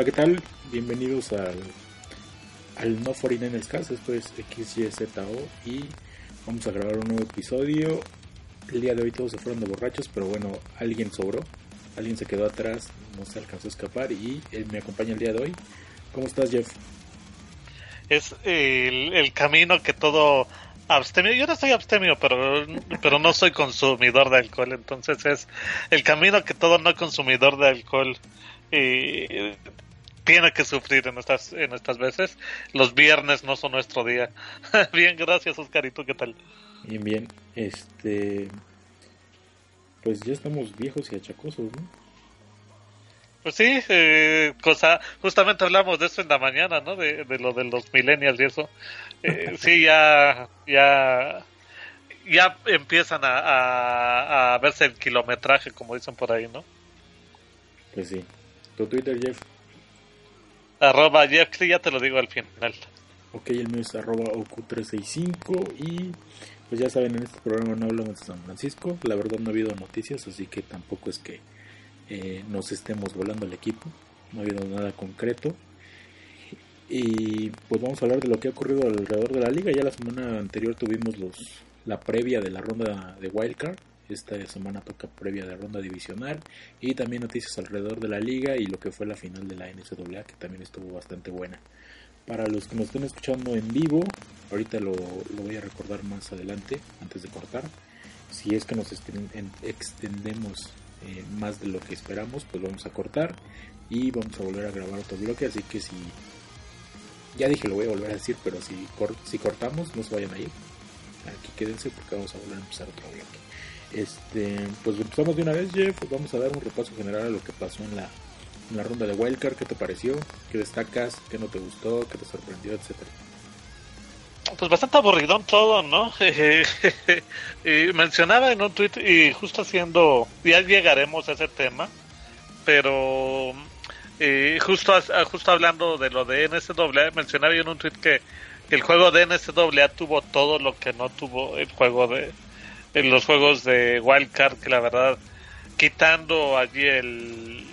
Hola, ¿qué tal? Bienvenidos al, al No 49ers Cast, esto es XYZO y vamos a grabar un nuevo episodio. El día de hoy todos se fueron de borrachos, pero bueno, alguien sobró, alguien se quedó atrás, no se alcanzó a escapar y él me acompaña el día de hoy. ¿Cómo estás, Jeff? Es el, el camino que todo abstemio. Yo no soy abstemio, pero, pero no soy consumidor de alcohol. Entonces es el camino que todo no consumidor de alcohol eh, tiene que sufrir en estas, en estas veces. Los viernes no son nuestro día. bien, gracias, Oscarito. ¿Qué tal? Bien, bien. Este. Pues ya estamos viejos y achacosos, ¿no? Pues sí, eh, cosa, justamente hablamos de eso en la mañana, ¿no? De, de lo de los millennials y eso. Eh, sí, ya, ya, ya empiezan a, a, a, verse el kilometraje, como dicen por ahí, ¿no? Pues sí. ¿Tu Twitter, Jeff? Arroba ya te lo digo al final. Ok, el mío es arroba OQ365 y pues ya saben, en este programa no hablamos de San Francisco. La verdad no ha habido noticias, así que tampoco es que eh, nos estemos volando el equipo. No ha habido nada concreto. Y pues vamos a hablar de lo que ha ocurrido alrededor de la liga. Ya la semana anterior tuvimos los la previa de la ronda de Wildcard. Esta semana toca previa de ronda divisional. Y también noticias alrededor de la liga y lo que fue la final de la NCAA, que también estuvo bastante buena. Para los que nos estén escuchando en vivo, ahorita lo, lo voy a recordar más adelante, antes de cortar. Si es que nos extendemos eh, más de lo que esperamos, pues vamos a cortar y vamos a volver a grabar otro bloque. Así que si ya dije, lo voy a volver a decir, pero si, si cortamos, no se vayan a. Aquí quédense porque vamos a volver a empezar otro bloque. Este, pues empezamos de una vez, Jeff. Pues vamos a dar un repaso general a lo que pasó en la, ronda de Wildcard. ¿Qué te pareció? ¿Qué destacas? ¿Qué no te gustó? ¿Qué te sorprendió? Etcétera. Pues bastante aburridón todo, ¿no? y mencionaba en un tweet, y justo haciendo, ya llegaremos a ese tema, pero justo, justo hablando de lo de NCAA, mencionaba en un tweet que, el juego de NCAA tuvo todo lo que no tuvo el juego de en los juegos de Wildcard, que la verdad, quitando allí el,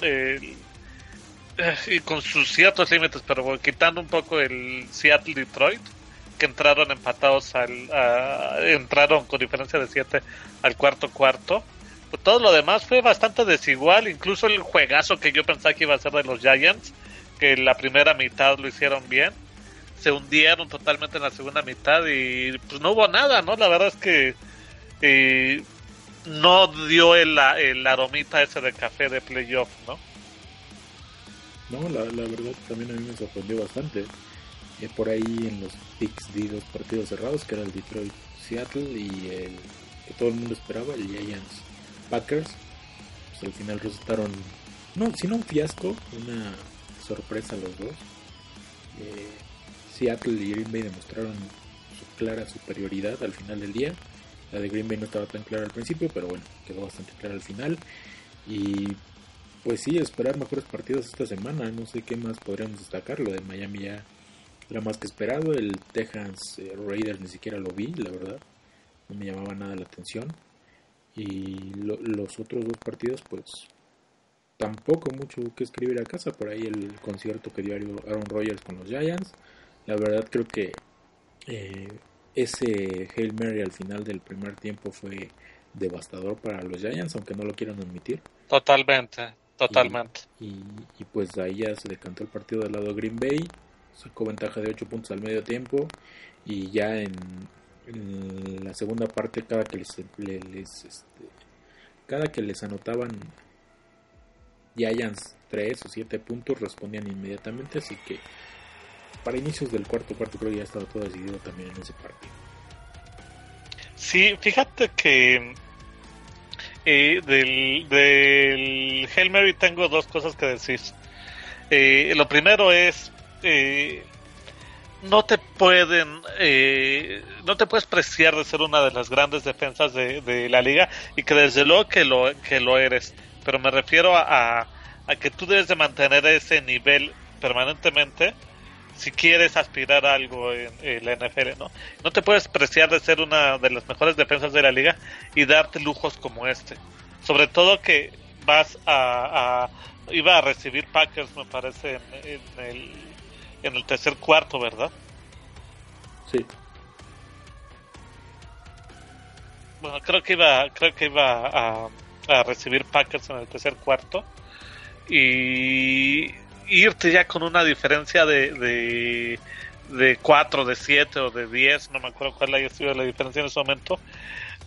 el y con sus ciertos límites, pero quitando un poco el Seattle Detroit, que entraron empatados al entraron con diferencia de 7 al cuarto cuarto. Pues todo lo demás fue bastante desigual, incluso el juegazo que yo pensaba que iba a ser de los Giants, que la primera mitad lo hicieron bien, se hundieron totalmente en la segunda mitad y pues no hubo nada, ¿no? La verdad es que eh, no dio el, el aromita ese de café de playoff, ¿no? No, la, la verdad también a mí me sorprendió bastante. Eh, por ahí en los picks de dos partidos cerrados, que era el Detroit Seattle y el que todo el mundo esperaba, el Giants Packers. Pues al final resultaron, no, sino un fiasco, una sorpresa los dos. Eh, Seattle y Green Bay demostraron su clara superioridad al final del día. La de Green Bay no estaba tan clara al principio, pero bueno, quedó bastante clara al final. Y pues sí, esperar mejores partidos esta semana. No sé qué más podríamos destacar. Lo de Miami ya era más que esperado. El Texans eh, Raiders ni siquiera lo vi, la verdad. No me llamaba nada la atención. Y lo, los otros dos partidos, pues tampoco mucho que escribir a casa. Por ahí el concierto que dio Aaron Rodgers con los Giants. La verdad creo que eh, ese Hail Mary al final del primer tiempo fue devastador para los Giants, aunque no lo quieran admitir. Totalmente, totalmente. Y, y, y pues ahí ya se decantó el partido del lado de Green Bay sacó ventaja de 8 puntos al medio tiempo y ya en, en la segunda parte cada que les, les este, cada que les anotaban Giants 3 o 7 puntos respondían inmediatamente así que para inicios del cuarto cuarto creo que ya estaba todo decidido también en ese partido. Sí fíjate que eh, del, del Hail Mary tengo dos cosas que decir. Eh, lo primero es eh, no te pueden, eh, no te puedes preciar de ser una de las grandes defensas de, la liga y que desde luego que lo, que lo eres, pero me refiero a, a que tú debes de mantener ese nivel permanentemente si quieres aspirar a algo en, en, la NFL, ¿no? No te puedes preciar de ser una de las mejores defensas de la liga y darte lujos como este. Sobre todo que vas a, a iba a recibir Packers, me parece, en, el, en el tercer cuarto, ¿verdad? Sí. Bueno, creo que iba, creo que iba a, a recibir Packers en el tercer cuarto y irte ya con una diferencia de, de, de 4, de 7 o de 10, no me acuerdo cuál haya sido la diferencia en ese momento,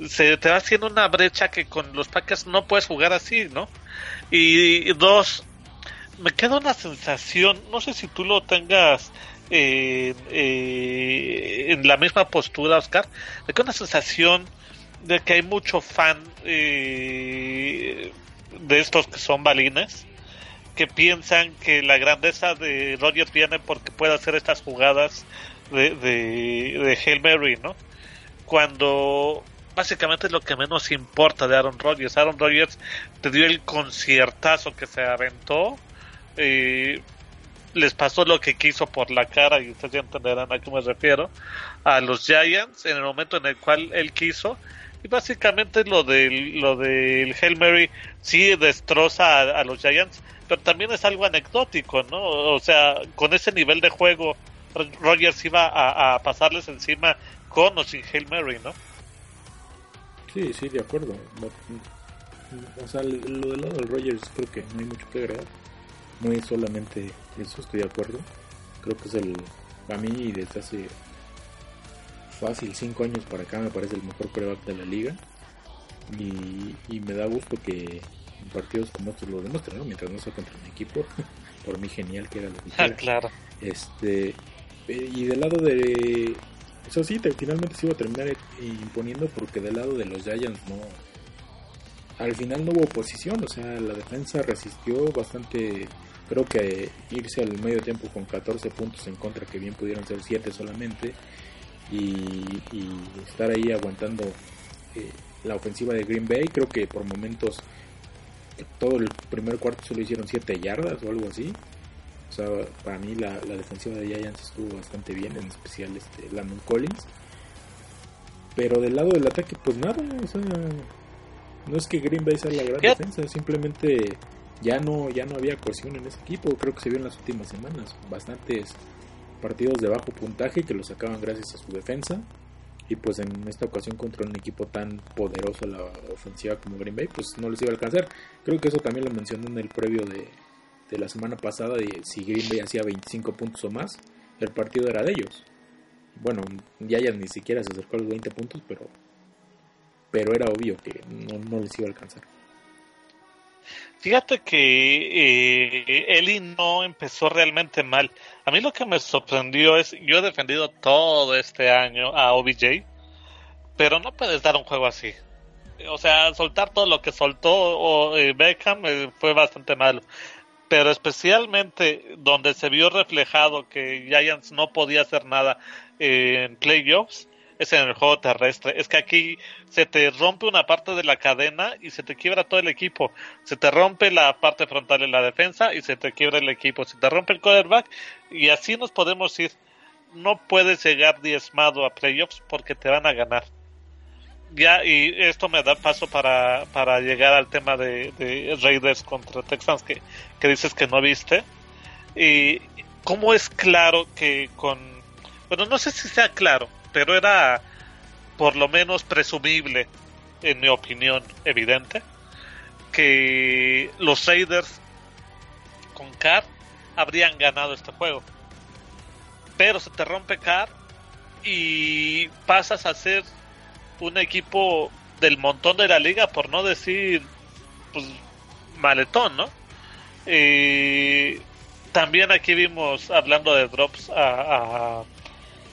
se te va haciendo una brecha que con los Packers no puedes jugar así, ¿no? Y, dos, me queda una sensación, no sé si tú lo tengas eh, eh, en la misma postura, Oscar, me queda una sensación de que hay mucho fan eh, de estos que son balines que piensan que la grandeza de Rogers viene porque puede hacer estas jugadas de, de, de Hail Mary, ¿no? Cuando básicamente es lo que menos importa de Aaron Rodgers. Aaron Rodgers te dio el conciertazo que se aventó. Eh, les pasó lo que quiso por la cara, y ustedes ya entenderán a qué me refiero, a los Giants en el momento en el cual él quiso. Y básicamente lo del, lo del Hail Mary sí destroza a los Giants, pero también es algo anecdótico, ¿no? O sea, con ese nivel de juego, Rogers iba a, pasarles encima con o sin Hail Mary, ¿no? Sí, sí, de acuerdo. O sea, lo del lado de Rogers creo que no hay mucho que agregar. No es solamente eso, estoy de acuerdo. Creo que es el, a mí desde hace fácil 5 años para acá me parece el mejor coreback de la liga. Y, y me da gusto que partidos como estos lo demuestran, mientras no sea contra un equipo, por mí genial que era lo que ah, claro. Este, eh, y del lado de... Eso sí, finalmente se iba a terminar imponiendo porque del lado de los Giants no... Al final no hubo oposición, o sea, la defensa resistió bastante creo que irse al medio tiempo con 14 puntos en contra, que bien pudieron ser 7 solamente, y, estar ahí aguantando eh, la ofensiva de Green Bay, creo que por momentos todo el primer cuarto solo hicieron 7 yardas o algo así. O sea, para mí la, defensiva de Giants estuvo bastante bien, en especial este Landon Collins. Pero del lado del ataque, pues nada, o sea, no es que Green Bay sea la gran defensa, simplemente ya no, ya no había cohesión en ese equipo. Creo que se vio en las últimas semanas bastantes partidos de bajo puntaje que lo sacaban gracias a su defensa y pues en esta ocasión contra un equipo tan poderoso la ofensiva como Green Bay pues no les iba a alcanzar. Creo que eso también lo mencioné en el previo de, la semana pasada de si Green Bay hacía 25 puntos o más el partido era de ellos. Bueno ya ya ni siquiera se acercó a los 20 puntos pero pero era obvio que no, les iba a alcanzar Fíjate que eh, Eli no empezó realmente mal. A mí lo que me sorprendió es, yo he defendido todo este año a OBJ, pero no puedes dar un juego así. O sea, soltar todo lo que soltó o, eh, Beckham eh, fue bastante malo. Pero especialmente donde se vio reflejado que Giants no podía hacer nada en playoffs, es en el juego terrestre. Es que aquí se te rompe una parte de la cadena y se te quiebra todo el equipo. Se te rompe la parte frontal de la defensa y se te quiebra el equipo. Se te rompe el quarterback y así nos podemos ir. No puedes llegar diezmado a playoffs porque te van a ganar. Ya, y esto me da paso para, para llegar al tema de, de Raiders contra Texans que, que dices que no viste. Y cómo es claro que con... Bueno, no sé si sea claro, pero era por lo menos presumible, en mi opinión, evidente, que los Raiders con Carr habrían ganado este juego. Pero se te rompe Carr y pasas a ser un equipo del montón de la liga, por no decir pues, maletón, ¿no? también aquí vimos, hablando de drops, a,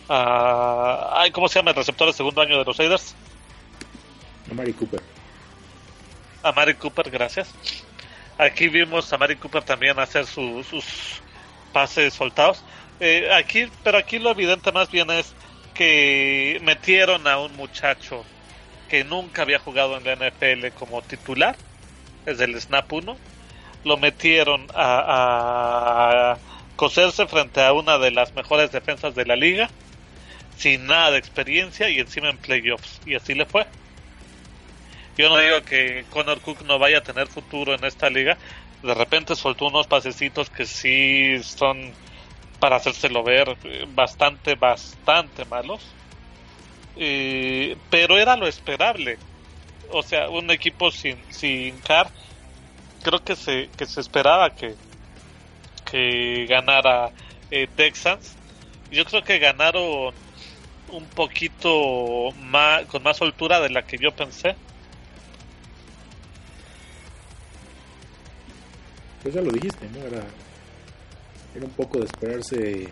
¿cómo se llama el receptor de segundo año de los Raiders? A Mari Cooper. A Mari Cooper, gracias. Aquí vimos a Mari Cooper también hacer sus pases soltados. Eh, aquí, pero aquí lo evidente más bien es que metieron a un muchacho que nunca había jugado en la NFL como titular, es el Snap 1. Lo metieron a, a coserse frente a una de las mejores defensas de la liga sin nada de experiencia y encima en playoffs. Y así le fue. Yo no digo que Connor Cook no vaya a tener futuro en esta liga, de repente soltó unos pasecitos que sí son para hacérselo ver bastante, bastante malos. pero era lo esperable. O sea, un equipo sin, sin Car, creo que se, que se esperaba que, que ganara eh, Texans. Yo creo que ganaron un poquito más, con más soltura de la que yo pensé. Pues ya lo dijiste, ¿no? Era, era un poco de esperarse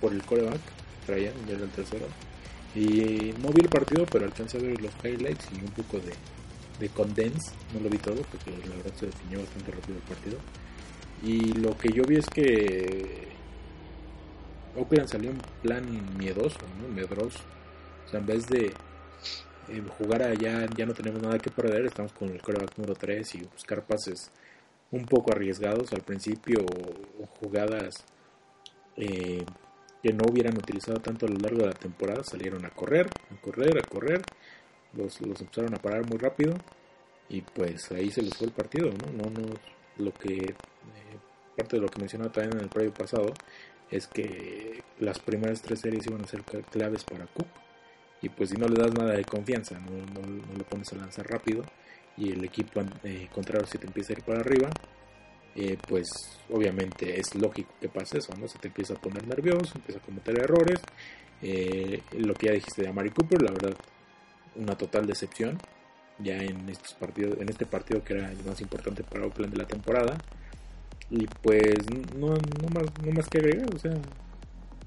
por el coreback, Ryan, ya era el tercero. Y no vi el partido, pero alcancé a ver los highlights y un poco de, de condense. No lo vi todo, porque la verdad se definió bastante rápido el partido. Y lo que yo vi es que Oakland salió en plan miedoso, ¿no? medroso. O sea, en vez de eh, jugar allá, ya no tenemos nada que perder, estamos con el coreback número 3 y buscar pases un poco arriesgados al principio o, jugadas eh, que no hubieran utilizado tanto a lo largo de la temporada. Salieron a correr, a correr, a correr. Los, los empezaron a parar muy rápido y pues ahí se les fue el partido, ¿no? no, no lo que eh, parte de lo que mencionaba también en el previo pasado es que las primeras tres series iban a ser claves para Cook y pues si no le das nada de confianza no, no, lo pones a lanzar rápido y el equipo eh, contrario si te empieza a ir para arriba eh, pues obviamente es lógico que pase eso no se te empieza a poner nervioso empieza a cometer errores. Lo que ya dijiste de Amari Cooper la verdad una total decepción. Ya en estos partidos, en este partido que era el más importante para Oakland de la temporada. Y pues no, no, más, no más que agregar, o sea.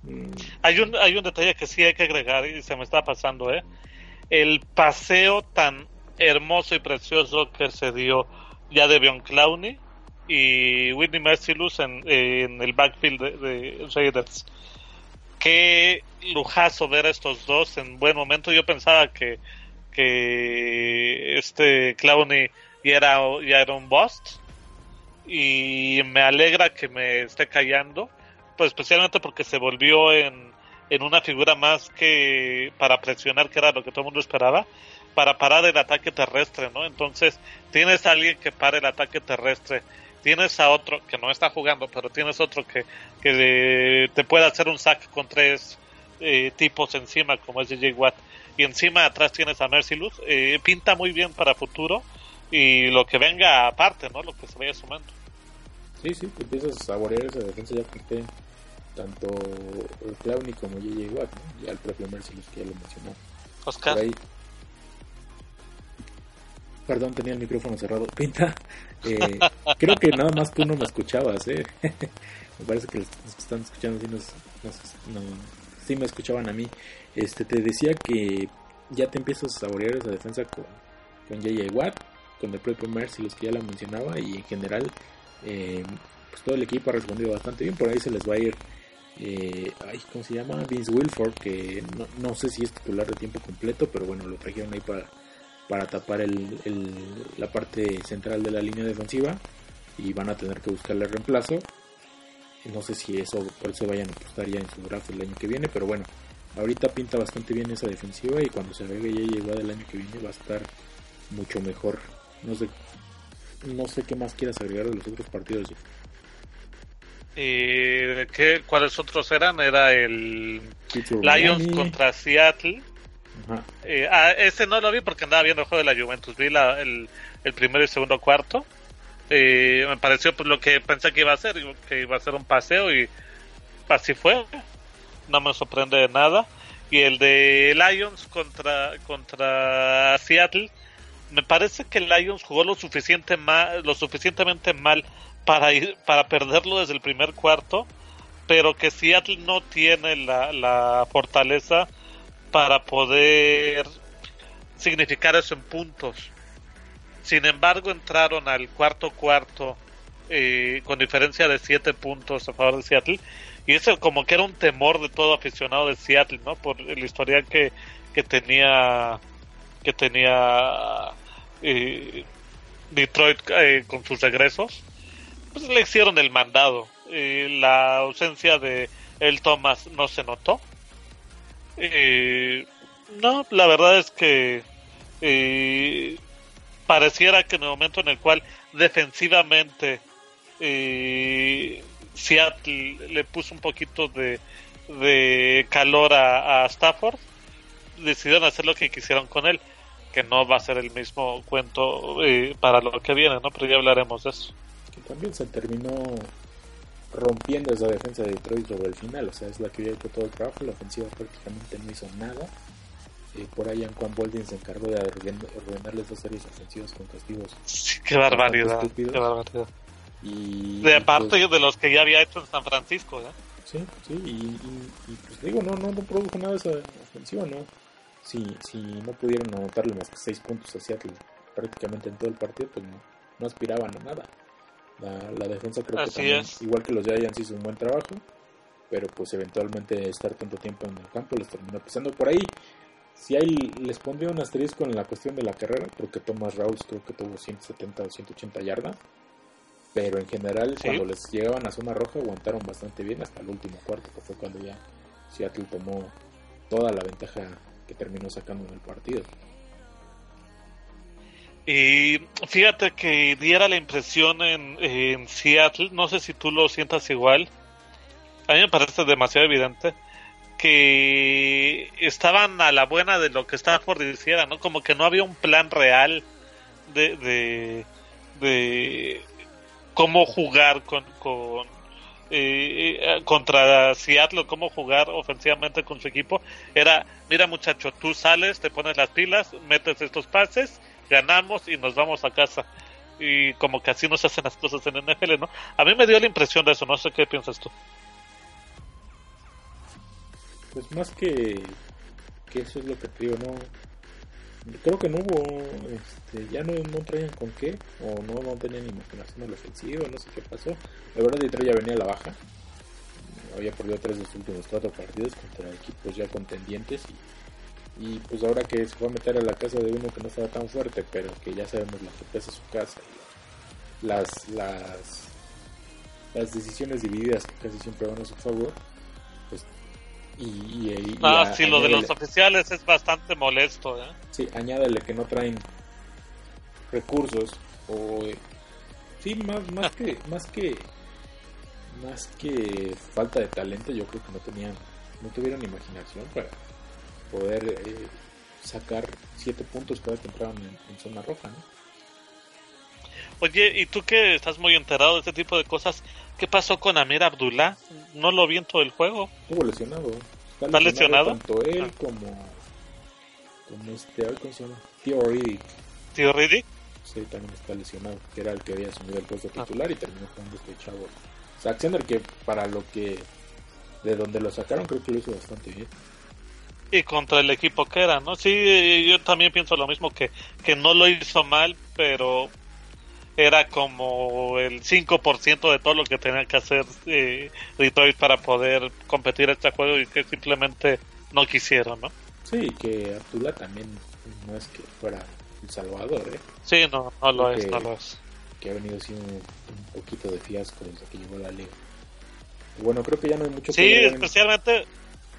Mm. Hay un, hay un detalle que sí hay que agregar y se me está pasando, ¿eh? El paseo tan hermoso y precioso que se dio ya de Bion Clowney y Whitney Mercilus en, en el backfield de, de, Raiders. Qué lujazo ver a estos dos en buen momento. Yo pensaba que que este Clowney ya era, ya era un bust y me alegra que me esté callando, pues especialmente porque se volvió en, en una figura más que para presionar, que era lo que todo el mundo esperaba, para parar el ataque terrestre, ¿no? Entonces, tienes a alguien que pare el ataque terrestre, tienes a otro que no está jugando, pero tienes otro que, que te puede hacer un sack con tres eh, tipos encima, como es DJ Watt y encima atrás tienes a Mercilus, eh, pinta muy bien para futuro y lo que venga aparte, ¿no? Lo que se vaya sumando. Sí, sí, te empiezas a saborear esa defensa ya porque tanto el Clowney como J.J. Watt, ¿no? ya el propio Mercilus que ya lo mencionó. Oscar. Perdón, tenía el micrófono cerrado. Pinta, eh, creo que nada más tú no me escuchabas, ¿eh? me parece que los que están escuchando sí, nos, no, sí me escuchaban a mí. Este, te decía que ya te empiezas a saborear esa defensa con, con J.J. Watt, con el propio Mercy, los que ya la mencionaba, y en general, eh, pues todo el equipo ha respondido bastante bien. Por ahí se les va a ir, eh, ay, ¿cómo se llama? Vince Wilford, que no, sé si es titular de tiempo completo, pero bueno, lo trajeron ahí para, para tapar el, la parte central de la línea defensiva y van a tener que buscarle reemplazo. No sé si eso por eso vayan a apostar ya en su draft el año que viene, pero bueno, ahorita pinta bastante bien esa defensiva y cuando se agregue ya llegó del año que viene va a estar mucho mejor. No sé, no sé qué más quieras agregar de los otros partidos. ¿Y qué, cuáles otros eran? Era el Lions contra Seattle. Eh, ah, ese no lo vi porque andaba viendo el juego de la Juventus. Vi la, el, el primero y segundo cuarto. Eh, me pareció pues lo que pensé que iba a ser, que iba a ser un paseo y así fue. No me sorprende de nada. Y el de Lions contra, contra Seattle, me parece que Lions jugó lo, suficiente mal, lo suficientemente mal para, ir, para perderlo desde el primer cuarto, pero que Seattle no tiene la, la fortaleza para poder significar eso en puntos. Sin embargo, entraron al cuarto cuarto eh, con diferencia de 7 puntos a favor de Seattle. Y eso como que era un temor de todo aficionado de Seattle, ¿no? Por el historial que, que tenía que tenía eh, Detroit eh, con sus regresos. Pues le hicieron el mandado. la ausencia de el Thomas no se notó. no, la verdad es que pareciera que en el momento en el cual defensivamente eh, Seattle le puso un poquito de, de calor a, Stafford, decidieron hacer lo que quisieron con él, que no va a ser el mismo cuento eh, para lo que viene, ¿no? Pero ya hablaremos de eso. Que también se terminó rompiendo esa defensa de Detroit sobre el final, o sea, es la que había todo el trabajo, la ofensiva prácticamente no hizo nada. Eh, por ahí Juan Boldin se encargó de ordenarles dos series ofensivas con castigos. qué barbaridad, qué barbaridad. Y, de aparte pues de los que ya había hecho en San Francisco, ¿eh? Sí, sí, y, pues digo, no, no, no produjo nada esa ofensiva, ¿no? Si, si no pudieron anotarle más que seis puntos a Seattle prácticamente en todo el partido, pues no, no aspiraban a nada. La, defensa creo que también, igual que los Giants, hizo un buen trabajo, pero pues eventualmente estar tanto tiempo en el campo les terminó pesando por ahí. Si hay, les pondría un asterisco en la cuestión de la carrera, porque Thomas Rawls creo que tuvo 170 o 180 yardas, pero en general cuando les llegaban a zona roja aguantaron bastante bien hasta el último cuarto, que fue cuando ya Seattle tomó toda la ventaja que terminó sacando el partido. Y fíjate que diera la impresión en, en, Seattle, no sé si tú lo sientas igual, a mí me parece demasiado evidente que estaban a la buena de lo que Stafford hiciera, ¿no? Como que no había un plan real de, de, cómo jugar con eh, contra Seattle, cómo jugar ofensivamente con su equipo. Era, mira muchacho, tú sales, te pones las pilas, metes estos pases, ganamos y nos vamos a casa. Y como que así no se hacen las cosas en NFL, ¿no? A mí me dio la impresión de eso, no sé qué piensas tú. Pues más que, que eso es lo que digo, no creo que no hubo, este, ya no, no traían con qué, o no, no tenían imaginación a la ofensiva, no sé qué pasó. La verdad, Detroit ya venía a la baja, había perdido tres de los últimos cuatro partidos contra equipos ya contendientes y, y, pues ahora que se fue a meter a la casa de uno que no estaba tan fuerte, pero que ya sabemos la que pesa su casa y las, las, las decisiones divididas que casi siempre van a su favor, pues y, ah, sí, lo de los oficiales es bastante molesto. ¿eh? Sí, añádele que no traen recursos o sí más más que más que más que falta de talento yo creo que no tenían no tuvieron imaginación para poder eh, sacar siete puntos cada que entraban en, zona roja ¿no? oye y tú que estás muy enterado de este tipo de cosas qué pasó con Amir Abdullah no lo vi en todo el juego estuvo lesionado está, lesionado, tanto él ah. como como este ¿cómo se llama? Tío Riddick Tío Riddick Sí, también está lesionado, que era el que había asumido el puesto ah. titular y terminó jugando este chavo. Saxender, que para lo que. de donde lo sacaron, creo que lo hizo bastante bien. Y contra el equipo que era, ¿no? Sí, yo también pienso lo mismo, que, que no lo hizo mal, pero era como el 5% de todo lo que tenía que hacer eh, Detroit para poder competir este juego y que simplemente no quisieron, ¿no? Sí, que Abdullah también no es que fuera el Salvador, ¿eh? Sí, no, no lo es, no lo es. Que ha venido siendo un, poquito de fiasco desde que llegó la liga. Bueno, creo que ya no hay mucho sí, que especialmente,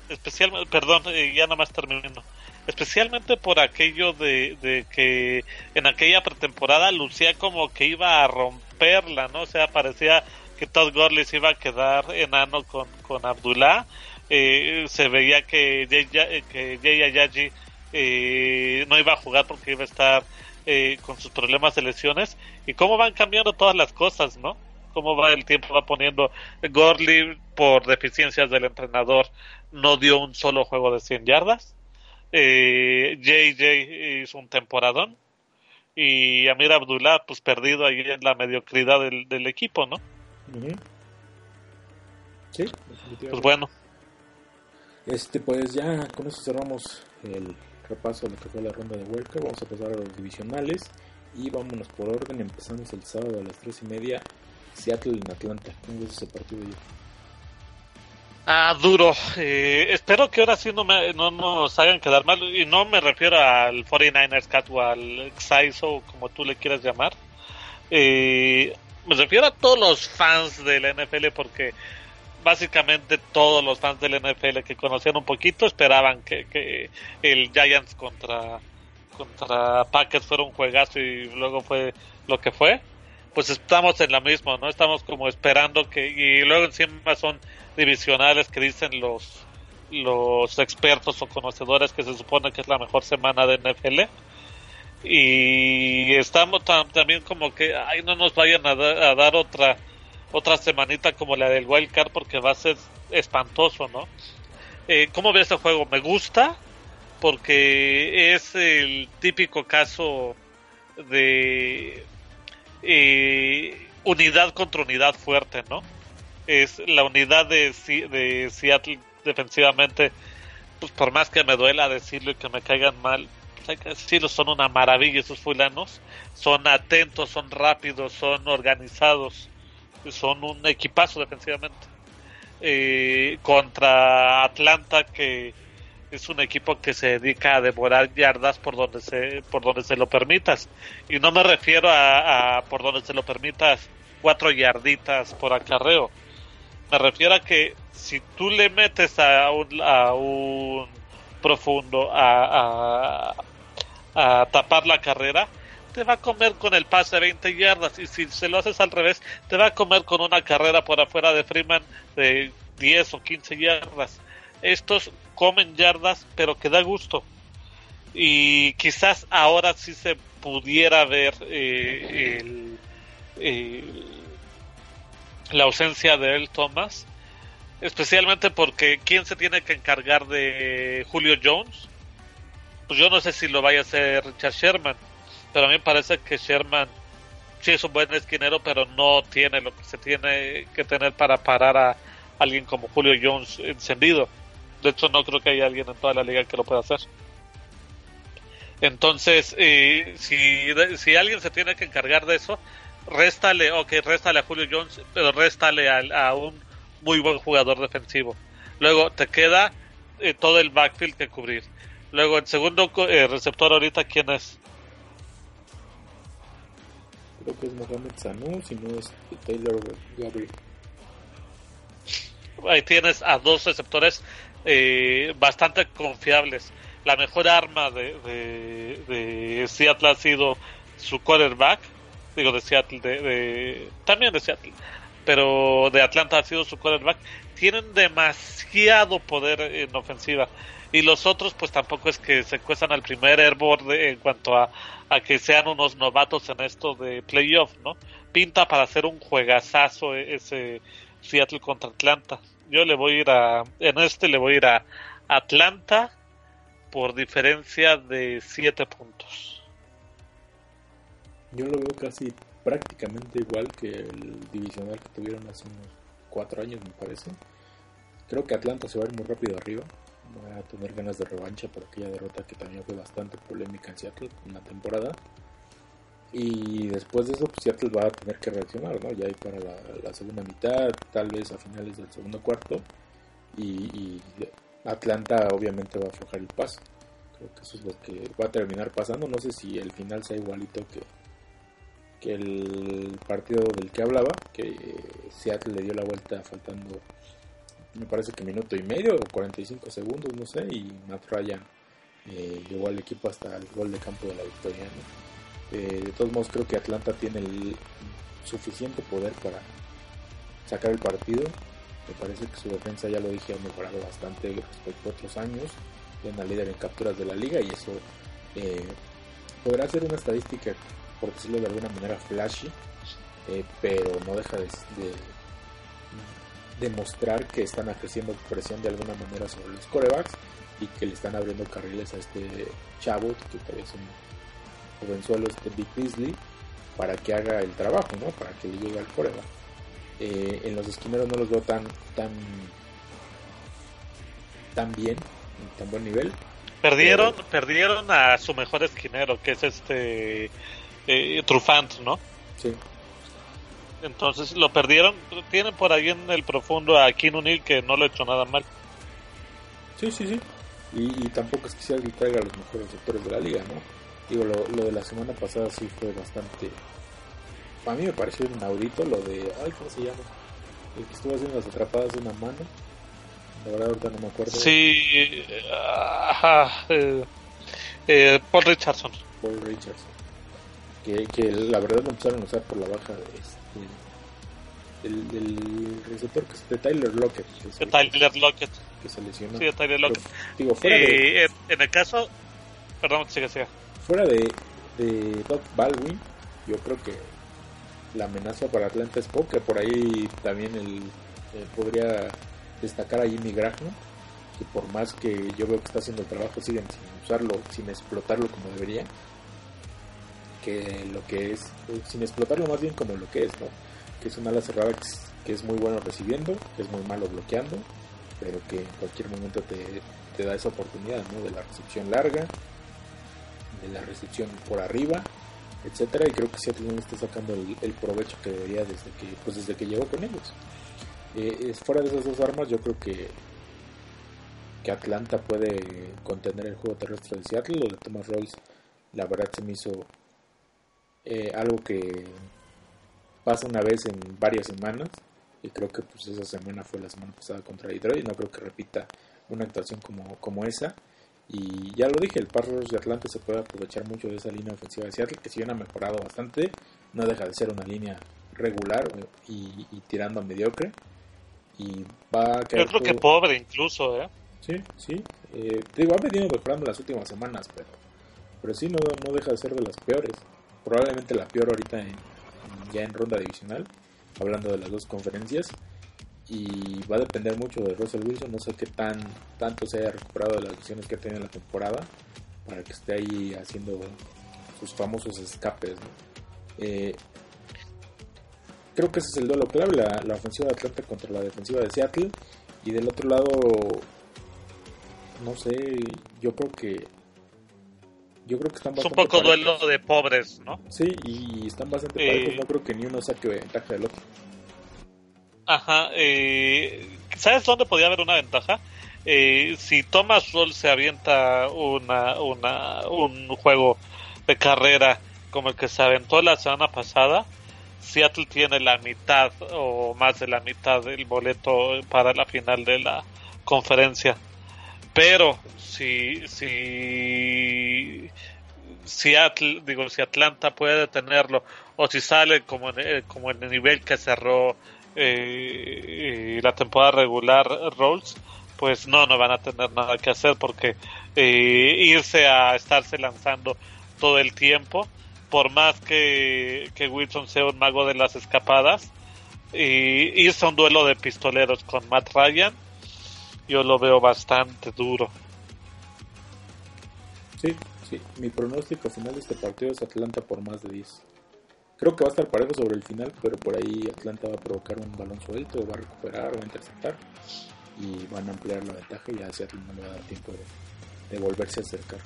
especialmente, perdón, eh, ya nomás terminando. Especialmente por aquello de, de que en aquella pretemporada lucía como que iba a romperla, ¿no? O sea, parecía que Todd Gurley se iba a quedar enano con, con Abdullah. Eh, se veía que Jay, que Jay Ayaji eh, no iba a jugar porque iba a estar eh, con sus problemas de lesiones y cómo van cambiando todas las cosas, ¿no? Cómo va el tiempo, va poniendo Gorley por deficiencias del entrenador no dio un solo juego de 100 yardas. Eh, JJ hizo un temporadón y Amir Abdullah pues perdido ahí en la mediocridad del, equipo, ¿no? Sí, pues bueno. Este, pues ya con eso cerramos el repaso de lo que fue la ronda de World Vamos a pasar a los divisionales y vámonos por orden. Empezamos el sábado a las 3 y media. Seattle en Atlanta. ¿Cómo ves ese partido? Ah, duro. Eh, espero que ahora sí no, me, no nos hagan quedar mal. Y no me refiero al 49ers Cat o como tú le quieras llamar. Eh, me refiero a todos los fans de la NFL porque básicamente todos los fans del NFL que conocían un poquito esperaban que, el Giants contra contra Packers fuera un juegazo y luego fue lo que fue, pues estamos en la misma, ¿no? Estamos como esperando que, y luego encima son divisionales que dicen los los expertos o conocedores que se supone que es la mejor semana de NFL y estamos también como que ay no nos vayan a, dar otra otra semanita como la del wild card porque va a ser espantoso no eh, cómo ve este juego me gusta porque es el típico caso de eh, unidad contra unidad fuerte, ¿no? Es la unidad de, de Seattle defensivamente, pues por más que me duela decirlo y que me caigan mal, pues que decirlo, son una maravilla esos fulanos, son atentos, son rápidos, son organizados, son un equipazo defensivamente. Eh, contra Atlanta que es un equipo que se dedica a devorar yardas por donde se por donde se lo permitas. Y no me refiero a, por donde se lo permitas cuatro yarditas por acarreo. Me refiero a que si tú le metes a un, a un profundo a, a, tapar la carrera te va a comer con el pase de 20 yardas. Y si se lo haces al revés te va a comer con una carrera por afuera de Freeman de 10 o 15 yardas. Estos comen yardas, pero que da gusto. Y quizás ahora sí se pudiera ver eh, la ausencia de él, Thomas. Especialmente porque ¿quién se tiene que encargar de Julio Jones? Pues yo no sé si lo vaya a hacer Richard Sherman. Pero a mí me parece que Sherman sí es un buen esquinero, pero no tiene lo que se tiene que tener para parar a alguien como Julio Jones encendido. De hecho, no creo que haya alguien en toda la liga que lo pueda hacer. Entonces, eh, si, si alguien se tiene que encargar de eso, réstale, ok, réstale a Julio Jones, pero réstale a, un muy buen jugador defensivo. Luego te queda eh, todo el backfield que cubrir. Luego, el segundo eh, receptor ahorita, ¿quién es? Creo que es Mohamed Sanu, si no es Taylor Gabriel. Ahí tienes a dos receptores eh, bastante confiables. La mejor arma de, de, Seattle ha sido su quarterback, digo de Seattle, de, también de Seattle, pero de Atlanta ha sido su quarterback. Tienen demasiado poder en ofensiva y los otros pues tampoco es que se cuestan al primer airboard en cuanto a, a que sean unos novatos en esto de playoff, ¿no? Pinta para hacer un juegazazo ese Seattle contra Atlanta yo le voy a ir a, en este le voy a ir a Atlanta por diferencia de 7 puntos. Yo lo veo casi prácticamente igual que el divisional que tuvieron hace unos 4 años, me parece. Creo que Atlanta se va a ir muy rápido arriba. Va a tener ganas de revancha por aquella derrota que también fue bastante polémica en Seattle en la temporada. Y después de eso, pues Seattle va a tener que reaccionar, ¿no? Ya hay para la, segunda mitad, tal vez a finales del segundo cuarto. Y, Atlanta obviamente va a aflojar el paso. Creo que eso es lo que va a terminar pasando. No sé si el final sea igualito que, que el partido del que hablaba, que Seattle le dio la vuelta faltando, me parece que minuto y medio o 45 segundos, no sé, y Matt Ryan eh, llevó al equipo hasta el gol de campo de la victoria. ¿no? Eh, de todos modos creo que Atlanta tiene el suficiente poder para sacar el partido. Me parece que su defensa, ya lo dije, ha mejorado bastante respecto a otros años. Es la líder en capturas de la liga y eso eh, podrá ser una estadística, por decirlo de alguna manera, flashy, eh, pero no deja de, demostrar que están ejerciendo presión de alguna manera sobre los corebacks y que le están abriendo carriles a este chavo que todavía es un jovenzuelo este Big Beasley para que haga el trabajo, ¿no? Para que le llegue al prueba. Eh, en los esquineros no los veo tan tan tan bien, tan buen nivel. Perdieron, perdieron a su mejor esquinero, que es este eh, Trufant, ¿no? Sí. Entonces lo perdieron. Tienen por ahí en el profundo a Kinunil que no lo ha hecho nada mal. Sí, sí, sí. Y, tampoco es que sea que traiga a los mejores sectores de la liga, ¿no? Digo, lo, lo de la semana pasada sí fue bastante... A mí me pareció inaudito lo de... Ay, ¿cómo se llama? El que estuvo haciendo las atrapadas de una mano. La verdad ahorita no me acuerdo. Sí, ajá, eh, Eh, Paul Richardson. Paul Richardson. Que, que la verdad lo empezaron a usar por la baja de este, del, del receptor que es de Tyler Lockett. De Tyler Lockett. Que se lesionó. Sí, de Tyler Lockett. Pero, digo, fuera de, Eh, en el caso. Perdón, sigue, sigue. Fuera de, de Doug Baldwin, yo creo que la amenaza para Atlanta es poca. Por ahí también el, eh, podría destacar a Jimmy Graham, que por más que yo veo que está haciendo el trabajo, siguen sin usarlo, sin explotarlo como debería. Que lo que es, eh, sin explotarlo más bien como lo que es, ¿no? Que es una ala cerrada que es, que es muy bueno recibiendo, que es muy malo bloqueando, pero que en cualquier momento te, te da esa oportunidad, ¿no? De la recepción larga, de la recepción por arriba, etcétera y creo que Seattle no está sacando el, provecho que debería desde que pues desde que llegó con ellos. Eh, es fuera de esas dos armas yo creo que que Atlanta puede contener el juego terrestre de Seattle lo de Thomas Royce la verdad se me hizo eh, algo que pasa una vez en varias semanas y creo que pues esa semana fue la semana pasada contra Detroit no creo que repita una actuación como, como esa y ya lo dije, el pass rush de Atlanta se puede aprovechar mucho de esa línea ofensiva de Seattle, que si bien ha mejorado bastante, no deja de ser una línea regular y, y tirando a mediocre. Y va a Yo creo que pobre incluso, ¿eh? Sí, sí. Eh, digo, ha venido mejorando las últimas semanas, pero, pero sí, no, no deja de ser de las peores. Probablemente la peor ahorita en, ya en ronda divisional, hablando de las dos conferencias y va a depender mucho de Russell Wilson. No sé qué tan tanto se haya recuperado de las lesiones que ha tenido en la temporada para que esté ahí haciendo sus famosos escapes. ¿no? Eh, creo que ese es el duelo clave: la, la, ofensiva de Atlanta contra la defensiva de Seattle. Y del otro lado, no sé, yo creo que. Yo creo que están bastante. Es un poco parejos. duelo de pobres, ¿no? Sí, y están bastante eh, parejos. No creo que ni uno saque ventaja del otro. Ajá, eh, ¿sabes dónde podía haber una ventaja? Eh, si Thomas Roll se avienta una, una, un juego de carrera como el que se aventó la semana pasada, Seattle tiene la mitad o más de la mitad del boleto para la final de la conferencia. Pero si, si Seattle, digo, si Atlanta puede detenerlo o si sale como en, como en el nivel que cerró eh, la temporada regular Rolls, pues no, no van a tener nada que hacer porque eh, irse a estarse lanzando todo el tiempo, por más que, que Wilson sea un mago de las escapadas, y irse a un duelo de pistoleros con Matt Ryan, yo lo veo bastante duro. Sí, sí, mi pronóstico final de este partido es Atlanta por más de 10. Creo que va a estar parejo sobre el final, pero por ahí Atlanta va a provocar un balón suelto, va a recuperar, va a interceptar y van a ampliar la ventaja y a Seattle no le va a dar tiempo de, de volverse a acercar.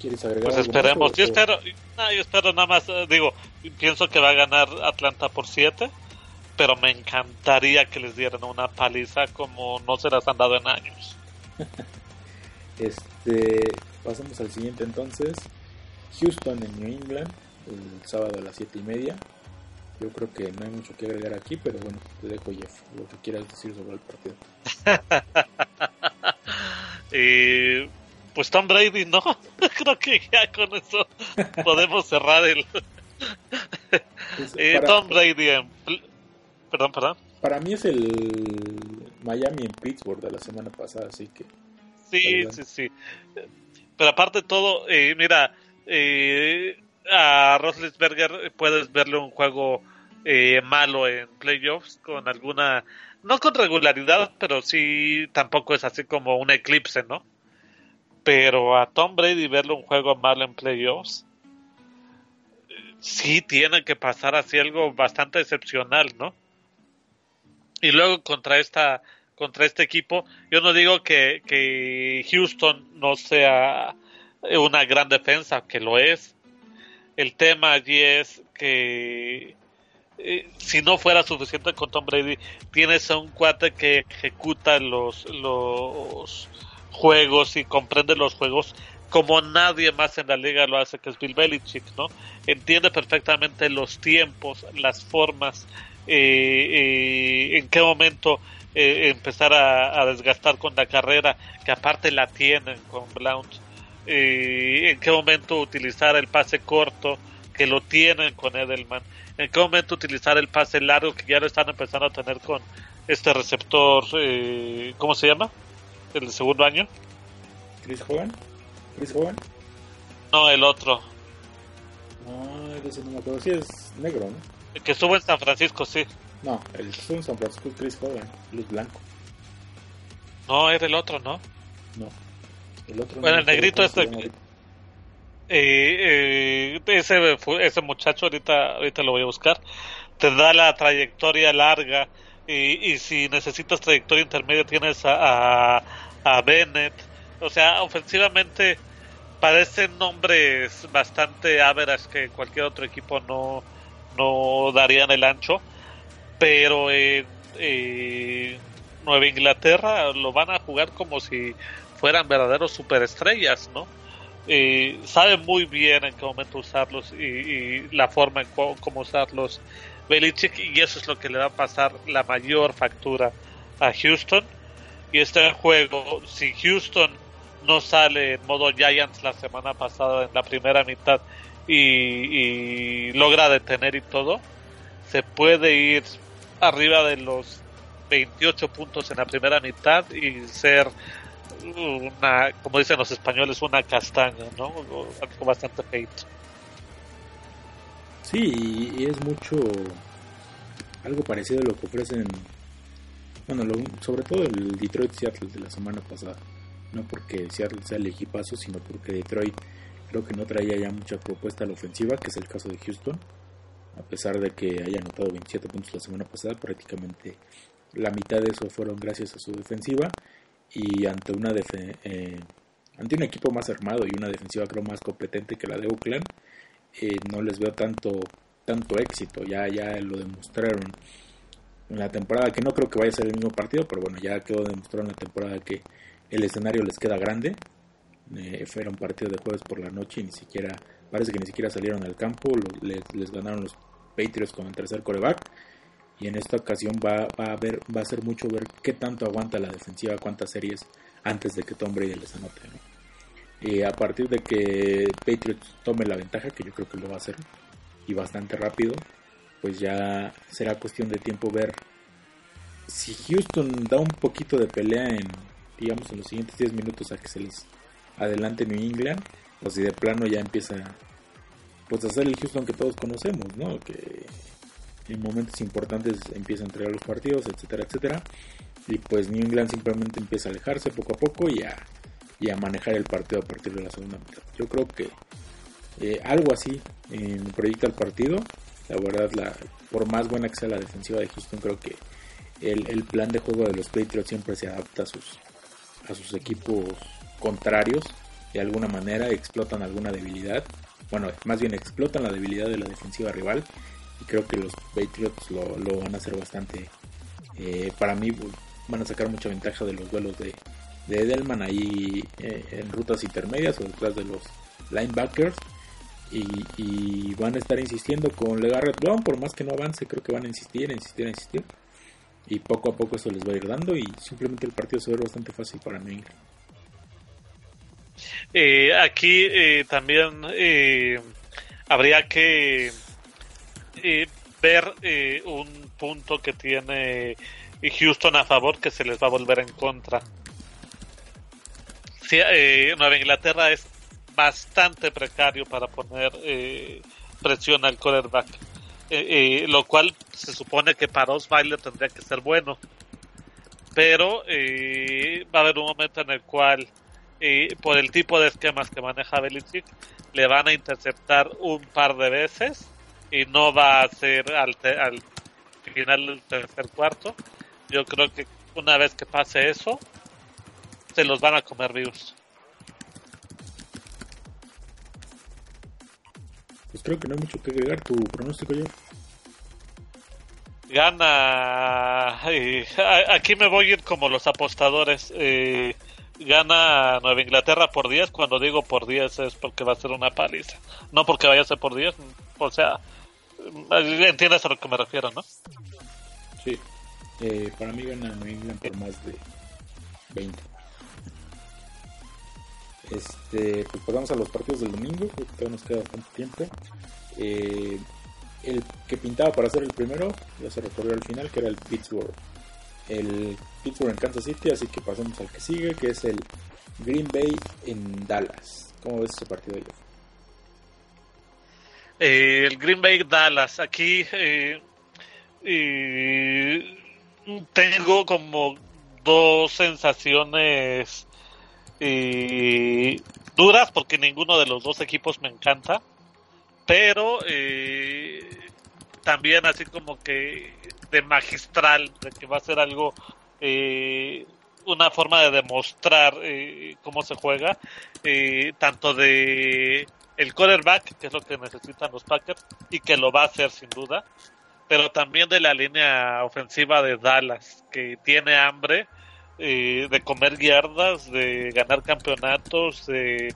¿Quieres agregar Pues esperemos. más, Yo espero, no, yo espero nada más, eh, digo, pienso que va a ganar Atlanta por 7, pero me encantaría que les dieran una paliza como no se las han dado en años. Este, pasamos al siguiente entonces. Houston en New England, el sábado a las 7 y media. Yo creo que no hay mucho que agregar aquí, pero bueno, te dejo Jeff, lo que quieras decir sobre el partido. Pues Tom Brady, no, creo que ya con eso podemos cerrar el... Pues, Eh, para, Tom Brady en... Perdón, perdón. para mí es el Miami en Pittsburgh de la semana pasada, así que Sí, Perdón. sí, sí. Pero aparte de todo, eh, mira, eh, a Roethlisberger puedes verle un juego eh, malo en playoffs con alguna, no con regularidad, pero sí tampoco es así como un eclipse, ¿no? Pero a Tom Brady verle un juego malo en playoffs, sí tiene que pasar así algo bastante excepcional, ¿no? Y luego contra esta contra este equipo, yo no digo que, que Houston no sea una gran defensa, que lo es. El tema allí es que eh, si no fuera suficiente con Tom Brady, tienes a un cuate que ejecuta los, los juegos y comprende los juegos como nadie más en la liga lo hace, que es Bill Belichick, ¿no? Entiende perfectamente los tiempos, las formas en qué momento empezar a, desgastar con la carrera, que aparte la tienen con Blount, en qué momento utilizar el pase corto, que lo tienen con Edelman, en qué momento utilizar el pase largo, que ya lo están empezando a tener con este receptor, ¿cómo se llama? El segundo año. Chris Hogan. Chris Hogan. No, el otro. No, ese no me acuerdo. Sí, es negro, ¿no? El que estuvo en San Francisco, sí. No, el que estuvo en San Francisco es Chris Hogan, luz blanco. No, era el otro, ¿no? No. El otro bueno, el negrito este. Eh, eh, ese, ese muchacho, ahorita, ahorita lo voy a buscar, te da la trayectoria larga y, y si necesitas trayectoria intermedia tienes a, a, a Bennett. O sea, ofensivamente parecen nombres bastante average que cualquier otro equipo no, no darían el ancho, pero en Nueva Inglaterra lo van a jugar como si fueran verdaderos superestrellas, ¿no? Eh, saben muy bien en qué momento usarlos y, la forma en cómo usarlos Belichick y eso es lo que le va a pasar la mayor factura a Houston y este juego si Houston no sale en modo Giants la semana pasada en la primera mitad y, logra detener y todo, se puede ir arriba de los 28 puntos en la primera mitad y ser una, como dicen los españoles, una castaña, ¿no? Algo bastante feito. Sí, y es mucho algo parecido a lo que ofrecen, bueno, sobre todo el Detroit Seattle de la semana pasada no porque Seattle sea el equipazo, sino porque Detroit creo que no traía ya mucha propuesta a la ofensiva, que es el caso de Houston, a pesar de que haya anotado 27 puntos la semana pasada, prácticamente la mitad de eso fueron gracias a su defensiva y ante una eh, ante un equipo más armado y una defensiva creo más competente que la de Oakland, eh, no les veo tanto tanto éxito, ya ya lo demostraron en la temporada que no creo que vaya a ser el mismo partido, pero bueno, ya quedó demostrado en la temporada que el escenario les queda grande. Eh, fue un partido de jueves por la noche y ni siquiera, parece que ni siquiera salieron al campo, les, ganaron los Patriots con el tercer coreback. Y en esta ocasión va, a ver, va a ser mucho ver qué tanto aguanta la defensiva, cuántas series antes de que Tom Brady les anote. Y a partir de que Patriots tome la ventaja, que yo creo que lo va a hacer, y bastante rápido, pues ya será cuestión de tiempo ver si Houston da un poquito de pelea en, digamos, en los siguientes 10 minutos a que se les adelante New England, o si de plano ya empieza pues a hacer el Houston que todos conocemos, ¿no? Que en momentos importantes empieza a entregar los partidos, etcétera, etcétera. Y pues New England simplemente empieza a alejarse poco a poco y a, y a manejar el partido a partir de la segunda mitad. Yo creo que eh, algo así proyecta el partido. La verdad, la, por más buena que sea la defensiva de Houston, creo que el, el plan de juego de los Patriots siempre se adapta a sus, a sus equipos contrarios de alguna manera, explotan alguna debilidad. Bueno, más bien explotan la debilidad de la defensiva rival. Y creo que los Patriots lo, lo van a hacer bastante. Eh, para mí van a sacar mucha ventaja de los duelos de, de Edelman ahí eh, en rutas intermedias o detrás de los linebackers. Y, van a estar insistiendo con Legarrette Brown, por más que no avance, creo que van a insistir, insistir, insistir y poco a poco eso les va a ir dando y simplemente el partido se ve bastante fácil para mí. Eh, aquí eh, también eh, habría que ver un punto que tiene Houston a favor que se les va a volver en contra. Sí, Nueva Inglaterra es bastante precario para poner presión al quarterback eh, eh, lo cual se supone que para Osweiler tendría que ser bueno. Pero eh, va a haber un momento en el cual, por el tipo de esquemas que maneja Belichick, le van a interceptar un par de veces y no va a ser al, al final del tercer cuarto. Yo creo que una vez que pase eso, se los van a comer vivos. Pues creo que no hay mucho que agregar. Tu pronóstico ya. Gana. aquí me voy a ir como los apostadores. Eh, gana Nueva Inglaterra por 10. Cuando digo por 10 es porque va a ser una paliza. No porque vaya a ser por 10. O sea, entiendes a lo que me refiero, ¿no? Sí, eh, para mí gana New England por más de 20. Este, pues pasamos a los partidos del domingo, porque todavía nos queda bastante tiempo. Eh, el que pintaba para ser el primero ya se recorrió al final, que era el Pittsburgh. El Pittsburgh en Kansas City, así que pasamos al que sigue, que es el Green Bay en Dallas. ¿Cómo ves ese partido, yo? Eh, el Green Bay Dallas, aquí eh, tengo como dos sensaciones duras porque ninguno de los dos equipos me encanta pero eh, también así como que de magistral, de que va a ser algo, eh, una forma de demostrar eh, cómo se juega, tanto de el quarterback, que es lo que necesitan los Packers, y que lo va a hacer sin duda, pero también de la línea ofensiva de Dallas, que tiene hambre de comer yardas, de ganar campeonatos, de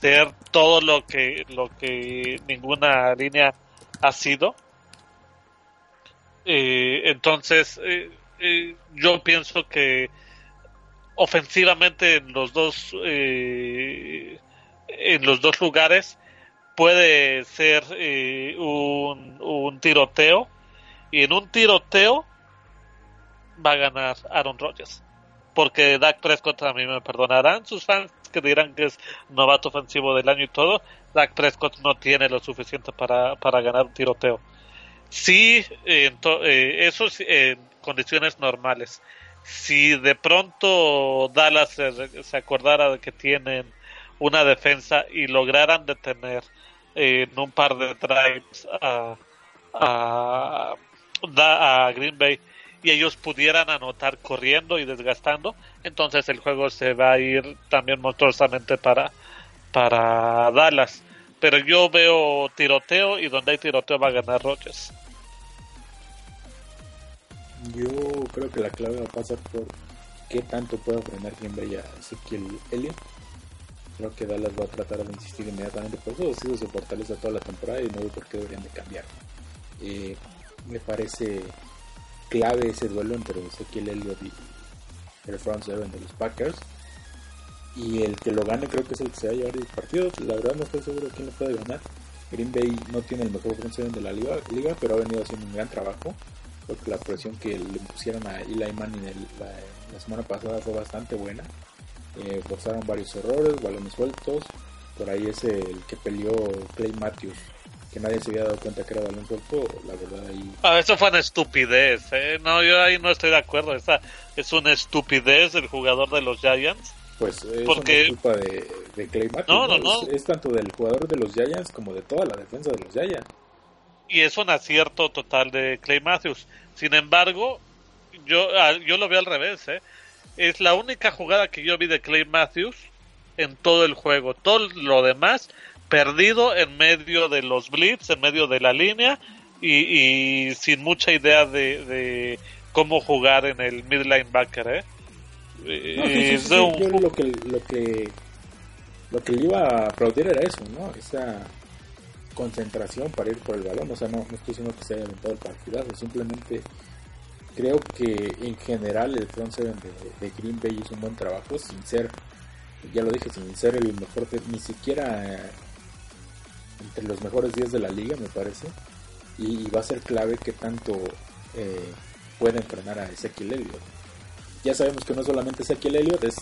ser todo lo que lo que ninguna línea ha sido. Eh, entonces eh, eh, yo pienso que ofensivamente en los dos en los dos lugares puede ser un, un tiroteo y en un tiroteo va a ganar Aaron Rodgers porque Dak Prescott a mí me perdonarán sus fans que dirán que es novato ofensivo del año y todo, Dak Prescott no tiene lo suficiente para, para ganar un tiroteo. Sí, eh, eso en condiciones normales. Si de pronto Dallas se, acordara de que tienen una defensa y lograran detener en un par de drives a, a, a Green Bay y ellos pudieran anotar corriendo y desgastando, entonces el juego se va a ir también monstruosamente para, para Dallas. Pero yo veo tiroteo y donde hay tiroteo va a ganar Rodgers. Yo creo que la clave va a pasar por qué tanto puede frenar Green Bay a Ezequiel Elliott. Creo que Dallas va a tratar de insistir inmediatamente por eso. Ha sido su fortaleza toda la temporada y no veo por qué deberían de cambiar. Eh, me parece clave ese duelo entre Ezequiel Elliott y el front seven de los Packers. Y el que lo gane creo que es el que se va a llevar el partido. La verdad no estoy seguro de quién lo puede ganar. Green Bay no tiene el mejor front seven de la liga, pero ha venido haciendo un gran trabajo. Creo que la presión que le pusieron a Eli Manning la, semana pasada fue bastante buena. Eh, forzaron varios errores, balones sueltos. Por ahí es el que peleó Clay Matthews que nadie se había dado cuenta que era balón suelto, la verdad ahí... Ah, eso fue una estupidez, ¿eh? No, yo ahí no estoy de acuerdo, esa es una estupidez del jugador de los Giants. Pues es Porque... culpa de, de Clay Matthews. No, no, no. Es, tanto del jugador de los Giants como de toda la defensa de los Giants. Y es un acierto total de Clay Matthews. Sin embargo, yo, ah, yo lo veo al revés, ¿eh? Es la única jugada que yo vi de Clay Matthews en todo el juego. Todo lo demás perdido en medio de los blitz, en medio de la línea y, sin mucha idea de, cómo jugar en el mid linebacker, ¿eh? yo lo que, lo que lo que le iba a aplaudir era eso, ¿no? Esa concentración para ir por el balón, o sea, no, estoy diciendo que se haya aventado el partidazo, simplemente creo que en general el front seven de, Green Bay hizo un buen trabajo sin ser, ya lo dije, sin ser el mejor, ni siquiera entre los mejores días de la liga, me parece. Y, va a ser clave que tanto eh, pueden a Ezequiel Elliott. Ya sabemos que no solamente Ezequiel Elliott, es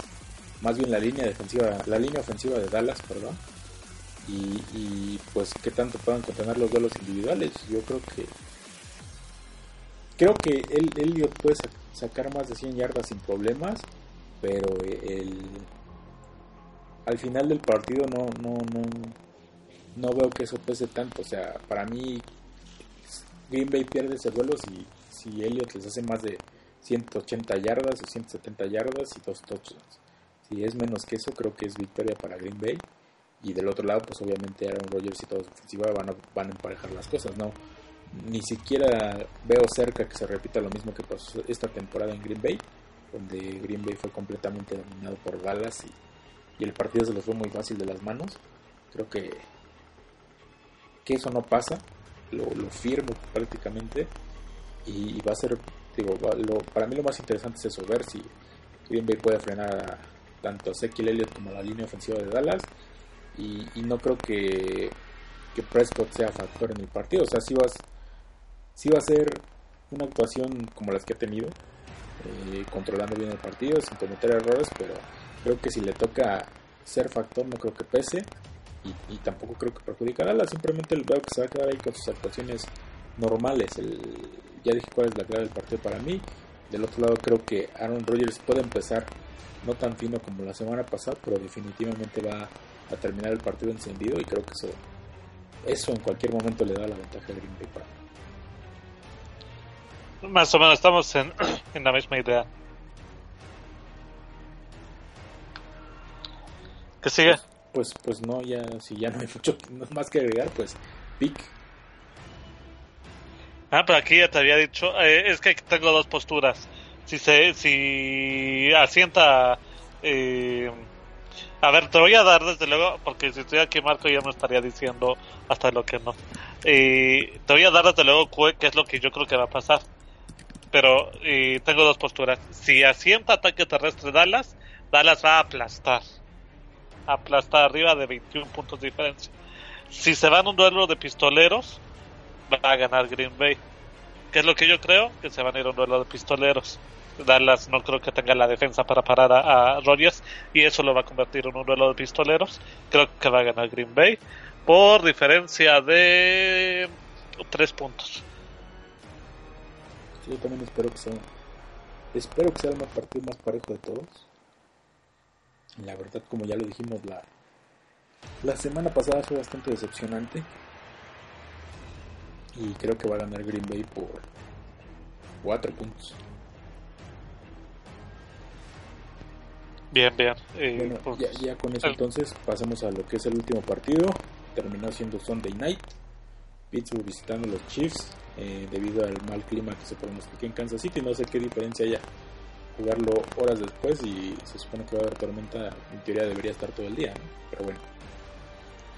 más bien la línea defensiva, la línea ofensiva de Dallas, perdón. Y, pues que tanto puedan contener los duelos individuales. Yo creo que creo que el, Elliott puede sacar más de 100 yardas sin problemas, pero el, al final del partido no, no, no, no veo que eso pese tanto. O sea, para mí Green Bay pierde ese vuelo si, si Elliot les hace más de 180 yardas o 170 yardas y dos touchdowns. Si es menos que eso, creo que es victoria para Green Bay. Y del otro lado, pues obviamente Aaron Rodgers y toda su ofensiva van a, van a emparejar las cosas, ¿no? Ni siquiera veo cerca que se repita lo mismo que pasó esta temporada en Green Bay, donde Green Bay fue completamente dominado por Dallas y, y el partido se les fue muy fácil de las manos. Creo que que eso no pasa, lo, firmo prácticamente y, va a ser digo, lo, para mí lo más interesante es eso, ver si Green Bay puede frenar a, tanto a Ezekiel Elliott como a la línea ofensiva de Dallas. Y, no creo que, que, Prescott sea factor en el partido. O sea, si vas, si va a ser una actuación como las que ha tenido, eh, controlando bien el partido, sin cometer errores, pero creo que si le toca ser factor, no creo que pese. Y, tampoco creo que Dallas. Simplemente veo que se va a quedar ahí con sus actuaciones normales. El, ya dije cuál es la clave del partido para mí. Del otro lado creo que Aaron Rodgers puede empezar no tan fino como la semana pasada, pero definitivamente va a terminar el partido encendido y creo que eso, eso en cualquier momento le da la ventaja a Green Bay para Más o menos estamos en, en la misma idea. ¿Qué sigue? Pues, pues, no, ya si ya no hay mucho más que agregar, pues pick Ah, pero aquí ya te había dicho, eh, es que tengo dos posturas. Si se, si asienta, eh, a ver, te voy a dar desde luego, porque si estoy aquí Marco ya me estaría diciendo hasta lo que no. Eh, te voy a dar desde luego qué es lo que yo creo que va a pasar. Pero tengo dos posturas. Si asienta ataque terrestre Dallas, Dallas va a aplastar. Aplastar arriba de 21 puntos de diferencia. Si se van un duelo de pistoleros, va a ganar Green Bay. ¿Qué es lo que yo creo? Que se van a ir a un duelo de pistoleros. Dallas no creo que tenga la defensa para parar a, Rogers y eso lo va a convertir en un duelo de pistoleros. Creo que va a ganar Green Bay por diferencia de tres puntos. Yo también espero que sea espero que sea el más partido más parejo de todos. La verdad, como ya lo dijimos la la semana pasada fue bastante decepcionante y creo que va a ganar Green Bay por 4 puntos. Bien, bien. Eh, bueno, ya, ya, con eso entonces pasamos a lo que es el último partido. Terminó siendo Sunday Night. Pittsburgh visitando los Chiefs eh, debido al mal clima que se pronostica en Kansas City. No sé qué diferencia haya jugarlo horas después y se supone que va a haber tormenta. En teoría debería estar todo el día, pero bueno.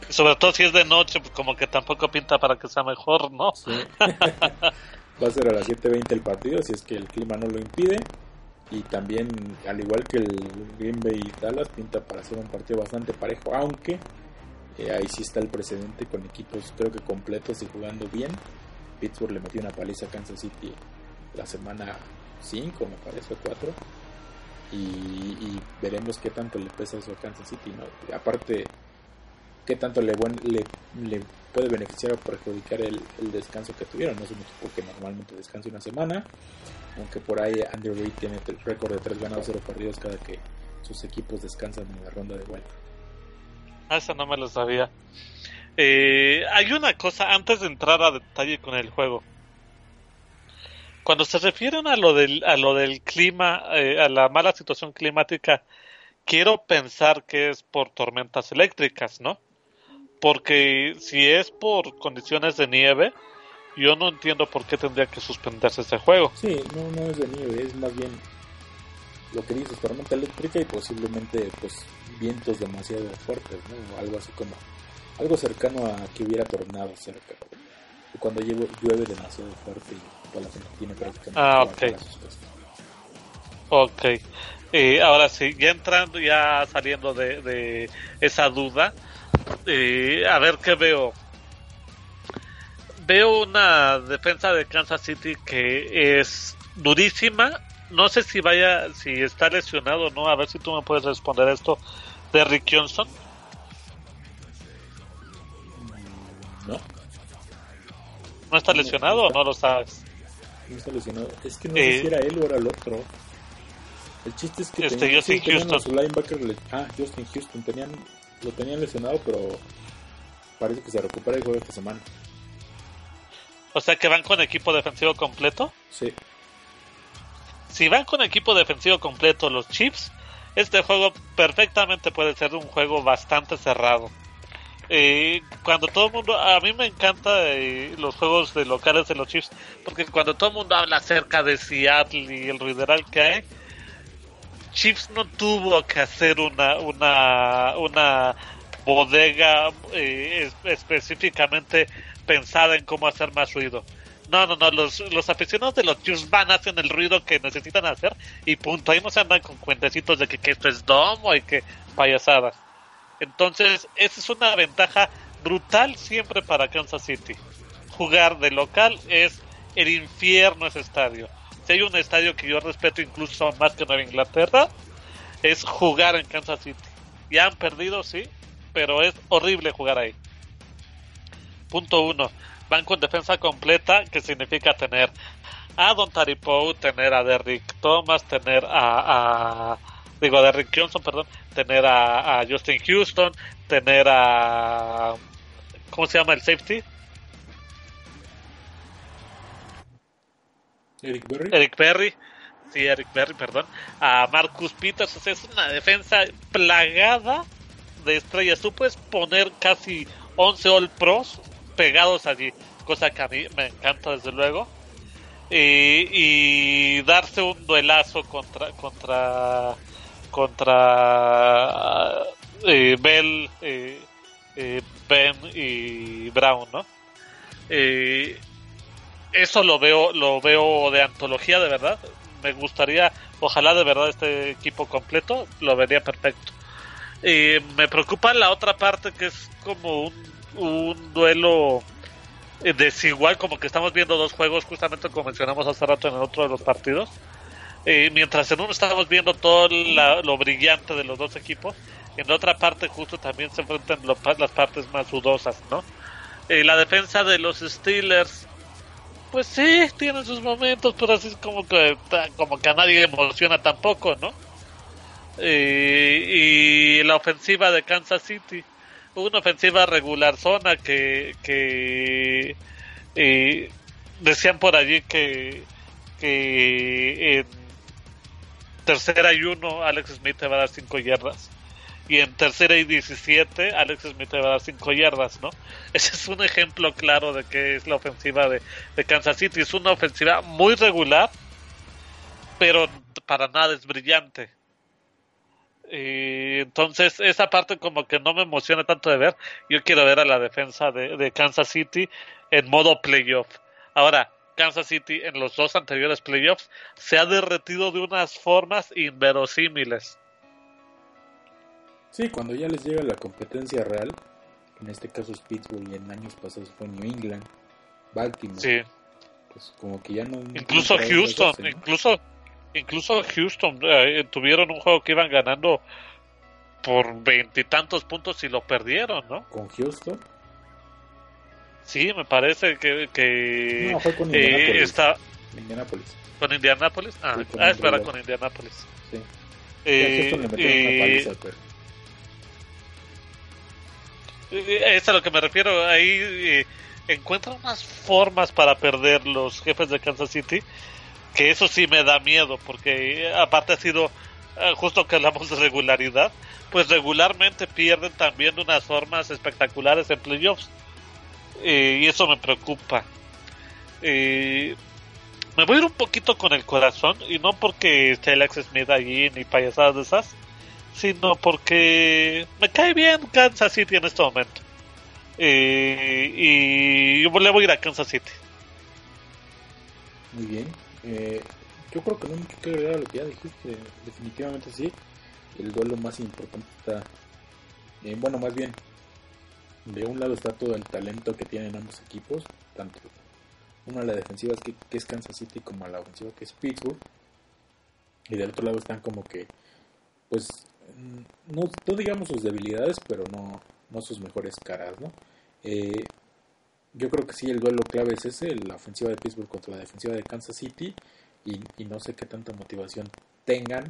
Sobre todo si es de noche, pues como que tampoco pinta para que sea mejor, ¿no? Va a ser a las 7.20 el partido, si es que el clima no lo impide. Y también, al igual que el Green Bay y Dallas, pinta para ser un partido bastante parejo, aunque ahí sí está el precedente con equipos creo que completos y jugando bien. Pittsburgh le metió una paliza a Kansas City la semana 5, me parece, o 4. Y, veremos qué tanto le pesa eso a Kansas City. ¿no? Aparte, qué tanto le, le, puede beneficiar o perjudicar el, descanso que tuvieron. No es un equipo que normalmente descansa una semana, aunque por ahí Andrew Reid tiene el récord de 3 ganados, 0 perdidos cada que sus equipos descansan en la ronda de vuelta. Eso no me lo sabía. Eh, hay una cosa antes de entrar a detalle con el juego. Cuando se refieren a lo del, a lo del clima, eh, a la mala situación climática, quiero pensar que es por tormentas eléctricas, ¿no? Porque si es por condiciones de nieve, yo no entiendo por qué tendría que suspenderse este juego. Sí, no, no es de nieve, es más bien lo que dices, tormenta eléctrica y posiblemente pues vientos demasiado fuertes, ¿no? Algo así como, algo cercano a que hubiera tornado cerca. Cuando llueve, demasiado fuerte y toda la gente tiene prácticamente... Ah, ok. Ok. Eh, ahora sí, ya entrando, ya saliendo de, de esa duda, eh, a ver qué veo. Veo una defensa de Kansas City que es durísima. No sé si vaya, si está lesionado o no. A ver si tú me puedes responder esto. De Rick Johnson. No. ¿No está lesionado o no lo sabes? No está lesionado. Es que no sé si eh, era él o era el otro. El chiste es que este, Justin Houston. su linebacker. Ah, Justin Houston. Tenían lo tenían lesionado, pero parece que se recupera y juega esta semana. O sea que van con equipo defensivo completo. Sí. Si van con equipo defensivo completo los Chiefs, este juego perfectamente puede ser un juego bastante cerrado. Eh, cuando todo el mundo, a mí me encanta eh, los juegos de locales de los Chiefs, porque cuando todo el mundo habla acerca de Seattle y el ruideral que hay, Chiefs no tuvo que hacer una una una bodega eh, específicamente pensada en cómo hacer más ruido. No, no, no, los, los aficionados de los Chiefs van, hacen el ruido que necesitan hacer y punto. Ahí no se andan con cuentecitos de que, que esto es domo y que payasadas. Entonces, esa es una ventaja brutal siempre para Kansas City. Jugar de local es el infierno ese estadio. Si hay un estadio que yo respeto incluso más que Nueva Inglaterra, es jugar en Kansas City. Ya han perdido, sí, pero es horrible jugar ahí. Punto uno. Van con defensa completa, que significa tener a Don Taripo, tener a Derrick Thomas, tener a, a digo a Derrick Johnson, perdón, tener a, a, Justin Houston, tener a ¿cómo se llama el safety? Eric Berry. Eric Berry. Sí, Eric Berry, perdón. A Marcus Peters. O sea, es una defensa plagada de estrellas. Tú puedes poner casi 11 All Pros pegados allí, cosa que a mí me encanta desde luego. Y, darse un duelazo contra contra contra eh, Bell, eh, eh, Ben y Brown, ¿no? Eso lo veo lo veo de antología de verdad. Me gustaría, ojalá de verdad este equipo completo lo vería perfecto. Y me preocupa la otra parte que es como un, un duelo desigual, como que estamos viendo dos juegos, justamente como mencionamos hace rato en el otro de los partidos. Eh, mientras en uno estamos viendo todo la, lo brillante de los dos equipos, en la otra parte justo también se enfrentan las partes más sudosas, ¿no? Eh, la defensa de los Steelers, pues sí, tiene sus momentos, pero así es como que, como que a nadie emociona tampoco, ¿no? Eh, y la ofensiva de Kansas City, una ofensiva regular zona que, que eh, decían por allí que, que en tercera y uno Alex Smith te va a dar cinco yardas y en tercera y 17 Alex Smith te va a dar 5 yardas, ¿no? Ese es un ejemplo claro de que es la ofensiva de, de, Kansas City. Es una ofensiva muy regular, pero para nada es brillante. Y entonces esa parte como que no me emociona tanto de ver. Yo quiero ver a la defensa de, de Kansas City en modo playoff. Ahora, Kansas City en los dos anteriores playoffs se ha derretido de unas formas inverosímiles. Sí, cuando ya les llega la competencia real, en este caso es Pittsburgh y en años pasados fue New England, Baltimore. Sí. Pues como que ya no. Incluso Houston, ¿no? incluso incluso Houston eh, tuvieron un juego que iban ganando por veintitantos puntos y lo perdieron, ¿no? Con Houston. Sí, me parece que, que no, fue con eh, está Indianapolis. con Indianapolis. Ah, Sí, con ah espera, con Indianapolis. Sí. Eh, Houston le metieron una y- paliza, pero. Eh, Es a lo que me refiero. Ahí encuentran unas formas para perder los jefes de Kansas City. Que eso sí me da miedo. Porque eh, aparte ha sido eh, justo que hablamos de regularidad. Pues regularmente pierden también de unas formas espectaculares en playoffs. Eh, y eso me preocupa. Eh, me voy a ir un poquito con el corazón. Y no porque esté Alex Smith allí ni payasadas de esas sino porque me cae bien Kansas City en este momento. Y yo le voy a ir a Kansas City. Muy bien. Eh, yo creo que no mucho que agregar a lo que ya dijiste. Definitivamente sí. El duelo más importante está. eh, bueno, más bien. De un lado está todo el talento que tienen ambos equipos. Tanto uno a la defensiva que, que es Kansas City como a la ofensiva que es Pittsburgh. Y del otro lado están como que. Pues. mm, No, no digamos sus debilidades, pero no, no sus mejores caras, ¿no? Eh, yo creo que sí, el duelo clave es ese, la ofensiva de Pittsburgh contra la defensiva de Kansas City, y, y no sé qué tanta motivación tengan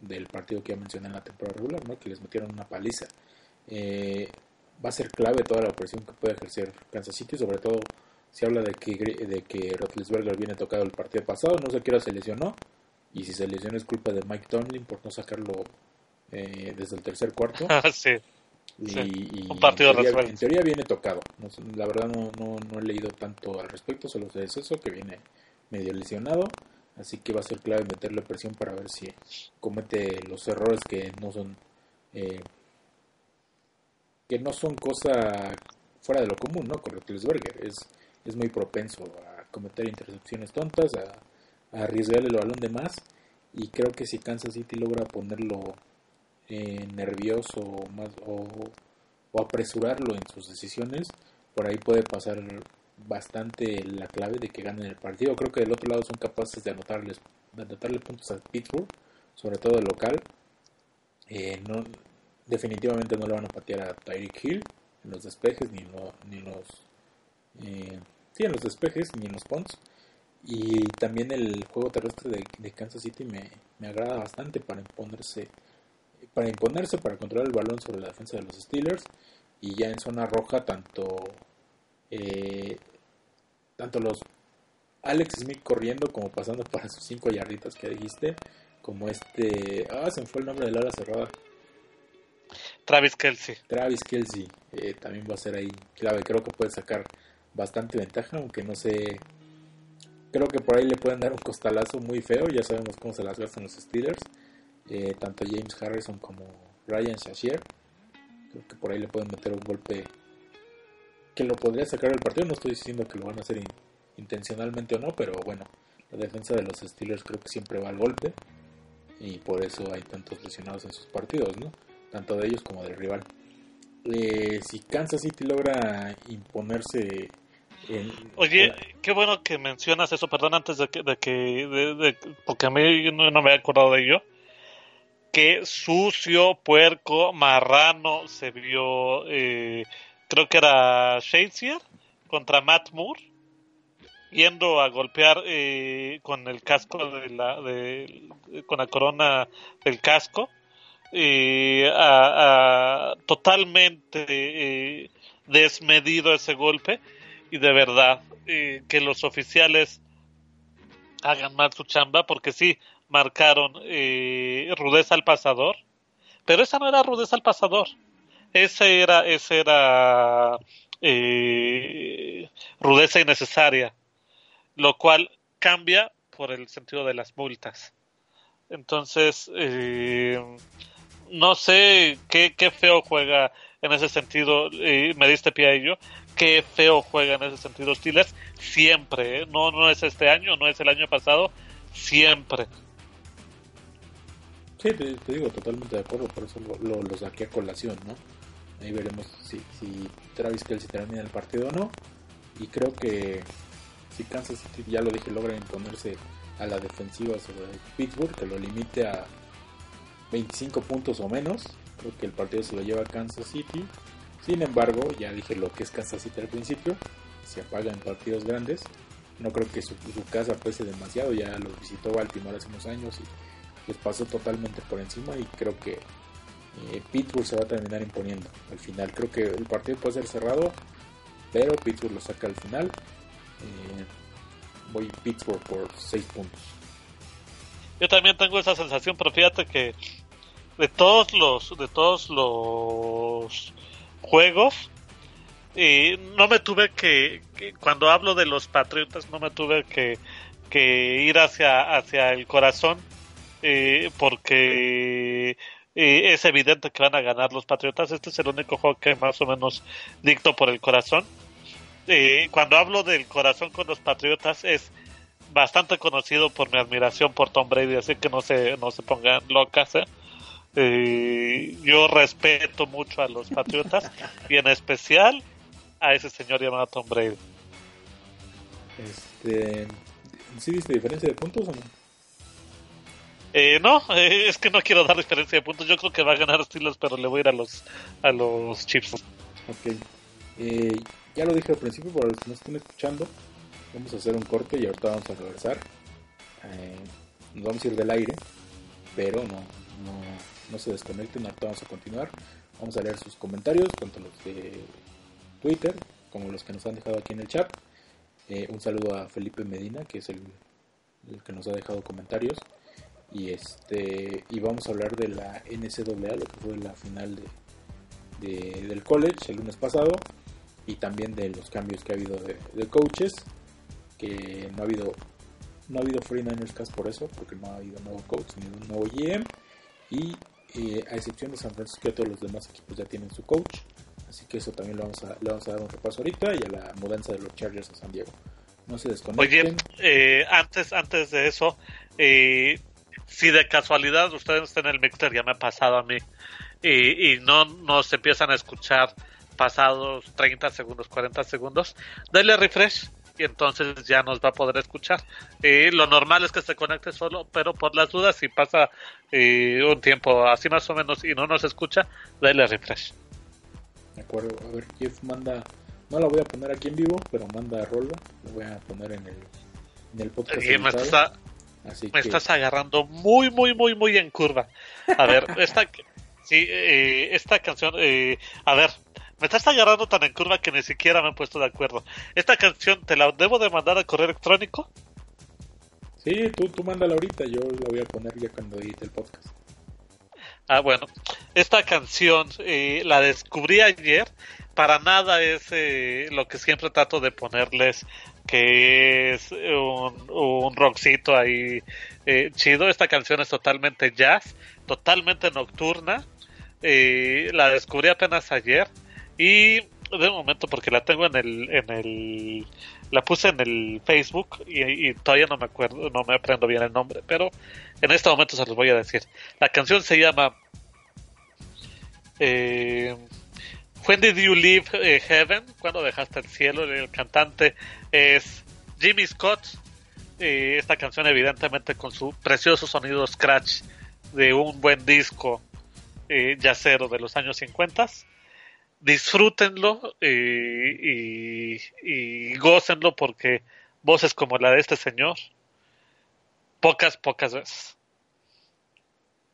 del partido que ya mencioné en la temporada regular, ¿no? que les metieron una paliza. Eh, va a ser clave toda la presión que puede ejercer Kansas City, sobre todo se habla de que, de que Roethlisberger viene tocado el partido pasado, no sé qué hora se lesionó, y si se lesionó es culpa de Mike Tomlin por no sacarlo eh, desde el tercer cuarto. sí. Y, Sí, y un partido en, teoría, resuelto. en teoría viene tocado. La verdad no, no, no he leído tanto al respecto, solo sé eso, que viene medio lesionado. Así que va a ser clave meterle presión para ver si comete los errores que no son eh, que no son cosa fuera de lo común, ¿no? Con Roethlisberger es, es muy propenso a cometer intercepciones tontas, a, a arriesgar el balón de más. Y creo que si Kansas City logra ponerlo eh, nervioso más, o, o, apresurarlo en sus decisiones, por ahí puede pasar bastante la clave de que ganen el partido. Creo que del otro lado son capaces de anotarles, de anotarle puntos a Pittsburgh, sobre todo el local. Eh, no, definitivamente no le van a patear a Tyreek Hill en los despejes ni, ni en los eh, sí, en los despejes ni en los punts. Y también el juego terrestre de, Kansas City me, me, agrada bastante para imponerse, para imponerse, para controlar el balón sobre la defensa de los Steelers. Y ya en zona roja, tanto, eh, tanto los Alex Smith corriendo como pasando para sus 5 yarditas que dijiste, como este. Ah, se me fue el nombre del ala cerrada. Travis Kelsey. Travis Kelsey eh, también va a ser ahí clave. Creo que puede sacar bastante ventaja, aunque no sé Creo que por ahí le pueden dar un costalazo muy feo. Ya sabemos cómo se las gastan los Steelers. Eh, tanto James Harrison como Ryan Shazier. Creo que por ahí le pueden meter un golpe que lo podría sacar del partido. No estoy diciendo que lo van a hacer intencionalmente o no, pero bueno, la defensa de los Steelers creo que siempre va al golpe. Y por eso hay tantos lesionados en sus partidos, ¿no? Tanto de ellos como del rival. Eh, si Kansas City logra imponerse Oye, qué bueno que mencionas eso, perdón, antes de que, de que porque a mí no, me había acordado de ello. Qué sucio, puerco, marrano se vio, eh, creo que era Shakespeare contra Matt Moore, yendo a golpear eh, con el casco de la, con la corona del casco, eh, a, totalmente desmedido ese golpe. Y de verdad eh, que los oficiales hagan mal su chamba porque sí marcaron eh, rudeza al pasador pero esa no era rudeza al pasador ese era ese era eh, rudeza innecesaria lo cual cambia por el sentido de las multas entonces no sé qué, qué feo juega en ese sentido me diste pie a ello qué feo juega en ese sentido Steelers siempre, ¿eh? no, no es este año, no es el año pasado, siempre. Sí, te, digo, totalmente de acuerdo, por eso lo, lo, saqué a colación, ¿no? Ahí veremos si, si Travis Kelsey termina el partido o no. Y creo que si Kansas City, ya lo dije, logra imponerse a la defensiva sobre Pittsburgh, que lo limite a 25 puntos o menos, creo que el partido se lo lleva a Kansas City sin embargo, ya dije lo que es Kansas City al principio, se apaga en partidos grandes. No creo que su, casa pese demasiado, ya lo visitó Baltimore hace unos años y pasó totalmente por encima y creo que eh, Pittsburgh se va a terminar imponiendo al final. Creo que el partido puede ser cerrado, pero Pittsburgh lo saca al final. Eh, voy Pittsburgh por 6 puntos. Yo también tengo esa sensación, pero fíjate que de todos los de todos los juegos. Y no me tuve que, cuando hablo de los Patriotas, no me tuve que, que ir hacia, hacia el corazón, eh, porque eh, es evidente que van a ganar los Patriotas. Este es el único juego que más o menos dicto por el corazón. Eh, cuando hablo del corazón con los Patriotas es bastante conocido por mi admiración por Tom Brady, así que no se, no se pongan locas. ¿eh? Eh, yo respeto mucho a los Patriotas y en especial a ese señor llamado Tom Brady. Este, ¿Sí viste diferencia de puntos o no? Eh, no, eh, es que no quiero dar diferencia de puntos. Yo creo que va a ganar Steelers, pero le voy a ir a los, a los Chiefs. Ok. Eh, ya lo dije al principio, para los que no estén escuchando, vamos a hacer un corte y ahorita vamos a regresar. nos vamos a ir del aire, pero no, no, no se desconecten, ahorita vamos a continuar. Vamos a leer sus comentarios, tanto los de Twitter como los que nos han dejado aquí en el chat. Eh, un saludo a Felipe Medina, que es el, que nos ha dejado comentarios. Y este y vamos a hablar de la NCAA, lo que fue la final de, del college el lunes pasado. Y también de los cambios que ha habido de, coaches. Que no ha habido no ha habido 49ers Cast por eso, porque no ha habido nuevo coach ni un nuevo GM. Y eh, a excepción de San Francisco, todos los demás equipos ya tienen su coach. Así que eso también lo vamos a, le vamos a dar un repaso ahorita y a la mudanza de los Chargers a San Diego. No se desconecten. Oye, eh, antes, antes de eso, eh, si de casualidad ustedes están en el mixer, ya me ha pasado a mí, y, y no nos empiezan a escuchar pasados 30 segundos, 40 segundos, denle refresh y entonces ya nos va a poder escuchar. Eh, lo normal es que se conecte solo, pero por las dudas, si pasa eh, un tiempo así más o menos y no nos escucha, denle refresh. De acuerdo, a ver, Jeff manda, no la voy a poner aquí en vivo, pero manda rola, lo voy a poner en el, en el podcast. Y me, está- Así me que, estás agarrando muy, muy, muy, muy en curva. A ver, esta, sí, eh, esta canción, eh, a ver, me estás agarrando tan en curva que ni siquiera me he puesto de acuerdo. Esta canción, ¿te la debo de mandar a correo electrónico? sí, tú, tú mándala ahorita, yo la voy a poner ya cuando edite el podcast. Ah, bueno, esta canción eh, la descubrí ayer. Para nada es eh, lo que siempre trato de ponerles, que es un, un rockcito ahí eh, chido. Esta canción es totalmente jazz, totalmente nocturna. Eh, la descubrí apenas ayer y de momento porque la tengo en el, en el, la puse en el Facebook y, todavía no me acuerdo, no me aprendo bien el nombre, pero en este momento se los voy a decir. La canción se llama eh, When Did You Leave Heaven? ¿Cuándo dejaste el cielo? El cantante es Jimmy Scott. Esta canción evidentemente con su precioso sonido scratch de un buen disco eh, yacero de los años 50. Disfrútenlo y, y gócenlo porque voces como la de este señor, pocas, pocas veces.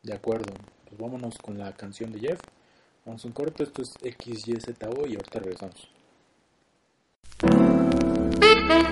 De acuerdo, pues vámonos con la canción de Jeff. Vamos a un corto, esto es XYZO y ahorita regresamos. When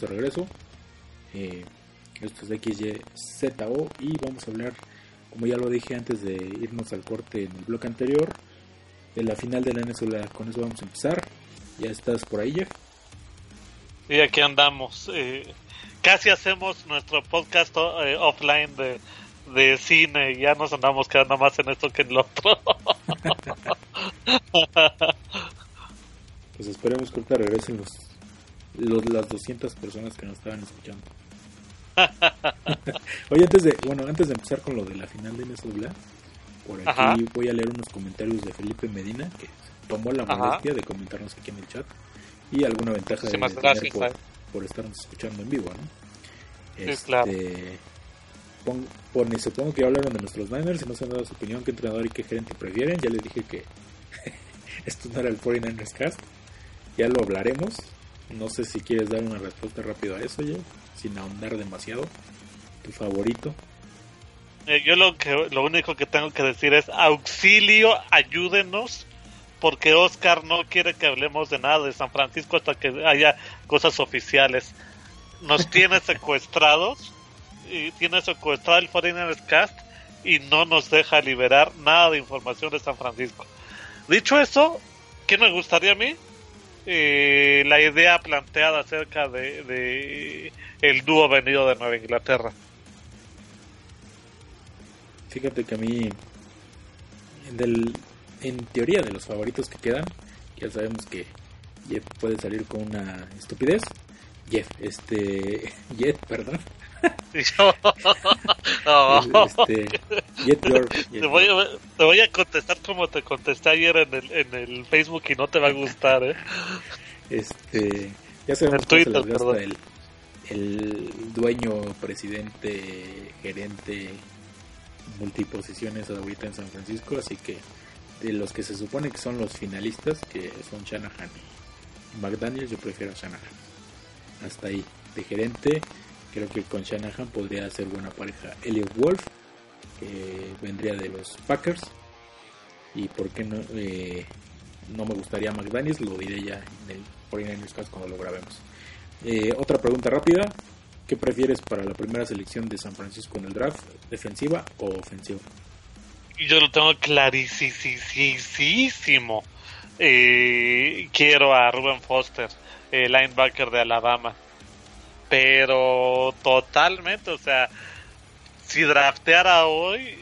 estamos de regreso. Eh, esto es XYZO y vamos a hablar, como ya lo dije antes de irnos al corte en el bloque anterior, de la final de la NSL. Con eso vamos a empezar. Ya estás por ahí, Jeff. Y aquí andamos. Eh, casi hacemos nuestro podcast eh, offline de, de cine ya nos andamos quedando más en esto que en lo otro. pues esperemos que ahorita regresen los, los, las 200 personas que nos estaban escuchando. Oye, antes de, bueno, antes de empezar con lo de la final de NSA, por aquí Ajá. voy a leer unos comentarios de Felipe Medina, que tomó la Ajá. molestia de comentarnos aquí en el chat. Y alguna ventaja de, Muchísimas de tener gracias, por, por estarnos escuchando en vivo, ¿no? Sí, claro. pon- pone, supongo que ya hablaron de nuestros Niners y nos han dado su opinión, qué entrenador y qué gerente prefieren. Ya les dije que esto no era el 49ers Cast. Ya lo hablaremos. No sé si quieres dar una respuesta rápida a eso, ya, sin ahondar demasiado. Tu favorito. Eh, yo lo que lo único que tengo que decir es auxilio, ayúdenos, porque Oscar no quiere que hablemos de nada de San Francisco hasta que haya cosas oficiales. Nos tiene secuestrados y tiene secuestrado el Foreigners Cast y no nos deja liberar nada de información de San Francisco. Dicho eso, ¿qué me gustaría a mí? Eh, la idea planteada acerca de, de el dúo venido de Nueva Inglaterra. Fíjate que a mí, del, en teoría de los favoritos que quedan, ya sabemos que Jeff puede salir con una estupidez. Jeff, este, Jet, perdón. No. Este, te, voy a, te voy a contestar como te contesté ayer en el, en el Facebook y no te va a gustar, ¿eh? Este, ya sabemos se les gasta el, el dueño, presidente, gerente, multiposiciones ahorita en San Francisco, así que de los que se supone que son los finalistas, que son Shanahan y McDaniels, yo prefiero a Shanahan. Hasta ahí. De gerente, creo que con Shanahan podría ser buena pareja. Elliot Wolf, que vendría de los Packers. Y por qué no, eh, no me gustaría McDaniels, lo diré ya en el 49ers Cast cuando lo grabemos. Eh, otra pregunta rápida. ¿Qué prefieres para la primera selección de San Francisco en el draft? ¿Defensiva o ofensiva? Yo lo tengo clarísimo. Eh, quiero a Ruben Foster, linebacker de Alabama. Pero totalmente, o sea, si drafteara hoy,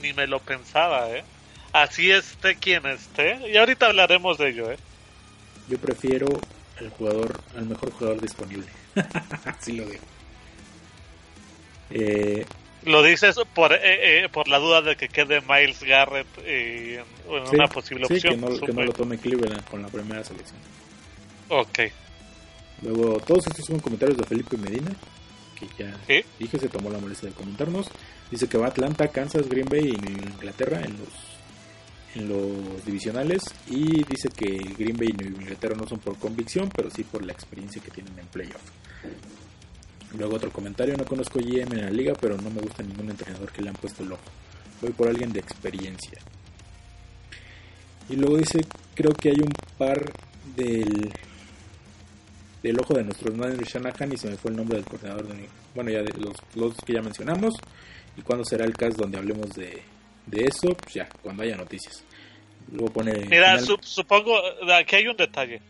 ni me lo pensaba, ¿eh? Así esté quien esté. Y ahorita hablaremos de ello, ¿eh? Yo prefiero al jugador, al mejor jugador disponible. Así lo digo. Eh, Lo dices por, eh, eh, por la duda de que quede Miles Garrett eh, en, en sí, una posible sí, opción. que, no, que no lo tome Cleveland con la primera selección. Ok. Luego, todos estos son comentarios de Felipe Medina, que ya Sí. dije, se tomó la molestia de comentarnos. Dice que va a Atlanta, Kansas, Green Bay y Inglaterra en los en los divisionales y dice que Green Bay y Inglaterra no son por convicción, pero sí por la experiencia que tienen en playoff. Luego otro comentario, no conozco GM en la liga, pero no me gusta ningún entrenador que le han puesto el ojo. Voy por alguien de experiencia. Y luego dice, creo que hay un par del del ojo de nuestros Niners Shanahan y se me fue el nombre del coordinador de bueno ya de los, los que ya mencionamos. Y cuándo será el caso donde hablemos de, de eso pues ya cuando haya noticias. Luego pone Mira, su- supongo, aquí hay un detalle.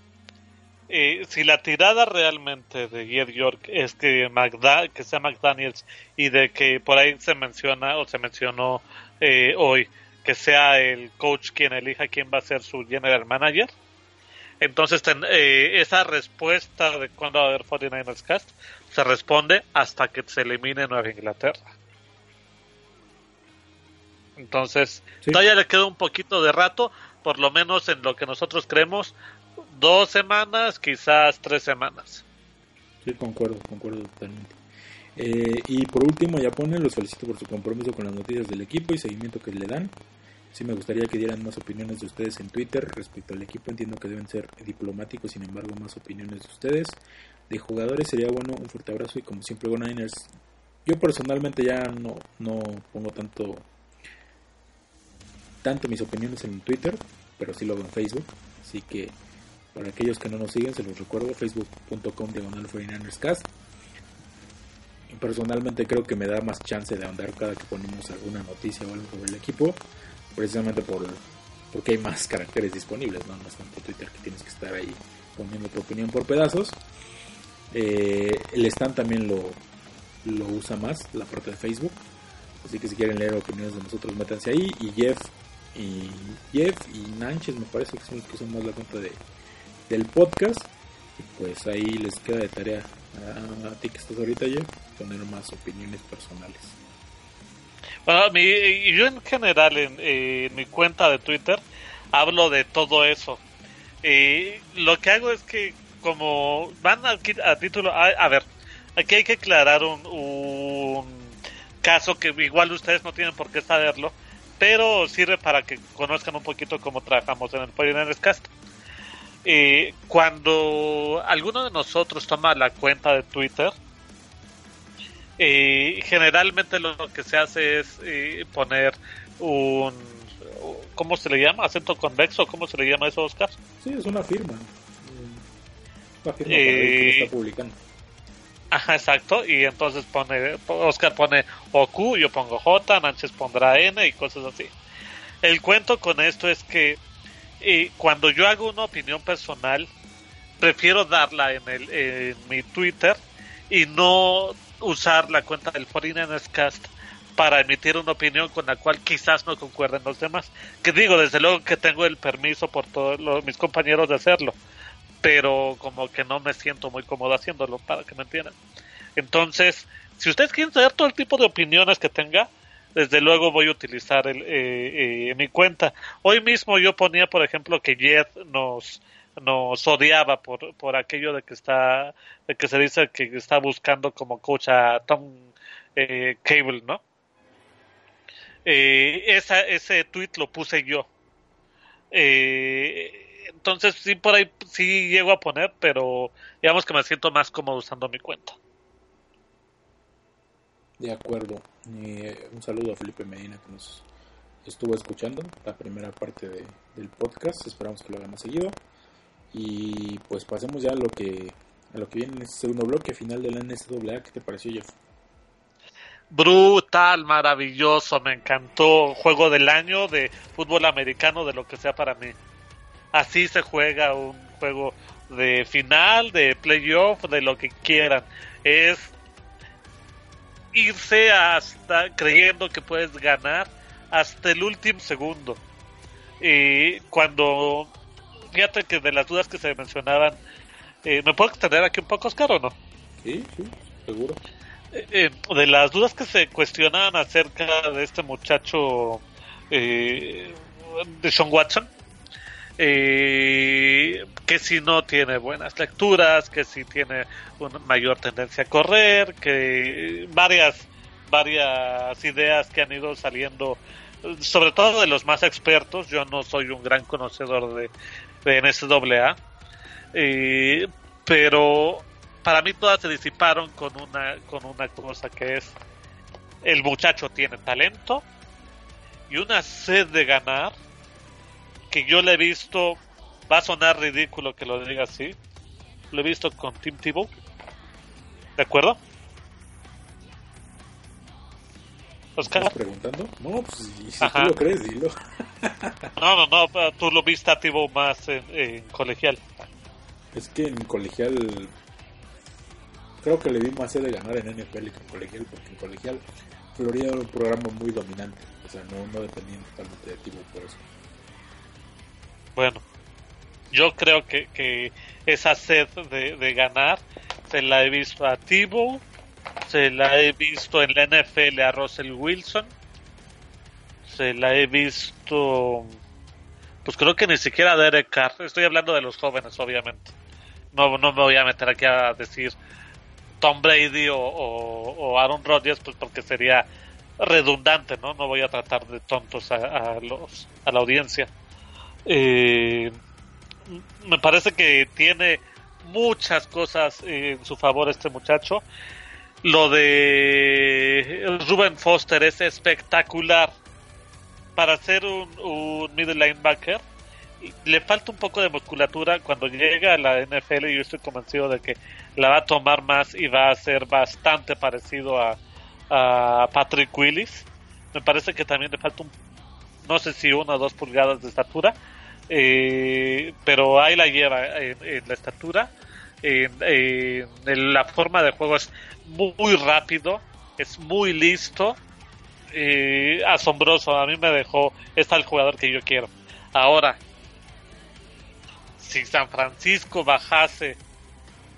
Eh, si la tirada realmente de Jed York es que, Magda, que sea McDaniels y de que por ahí se menciona o se mencionó eh, hoy que sea el coach quien elija quién va a ser su general manager, entonces ten- eh, esa respuesta de cuándo va a haber 49ers Cast se responde hasta que se elimine Nueva Inglaterra. Entonces, Sí. todavía le queda un poquito de rato, por lo menos en lo que nosotros creemos, dos semanas, quizás tres semanas. Sí, concuerdo, concuerdo totalmente. Eh, y por último, ya pone, los felicito por su compromiso con las noticias del equipo y seguimiento que le dan. Sí me gustaría que dieran más opiniones de ustedes en Twitter respecto al equipo. Entiendo que deben ser diplomáticos, sin embargo, más opiniones de ustedes. De jugadores sería bueno un fuerte abrazo y como siempre, Go Niners. Yo personalmente ya no, no pongo tanto tanto mis opiniones en Twitter, pero sí lo hago en Facebook. Así que Para aquellos que no nos siguen, se los recuerdo, facebook.com diagonal 49erscast. Personalmente creo que me da más chance de andar cada que ponemos alguna noticia o algo sobre el equipo, precisamente por porque hay más caracteres disponibles, no, no es tanto Twitter que tienes que estar ahí poniendo tu opinión por pedazos. Eh, el stand también lo, lo usa más, la parte de Facebook. Así que si quieren leer opiniones de nosotros, métanse ahí. Y Jeff y Jeff y Nanches me parece que son los que son más la cuenta de, del podcast. Y pues ahí les queda de tarea a, ti que estás ahorita, Jeff, poner más opiniones personales. Bueno, mi, yo en general en, mi cuenta de Twitter hablo de todo eso. Eh, lo que hago es que como van a, a título, a, ver, aquí hay que aclarar un, un, caso que igual ustedes no tienen por qué saberlo, pero sirve para que conozcan un poquito cómo trabajamos en el Pioneers Cast. Eh, cuando alguno de nosotros toma la cuenta de Twitter, eh, generalmente lo que se hace es eh, poner un ¿cómo se le llama? acento convexo, ¿cómo se le llama eso, Oscar? Sí, es una firma. Una firma que está publicando. Ajá, exacto. Y entonces pone, Oscar pone OQ, yo pongo J, Nánchez pondrá N y cosas así. El cuento con esto es que eh, cuando yo hago una opinión personal, prefiero darla en, el, en mi Twitter y no usar la cuenta del Foreigners Cast para emitir una opinión con la cual quizás no concuerden los demás. Que digo, desde luego que tengo el permiso por todos mis compañeros de hacerlo pero como que no me siento muy cómodo haciéndolo, para que me entiendan. Entonces, si ustedes quieren saber todo el tipo de opiniones que tenga, desde luego voy a utilizar el, eh, eh, mi cuenta. Hoy mismo yo ponía, por ejemplo, que Jed nos nos odiaba por, por aquello de que está de que se dice que está buscando como coach a Tom eh, Cable, ¿no? esa, ese tweet lo puse yo. Eh, entonces sí por ahí sí llego a poner, pero digamos que me siento más cómodo usando mi cuenta. De acuerdo. Eh, un saludo a Felipe Medina que nos estuvo escuchando la primera parte del podcast. Esperamos que lo hagan seguido. Y pues pasemos ya a lo que a lo que viene en este segundo bloque final de la NCAA. ¿Qué te pareció, Jeff? Brutal, maravilloso, me encantó. Juego del año de fútbol americano, de lo que sea para mí así se juega un juego de final, de playoff, de lo que quieran. Es irse hasta creyendo que puedes ganar hasta el último segundo. Y cuando, fíjate que de las dudas que se mencionaban, eh, ¿me puedo extender aquí un poco, Oscar, o no? Sí, sí, seguro. Eh, eh, de las dudas que se cuestionaban acerca de este muchacho de Sean Watson, eh, que si no tiene buenas lecturas, que si tiene una mayor tendencia a correr, que varias varias ideas que han ido saliendo, sobre todo de los más expertos. Yo no soy un gran conocedor de, de NSAA, eh, pero para mí todas se disiparon con una con una cosa que es el muchacho tiene talento y una sed de ganar que yo le he visto, va a sonar ridículo que lo diga así, lo he visto con Tim Tebow, ¿de acuerdo? ¿Estás preguntando? No, pues si, tú lo crees, dilo. no, no, no, tú lo viste a Tebow más en, colegial. Es que en colegial creo que le vi más de ganar en NFL que en colegial, porque en colegial Florida era un programa muy dominante, o sea, no, no dependían totalmente de Tebow por eso. Bueno, yo creo que, que esa sed de, ganar se la he visto a Tibo, se la he visto en la NFL a Russell Wilson, se la he visto, pues creo que ni siquiera a Derek Carr. Estoy hablando de los jóvenes, obviamente. No, no me voy a meter aquí a decir Tom Brady o, Aaron Rodgers, pues porque sería redundante, ¿no? No voy a tratar de tontos a, los, a la audiencia. Eh, me parece que tiene muchas cosas en su favor este muchacho. Lo de Ruben Foster es espectacular. Para ser un, middle linebacker, le falta un poco de musculatura. Cuando llega a la NFL yo estoy convencido de que la va a tomar más y va a ser bastante parecido a, a Patrick Willis. Me parece que también le falta un no sé si una o dos pulgadas de estatura eh, pero ahí la lleva en la estatura en, en la forma de juego es muy rápido es muy listo eh, asombroso a mí me dejó está el jugador que yo quiero ahora si San Francisco bajase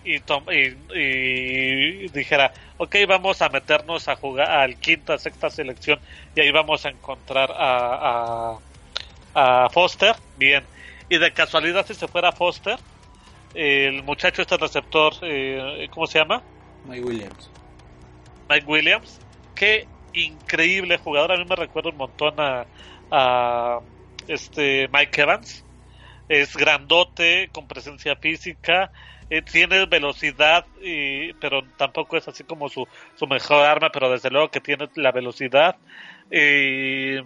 y, y, dijera, ok, vamos a meternos a jugar al quinta, sexta selección y ahí vamos a encontrar a, a Foster, bien. Y de casualidad si se fuera Foster, el muchacho este receptor, eh, ¿cómo se llama? Mike Williams. Mike Williams. Qué increíble jugador. A mí me recuerda un montón a, a este Mike Evans. Es grandote, con presencia física, eh, tiene velocidad, y, pero tampoco es así como su, su mejor arma, pero desde luego que tiene la velocidad. Eh,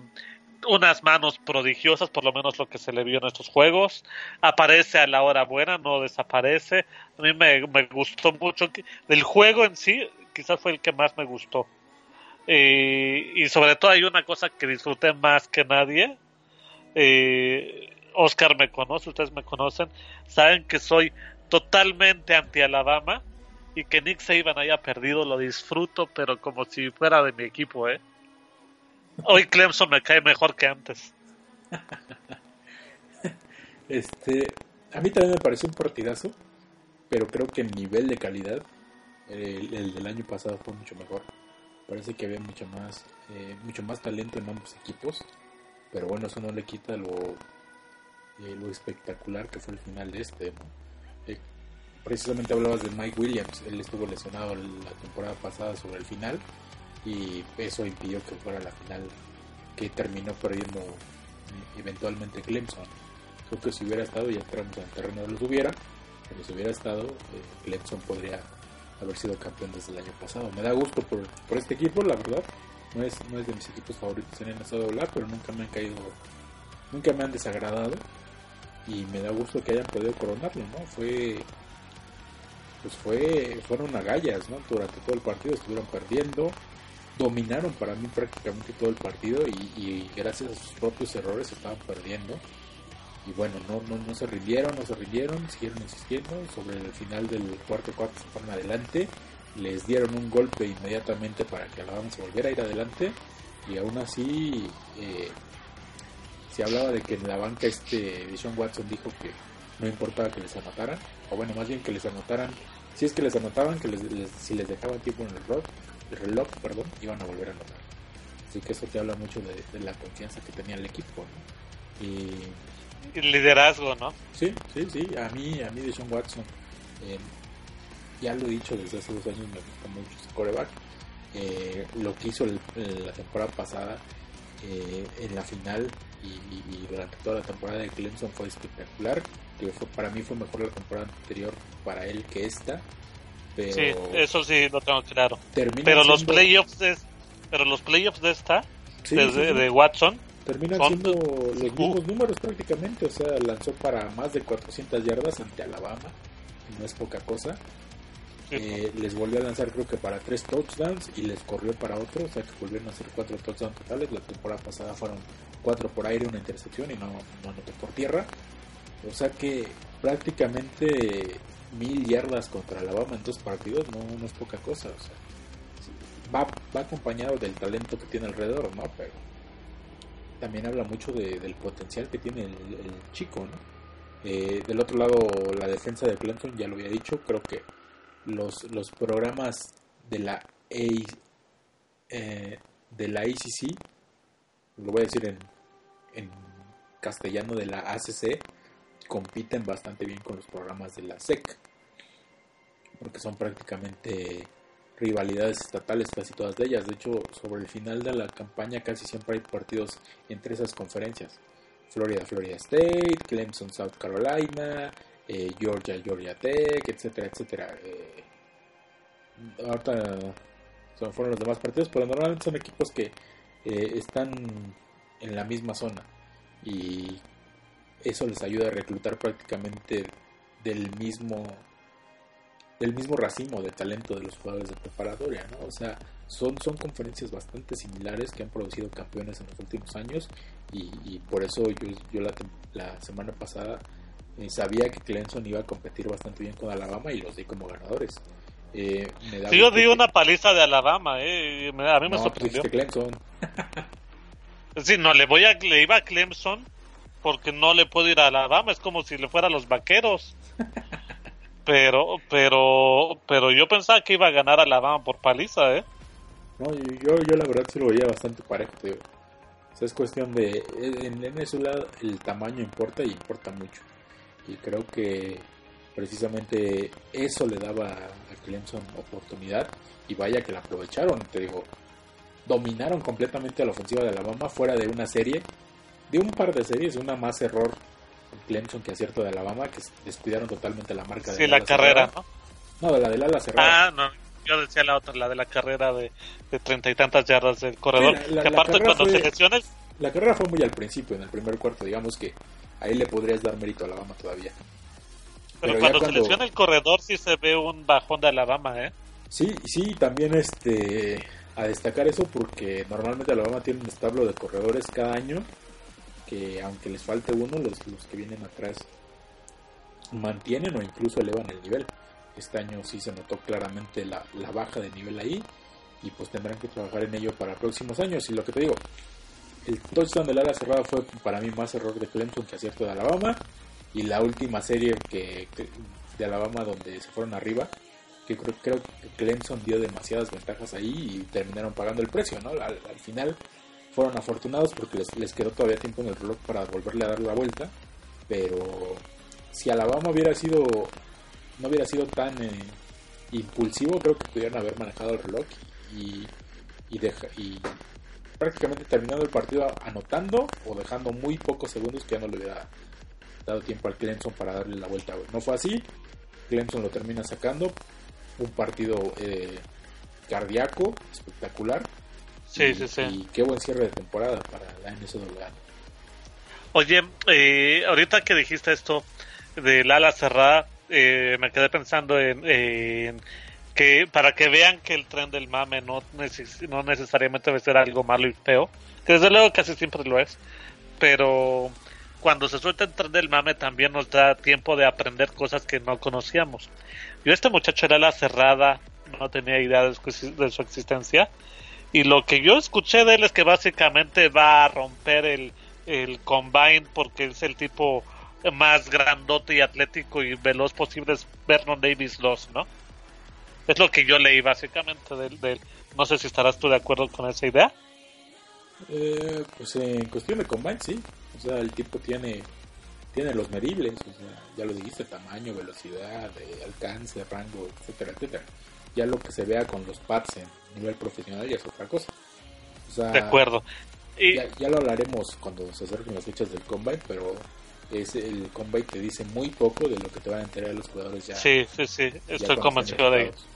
unas manos prodigiosas, por lo menos lo que se le vio en estos juegos. Aparece a la hora buena, no desaparece. A mí me, me gustó mucho. Del juego en sí, quizás fue el que más me gustó. Y sobre todo hay una cosa que disfruté más que nadie. Eh, Oscar me conoce, ustedes me conocen, saben que soy totalmente anti Alabama y que Nick Saban haya perdido lo disfruto, pero como si fuera de mi equipo, ¿eh? Hoy Clemson me cae mejor que antes. Este, a mí también me pareció un partidazo, pero creo que en nivel de calidad el, el del año pasado fue mucho mejor. Parece que había mucho más, eh, mucho más talento en ambos equipos, pero bueno, eso no le quita lo, eh, lo espectacular que fue el final de este. Eh, precisamente hablabas de Mike Williams, él estuvo lesionado la temporada pasada sobre el final y eso impidió que fuera la final que terminó perdiendo eh, eventualmente Clemson. Creo que si hubiera estado, ya entramos en el terreno de los hubiera, pero si hubiera estado, eh, Clemson podría haber sido campeón desde el año pasado. Me da gusto por, por este equipo, la verdad. No es, no es de mis equipos favoritos en NCAA, pero nunca me han caído, nunca me han desagradado. Y me da gusto que hayan podido coronarlo, ¿no? Fue, pues fue, fueron agallas, ¿no? Durante todo el partido estuvieron perdiendo, dominaron para mí prácticamente todo el partido y, gracias a sus propios errores estaban perdiendo. Y bueno, no, no, no se rindieron, no se rindieron, siguieron insistiendo, sobre el final del cuarto cuarto se fueron adelante, les dieron un golpe inmediatamente para que Alabama se volviera a ir adelante. Y aún así eh, se hablaba de que en la banca este Deshaun Watson dijo que no importaba que les anotaran, o bueno, más bien que les anotaran, si es que les anotaban, que les, si les dejaban tiempo en el el reloj, perdón, iban a volver a anotar. Así que eso te habla mucho de, de la confianza que tenía el equipo. ¿no? Y Y liderazgo, ¿no? Sí, sí, sí. A mí, a mí Deshaun Watson, eh, ya lo he dicho desde hace dos años, me gusta mucho ese coreback. Eh, lo que hizo el- el- la temporada pasada eh, en la final y, y- y durante toda la temporada de Clemson fue espectacular. Que fue, para mí fue mejor la temporada anterior para él que esta. Pero Sí, eso sí lo tengo claro. Pero los siendo- playoffs de, pero los playoffs de esta, sí, de, sí, sí. de Watson, terminan son- siendo los Uh. mismos números prácticamente. O sea, lanzó para más de 400 yardas ante Alabama. No es poca cosa. Eh, les volvió a lanzar creo que para tres touchdowns y les corrió para otro, o sea que volvieron a hacer cuatro touchdowns totales. La temporada pasada fueron cuatro por aire, una intercepción y no, no anotó por tierra. O sea que prácticamente mil yardas contra Alabama en dos partidos no, es poca cosa. Va, va acompañado del talento que tiene alrededor, ¿no? Pero también habla mucho de- del potencial que tiene el, chico. Eh, del otro lado, la defensa de Clemson, ya lo había dicho, creo que los, los programas de la eh, de la ACC, lo voy a decir en, en castellano de la ACC, compiten bastante bien con los programas de la SEC, porque son prácticamente rivalidades estatales casi todas de ellas. De hecho, sobre el final de la campaña casi siempre hay partidos entre esas conferencias. Florida, Florida State, Clemson, South Carolina, eh, Georgia, Georgia Tech, etcétera, etcétera. Eh, ahorita son, fueron los demás partidos, pero normalmente son equipos que eh, están en la misma zona. Y eso les ayuda a reclutar prácticamente del mismo del mismo racimo de talento de los jugadores de preparatoria, ¿no? O sea, son, son conferencias bastante similares que han producido campeones en los últimos años y, y por eso yo, yo la, la semana pasada eh, sabía que Clemson iba a competir bastante bien con Alabama y los di como ganadores. Eh, me da Sí, yo di una paliza de Alabama, eh, a mí me No, tú sorprendió. Clemson. Sí, no, le voy a, le iba a Clemson porque no le puedo ir a Alabama, es como si le fuera a los vaqueros. Pero, pero, pero yo pensaba que iba a ganar Alabama por paliza, eh. No, yo, yo la verdad sí lo veía bastante parejo, digo. O es cuestión de... En Venezuela el tamaño importa y importa mucho. Y creo que precisamente eso le daba a Clemson oportunidad. Y vaya que la aprovecharon, te digo. Dominaron completamente a la ofensiva de Alabama fuera de una serie. De un par de series, una más error en Clemson que acierto de Alabama, que descuidaron totalmente la marca de Sí, la carrera, cerrada. ¿no? La del ala cerrada. Ah, no, yo decía la otra, la de la carrera de treinta y tantas yardas del corredor. Sí, la- la- que aparte cuando fue- se lesiona La carrera fue muy al principio, en el primer cuarto, digamos que ahí le podrías dar mérito a Alabama todavía. pero, cuando, cuando- se lesiona el corredor sí se ve un bajón de Alabama, eh. Sí, sí, también este a destacar eso porque normalmente Alabama tiene un establo de corredores cada año que aunque les falte uno, los, los que vienen atrás mantienen o incluso elevan el nivel. Este año sí se notó claramente la, la baja de nivel ahí y pues tendrán que trabajar en ello para próximos años. Y lo que te digo, el touchdown del ala cerrada fue para mí más error de Clemson que acierto de Alabama. Y la última serie que, de Alabama donde se fueron arriba, que creo, creo que Clemson dio demasiadas ventajas ahí y terminaron pagando el precio, ¿no? Al final fueron afortunados porque les, quedó todavía tiempo en el reloj para volverle a dar la vuelta, pero si Alabama hubiera sido no hubiera sido tan eh, impulsivo, creo que pudieran haber manejado el reloj y, y, deja- prácticamente terminando el partido anotando o dejando muy pocos segundos que ya no le hubiera dado tiempo al Clemson para darle la vuelta. No fue así, Clemson lo termina sacando, un partido eh, cardíaco, espectacular. Sí, y, sí, sí. Y qué buen cierre de temporada para la NCAA. Oye, eh, ahorita que dijiste esto del ala cerrada, eh, me quedé pensando en, en que para que vean que el tren del mame no, neces- no necesariamente debe ser algo malo y feo, que desde luego casi siempre lo es, pero cuando se suelta el tren del mame también nos da tiempo de aprender cosas que no conocíamos. Yo este muchacho era ala cerrada, no tenía idea de su, de su existencia, y lo que yo escuché de él es que básicamente va a romper el, el combine porque es el tipo más grandote y atlético y veloz posible es Vernon Davis Loss, ¿no? Es lo que yo leí básicamente del, del- no sé si estarás tú de acuerdo con esa idea. Eh, pues en cuestión de combine, sí. O sea, el tipo tiene tiene los medibles, o sea, ya lo dijiste, tamaño, velocidad, eh, alcance, rango, etcétera, etcétera. Ya lo que se vea con los pads en nivel profesional ya es otra cosa. O sea, De acuerdo. Y, Ya, ya lo hablaremos cuando se acerquen las fechas del combine, pero es el combine te dice muy poco de lo que te van a enterar los jugadores ya. sí, sí, sí, estoy convencido de ello. enfocados.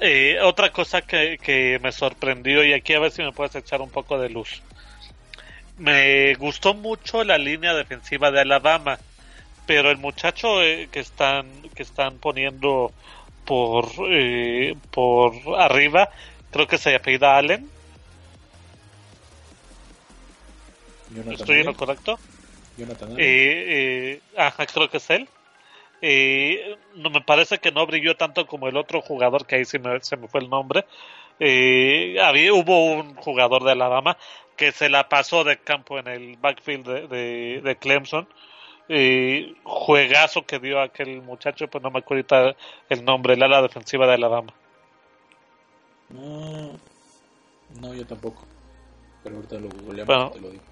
Eh, otra cosa que, que me sorprendió y aquí a ver si me puedes echar un poco de luz. Me gustó mucho la línea defensiva de Alabama, pero el muchacho eh, que están que están poniendo por eh, por arriba, creo que se apellida Allen. Jonathan ¿Estoy en lo correcto? Jonathan Allen. Eh, eh, ajá, creo que es él. Eh, no me parece que no brilló tanto como el otro jugador que ahí se me, se me fue el nombre. Eh, había, hubo un jugador de Alabama que se la pasó de campo en el backfield de, de, de Clemson. Eh, juegazo que dio aquel muchacho, pues no me acuerdo ahorita el nombre, el ala defensiva de Alabama. No, no, yo tampoco. Pero ahorita lo googleamos Bueno. te lo digo.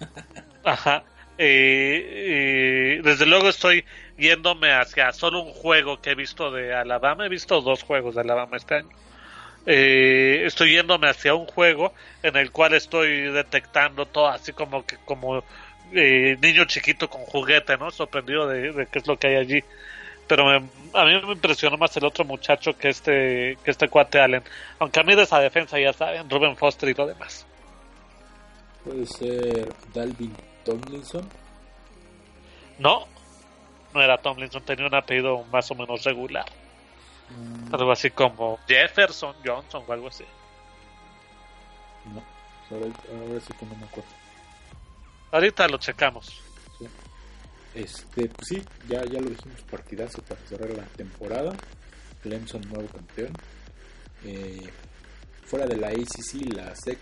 Ajá. Eh, eh, desde luego estoy yéndome hacia solo un juego que he visto de Alabama. He visto dos juegos de Alabama este año. Eh, estoy yéndome hacia un juego en el cual estoy detectando todo así como que como eh, niño chiquito con juguete, ¿no? Sorprendido de, de qué es lo que hay allí. Pero me- a mí me impresionó más el otro muchacho que este que este cuate Allen. Aunque a mí de esa defensa ya saben, Ruben Foster y lo demás. Puede ser Dalvin Tomlinson. No, no era Tomlinson, tenía un apellido más o menos regular. Mm, Algo así como Jefferson, Johnson o algo así. no, ahora, ahora sí que no me acuerdo. Ahorita lo checamos. Este, pues sí, ya, ya lo dijimos, partidazo para cerrar la temporada. Clemson nuevo campeón. Eh, fuera de la ACC, la SEC,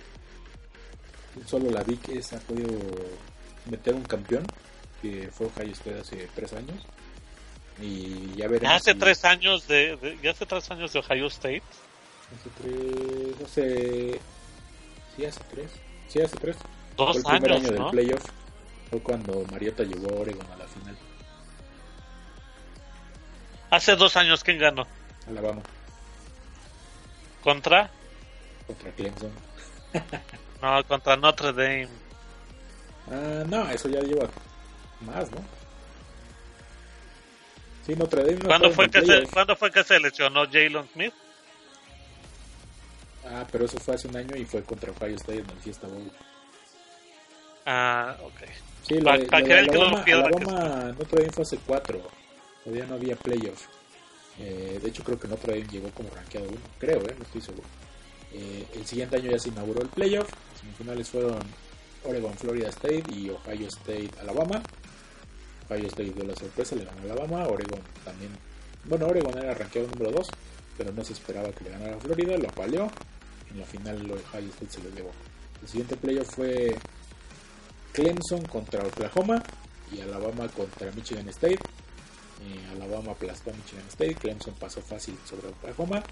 solo la Big East ha podido meter un campeón, que fue Ohio State hace tres años. Y ya veremos. Hace si- tres años de, de- ya hace tres años de Ohio State. Hace tres. Hace. Sí, hace tres. Sí, hace tres. Dos fue el primer años, año ¿no? del playoff. Fue cuando Mariota llevó a Oregon a la final. Hace dos años quién ganó Alabama contra contra Clemson. no contra Notre Dame. Ah, no, eso ya lleva más, ¿no? Sí, Notre Dame no ¿Cuándo fue que se. ¿Cuándo fue que se lesionó Jalen Smith? Ah, pero eso fue hace un año y fue contra Ohio State en el Fiesta Bowl. Ah, ok. Sí, lo que el que no Alabama, pierda, que Alabama Notre Dame fue hace cuatro. Todavía no había playoff. Eh, de hecho, creo que Notre Dame llegó como rankeado uno. Creo, ¿eh? No estoy seguro. Eh, el siguiente año ya se inauguró el playoff. Los semifinales fueron Oregon, Florida State y Ohio State, Alabama. Ohio State dio la sorpresa, le ganó a Alabama. Oregon también. Bueno, Oregon era rankeado número 2, pero no se esperaba que le ganara a Florida. Lo apaleó. En la final, Ohio State se lo llevó. El siguiente playoff fue Clemson contra Oklahoma y Alabama contra Michigan State. Eh, Alabama aplastó a Michigan State, Clemson pasó fácil sobre Oklahoma.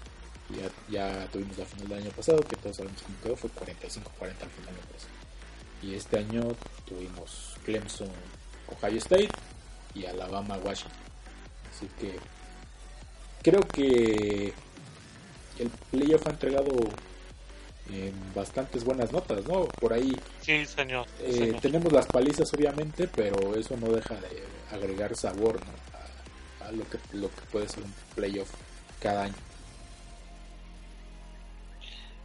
Y ya, tuvimos la final del año pasado, que todos sabemos cómo quedó, fue 45-40 al final. me parece. Y este año tuvimos Clemson, Ohio State y Alabama, Washington. Así que creo que el playoff ha entregado eh, bastantes buenas notas, ¿no? Por ahí Sí, señor. sí, eh, señor. tenemos las palizas obviamente, pero eso no deja de agregar sabor ¿no? a, a lo que lo que puede ser un playoff cada año.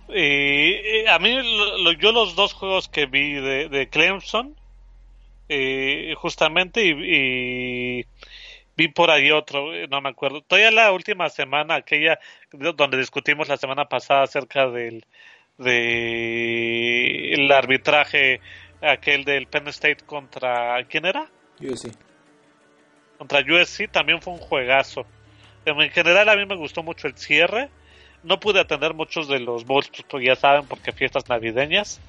Eh, eh, a mí, lo- yo los dos juegos que vi de, de Clemson, eh, justamente, y, y vi por ahí otro, eh, no me acuerdo. Todavía la última semana, aquella de- donde discutimos la semana pasada acerca del de el arbitraje, aquel del Penn State contra, ¿quién era? Sí. contra USC también fue un juegazo. En general a mí me gustó mucho el cierre. No pude atender muchos de los bowls, ya saben, porque fiestas navideñas.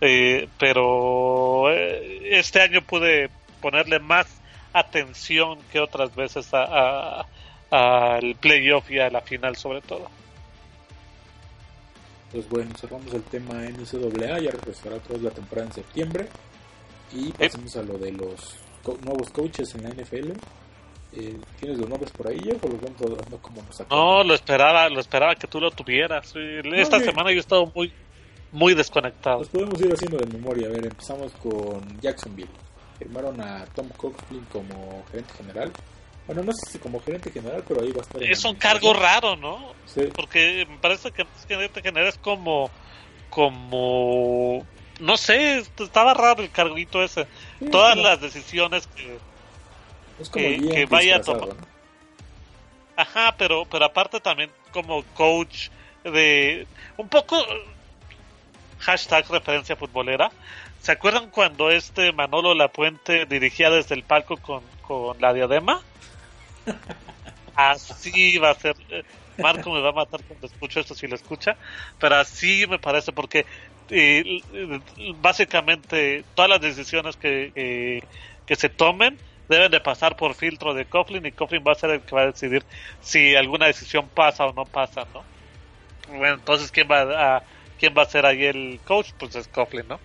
Eh, pero eh, este año pude ponerle más atención que otras veces a- a- al playoff y a la final sobre todo. Pues bueno, cerramos el tema NCAA, ya regresará vez la temporada en septiembre. Y pasemos a lo de los co- nuevos coaches en la NFL. Eh, ¿Tienes los nombres por ahí, Jeff, o los vamos dando como nos No, lo esperaba, lo esperaba que tú lo tuvieras. Esta semana yo he estado muy, muy desconectado. Los podemos ir haciendo de memoria. A ver, empezamos con Jacksonville. Firmaron a Tom Coughlin como gerente general. Bueno, no sé si como gerente general, pero ahí va a estar. en Es un cargo raro, ¿no? Sí, porque me parece que gerente general es como como no sé estaba raro el carguito ese sí, todas las decisiones que es como que- vaya a tomar- ¿no? ajá pero pero aparte también como coach de un poco hashtag referencia futbolera se acuerdan cuando este Manolo Lapuente dirigía desde el palco con, con la diadema así va a ser Marco me va a matar cuando escucho esto si lo escucha, pero así me parece porque eh, básicamente todas las decisiones que, que se tomen deben de pasar por filtro de Coughlin y Coughlin va a ser el que va a decidir si alguna decisión pasa o no pasa, ¿no? Bueno, entonces quién va a quién va a ser ahí el coach, pues es Coughlin, ¿no?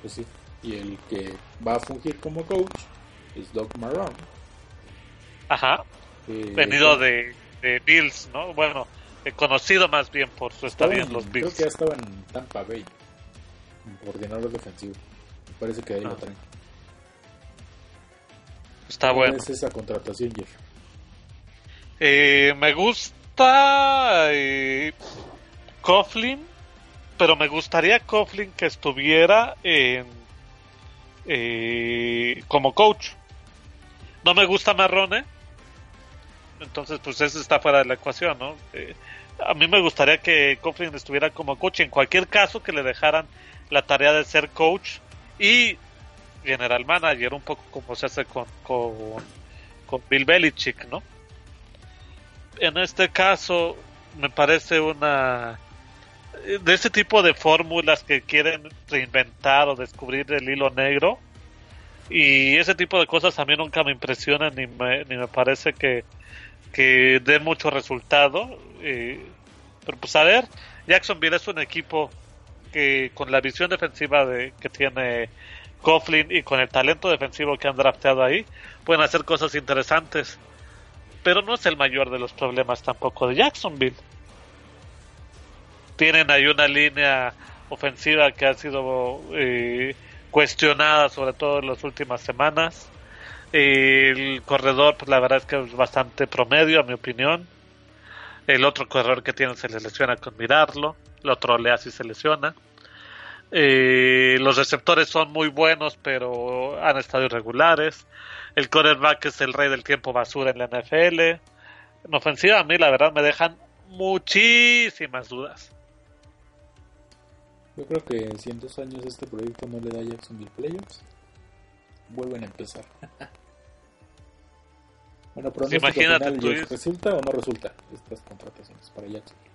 Pues sí. Y el que va a fungir como coach es Doc Marrone. Ajá, venido de, de Bills, ¿no? Bueno, eh, conocido más bien por su estadía en los Creo Bills. que ya estaba en Tampa Bay. Coordinador defensivo. Me parece que ahí Ah. lo traen. Está ¿Cómo bueno. ves esa contratación, Jeff? Eh, me gusta eh, Coughlin, pero me gustaría Coughlin que estuviera en, eh, como coach. No me gusta Marrone. Entonces, pues eso está fuera de la ecuación, ¿no? Eh, a mí me gustaría que Coughlin estuviera como coach. En cualquier caso, que le dejaran la tarea de ser coach y general manager, un poco como se hace con, con, Bill Belichick, ¿no? En este caso, me parece una de ese tipo de fórmulas que quieren reinventar o descubrir el hilo negro y ese tipo de cosas a mí nunca me impresionan ni me, ni me parece que, que den mucho resultado eh, pero pues a ver Jacksonville es un equipo que con la visión defensiva de, que tiene Coughlin y con el talento defensivo que han drafteado ahí pueden hacer cosas interesantes pero no es el mayor de los problemas tampoco de Jacksonville tienen ahí una línea ofensiva que ha sido eh, cuestionada sobre todo en las últimas semanas. El corredor, pues la verdad es que es bastante promedio, a mi opinión. El otro corredor que tienen se le lesiona con mirarlo. El otro le y se lesiona. Eh, los receptores son muy buenos, pero han estado irregulares. El quarterback es el rey del tiempo basura en la NFL. En ofensiva, a mí la verdad me dejan muchísimas dudas. Yo creo que si en dos años este proyecto no le da a Jacksonville Playoffs, vuelven a empezar. bueno, pero no Imagínate, tú ¿resulta o no resulta estas contrataciones para Jacksonville?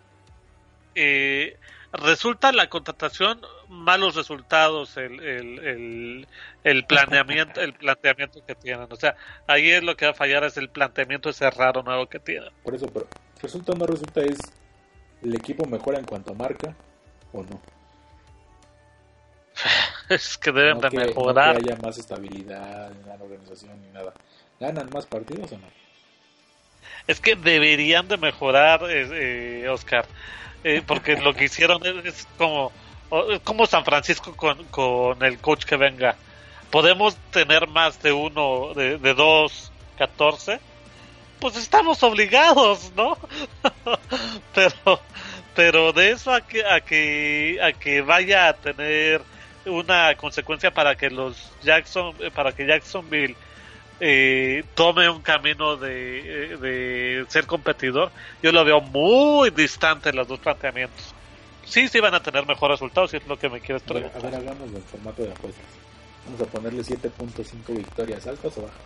Eh, resulta la contratación malos resultados el, el, el, el, planeamiento el planteamiento que tienen. O sea ahí es lo que va a fallar es el planteamiento ese raro nuevo que tienen. Por eso pero resulta o no resulta es el equipo mejora en cuanto a marca o no es que deben de mejorar. No que haya más estabilidad en la organización ni nada. ¿Ganan más partidos o no? Es que deberían de mejorar, eh, Oscar. Eh, porque lo que hicieron es, como, como San Francisco con, con el coach que venga. Podemos tener más de uno, de, de dos, catorce. Pues estamos obligados, ¿no? pero, pero de eso a que, a que, a que vaya a tener una consecuencia para que los Jackson eh, para que Jacksonville eh, tome un camino de, eh, de, ser competidor yo lo veo muy distante los dos planteamientos. Sí sí van a tener mejor resultados si es lo que me quieres preguntar. a ver, hablamos del formato de apuestas. Vamos a ponerle 7.5 victorias altas o bajas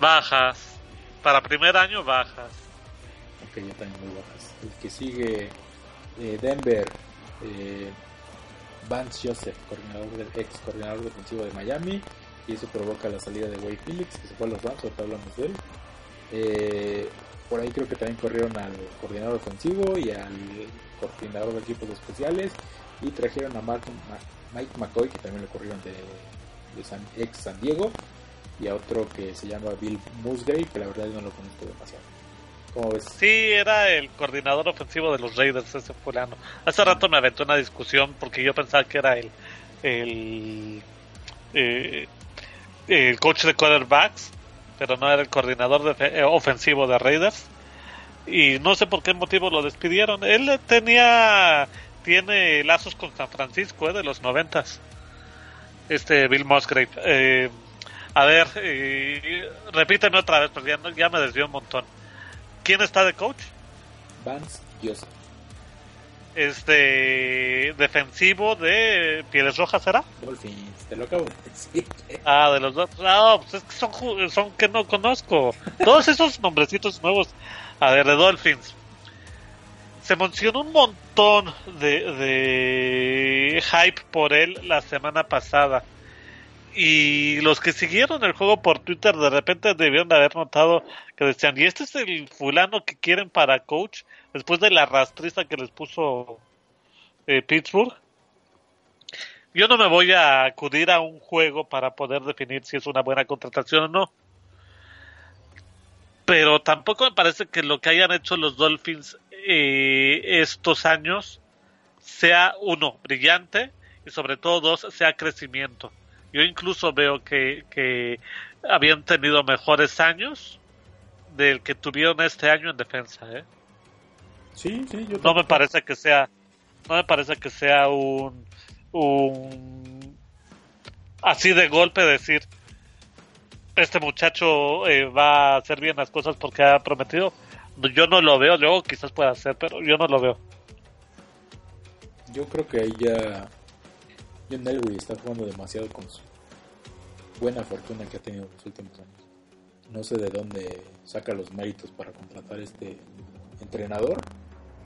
bajas. Para primer año bajas. Ok ya también muy bajas. El que sigue Denver eh, Vance Joseph, coordinador del ex coordinador defensivo de Miami, y eso provoca la salida de Wade Phillips, que se fue a los Rams, ahorita hablamos de él. Eh, por ahí creo que también corrieron al coordinador ofensivo y al coordinador de equipos especiales, y trajeron a Mike McCoy, que también lo corrieron de, de ex San Diego, y a otro que se llama Bill Musgrave, que la verdad no lo conozco demasiado. Sí, era el coordinador ofensivo de los Raiders, ese fulano. Hace rato me aventó una discusión porque yo pensaba que era el, el, eh, el coach de quarterbacks, pero no era el coordinador eh, ofensivo de Raiders. Y no sé por qué motivo lo despidieron. Él tenía, tiene lazos con San Francisco eh, de los noventas. Este Bill Musgrave. a ver, repíteme otra vez, porque ya, ya me desvió un montón. ¿Quién está de coach? Vance Joseph. Este defensivo de Pieles Rojas será? Dolphins, te lo acabo de decir. Ah, de los dos. Ah, pues es que son, son que no conozco. Todos esos nombrecitos nuevos. A ver, de Dolphins. Se mencionó un montón de, de hype por él la semana pasada y los que siguieron el juego por Twitter de repente debieron de haber notado que decían, y este es el fulano que quieren para coach después de la rastriza que les puso eh, Pittsburgh. Yo no me voy a acudir a un juego para poder definir si es una buena contratación o no. Pero tampoco me parece que lo que hayan hecho los Dolphins eh, estos años sea uno, brillante y sobre todo dos, sea crecimiento yo incluso veo que, que habían tenido mejores años del que tuvieron este año en defensa. ¿eh? Sí, sí, yo no me parece que sea, no me parece que sea un, un así de golpe decir este muchacho eh, va a hacer bien las cosas porque ha prometido. Yo no lo veo, luego quizás pueda hacer, pero yo no lo veo. Yo creo que ahí ya John Elway está jugando demasiado con su buena fortuna que ha tenido en los últimos años. No sé de dónde saca los méritos para contratar este entrenador.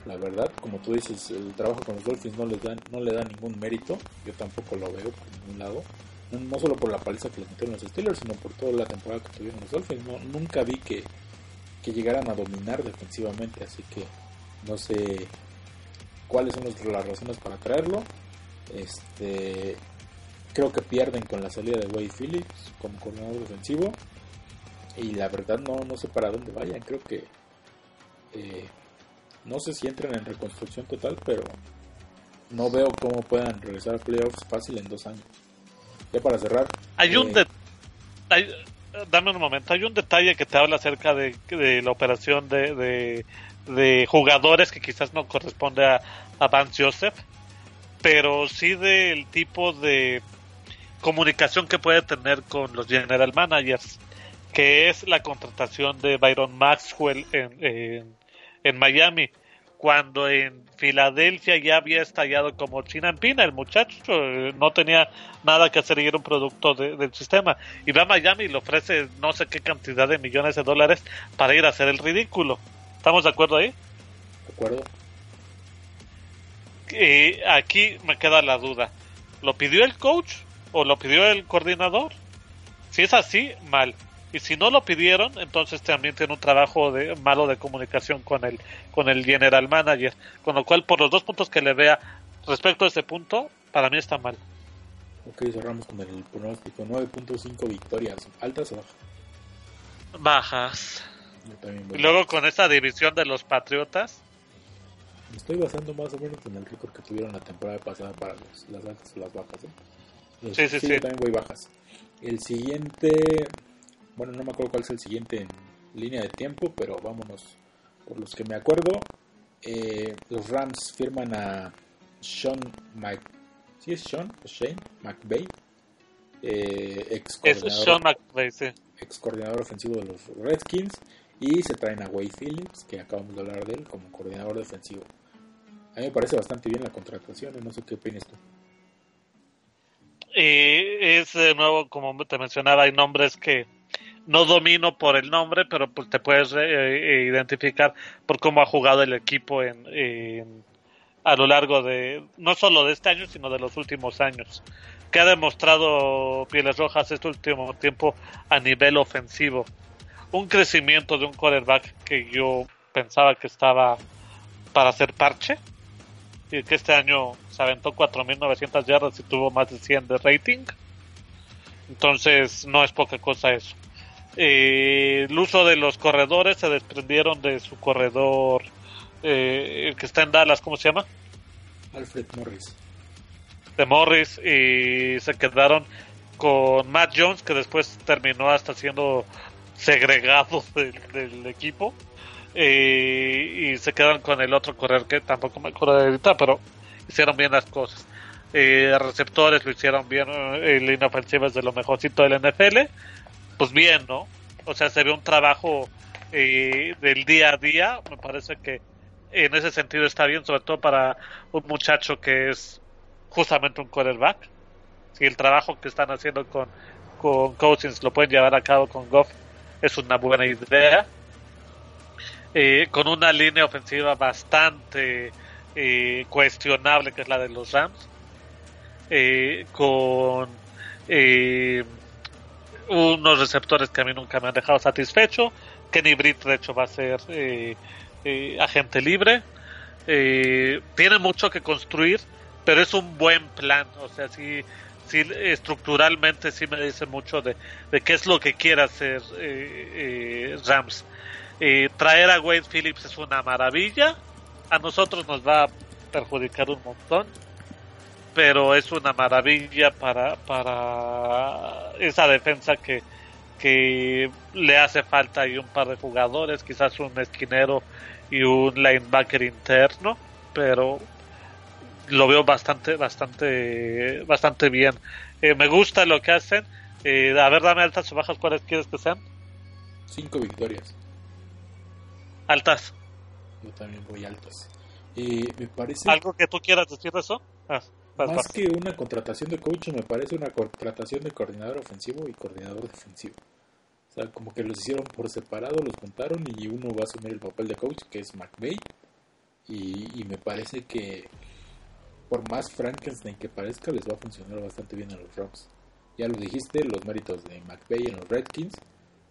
La verdad, como tú dices, el trabajo con los Dolphins no, les da, no le da ningún mérito. Yo tampoco lo veo por ningún lado. No, no solo por la paliza que les metieron los Steelers, sino por toda la temporada que tuvieron los Dolphins. No, nunca vi que, que llegaran a dominar defensivamente, así que no sé cuáles son las razones para traerlo. Este, creo que pierden con la salida de Wade Phillips como coordinador defensivo. Y la verdad no, no sé para dónde vayan. Creo que eh, no sé si entran en reconstrucción total, pero no veo cómo puedan regresar a playoffs fácil en dos años. Ya para cerrar. Hay un eh, de- hay- dame un momento, hay un detalle que te habla acerca de, de la operación de, de, de jugadores que quizás no corresponde a, a Vance Joseph, pero sí del tipo de comunicación que puede tener con los general managers, que es la contratación de Byron Maxwell en, en, Miami, cuando en Filadelfia ya había estallado como China en Pina, el muchacho eh, no tenía nada que hacer y era un producto de- del sistema. Y va a Miami y le ofrece no sé qué cantidad de millones de dólares para ir a hacer el ridículo. ¿Estamos de acuerdo ahí? ¿De acuerdo? Eh, aquí me queda la duda. ¿Lo pidió el coach o lo pidió el coordinador? Si es así, mal. Y si no lo pidieron, entonces también tiene un trabajo de, malo de comunicación con el, con el general manager. Con lo cual, por los dos puntos que le vea respecto a ese punto, para mí está mal. Ok, cerramos con el pronóstico. 9.5 victorias. ¿Altas o bajas? Bajas. Yo también voy Y luego con esa división de los Patriotas, Me estoy basando más o menos en el récord que tuvieron la temporada pasada para los- las altas o las bajas. ¿eh? Los- Sí, sí, sí. También voy bajas. El siguiente, bueno, no me acuerdo cuál es el siguiente en línea de tiempo, pero vámonos por los que me acuerdo. Eh, los Rams firman a Sean Mc... ¿Sí es Sean Shane McVay? Eh, ex es coordinador Sean McVay, sí. ex coordinador ofensivo de los Redskins y se traen a Wade Phillips, que acabamos de hablar de él, como coordinador defensivo. A mí me parece bastante bien la contratación, no sé qué opinas tú. Eh, es de nuevo, como te mencionaba, hay nombres que no domino por el nombre, pero pues te puedes eh, eh, identificar por cómo ha jugado el equipo en, en- a lo largo de no solo de este año, sino de los últimos años. Que ha demostrado Pieles Rojas este último tiempo a nivel ofensivo. Un crecimiento de un quarterback que yo pensaba que estaba para hacer parche y que este año se aventó 4.900 yardas y tuvo más de 100 de rating. Entonces no es poca cosa eso. Eh, el uso de los corredores se desprendieron de su corredor, eh, el que está en Dallas, ¿cómo se llama? Alfred Morris. De Morris y se quedaron con Matt Jones, que después terminó hasta siendo segregado del, del equipo. Eh, y se quedaron con el otro corredor que tampoco me acuerdo de ahorita, pero hicieron bien las cosas. Eh, receptores lo hicieron bien, eh, línea ofensiva es de lo mejorcito del NFL. Pues bien, ¿no? O sea, se ve un trabajo eh, del día a día. Me parece que en ese sentido está bien, sobre todo para un muchacho que es justamente un quarterback. Si el trabajo que están haciendo con, con Cousins lo pueden llevar a cabo con Goff, es una buena idea. Eh, con una línea ofensiva bastante eh, cuestionable, que es la de los Rams. Eh, con eh, unos receptores que a mí nunca me han dejado satisfecho. Kenny Britt, de hecho, va a ser agente libre. Tiene mucho que construir, pero es un buen plan. O sea, sí, sí estructuralmente sí me dice mucho de, de qué es lo que quiere hacer eh, eh, Rams. Eh, traer a Wade Phillips es una maravilla. A nosotros nos va a perjudicar un montón. Pero es una maravilla para, para esa defensa que, que le hace falta ahí un par de jugadores, quizás un esquinero y un linebacker interno, pero lo veo bastante, bastante, bastante bien. Eh, me gusta lo que hacen. Eh, a ver, dame altas o bajas, ¿cuáles quieres que sean? Cinco victorias. Altas. Yo también voy altas. Eh, me parece ¿Algo que tú quieras decir de eso? Ah, vas, más vas. que una contratación de coach, me parece una contratación de coordinador ofensivo y coordinador defensivo. O sea, como que los hicieron por separado, los juntaron y uno va a asumir el papel de coach, que es. Y, y me parece que por más Frankenstein que parezca, les va a funcionar bastante bien a los Rams. Ya lo dijiste, los méritos de McVay en los Redskins.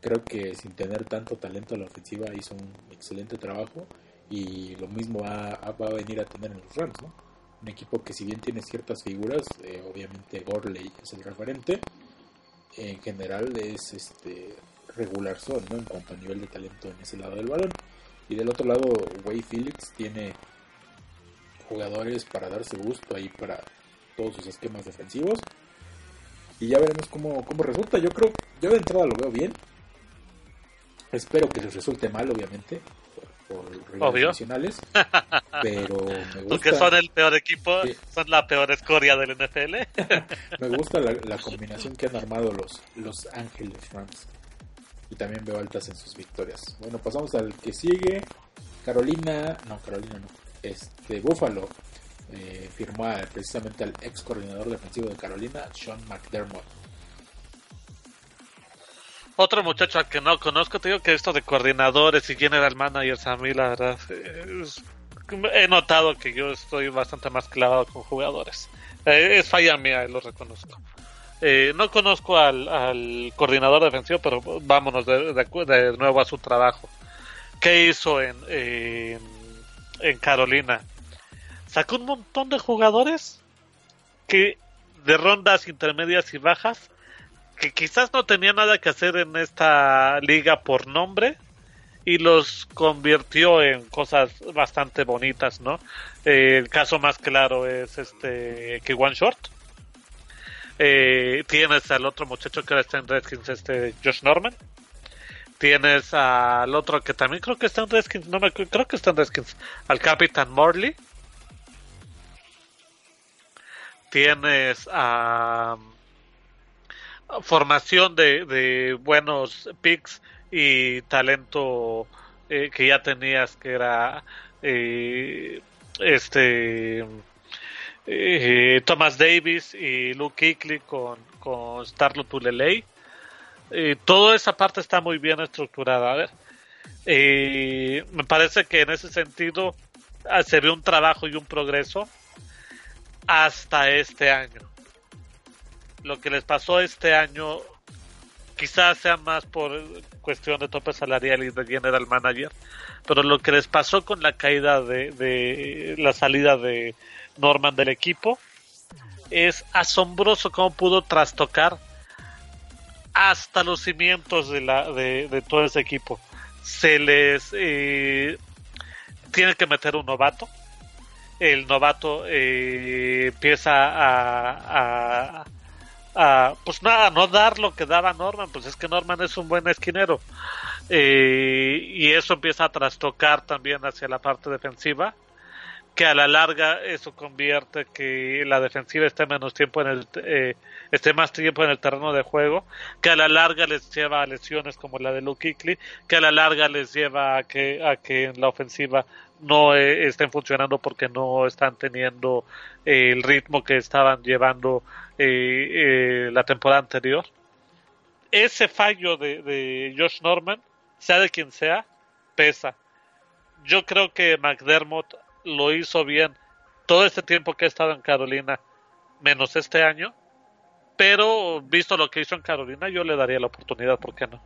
Creo que sin tener tanto talento a la ofensiva hizo un excelente trabajo y lo mismo va, a venir a tener en los Rams, ¿no? Un equipo que si bien tiene ciertas figuras, eh, obviamente Gorley es el referente, en general es este regular son, ¿no? En cuanto a nivel de talento en ese lado del balón. Y del otro lado, Way Phillips tiene jugadores para darse gusto ahí para todos sus esquemas defensivos. Y ya veremos cómo, cómo resulta. Yo creo, yo de entrada lo veo bien. Espero que les resulte mal, obviamente, por, por nacionales. Pero me Porque gusta, son el peor equipo, Sí. son la peor escoria del NFL. me gusta la, la combinación que han armado los, los Ángeles Rams. Y también veo altas en sus victorias. Bueno, pasamos al que sigue. Carolina, no, Carolina no. Este, Buffalo eh, firmó precisamente al ex coordinador defensivo de Carolina, Sean McDermott. Otro muchacho al que no conozco, te digo que esto de coordinadores y general managers, a mí la verdad, he notado que yo estoy bastante más clavado con jugadores. Eh, es falla mía, lo reconozco. Eh, no conozco al, coordinador defensivo, pero vámonos de, nuevo a su trabajo. ¿Qué hizo en, en Carolina? Sacó un montón de jugadores que de rondas intermedias y bajas que quizás no tenía nada que hacer en esta liga por nombre y los convirtió en cosas bastante bonitas, ¿no? Eh, el caso más claro es este que One Short. Eh, tienes al otro muchacho que ahora está en Redskins, este Josh Norman. Tienes al otro que también creo que está en Redskins, no me creo que está en Redskins, al Capitán Morley. Tienes a formación de, buenos picks y talento eh, que ya tenías que era eh, este eh, Thomas Davis y Luke Kuechly con, con Starlo Tulelei eh, toda esa parte está muy bien estructurada. A ver me parece que en ese sentido ah, se ve un trabajo y un progreso hasta este año. Lo que les pasó este año quizás sea más por cuestión de tope salarial y de general manager, pero lo que les pasó con la caída de, de la salida de Norman del equipo es asombroso cómo pudo trastocar hasta los cimientos de, la, de, todo ese equipo. Se les eh, tiene que meter un novato. El novato eh, empieza a pues nada, no dar lo que daba Norman, pues es que Norman es un buen esquinero. Eh, y eso empieza a trastocar también hacia la parte defensiva, que a la larga eso convierte que la defensiva esté menos tiempo en el eh, esté más tiempo en el terreno de juego, que a la larga les lleva a lesiones como la de Luke Kuechly, que a la larga les lleva a que a que en la ofensiva no eh, estén funcionando porque no están teniendo eh, el ritmo que estaban llevando eh, la temporada anterior. Ese fallo de, de Josh Norman, sea de quien sea, pesa. Yo creo que McDermott lo hizo bien todo este tiempo que ha estado en Carolina, menos este año. Pero visto lo que hizo en Carolina, yo le daría la oportunidad, ¿por qué no?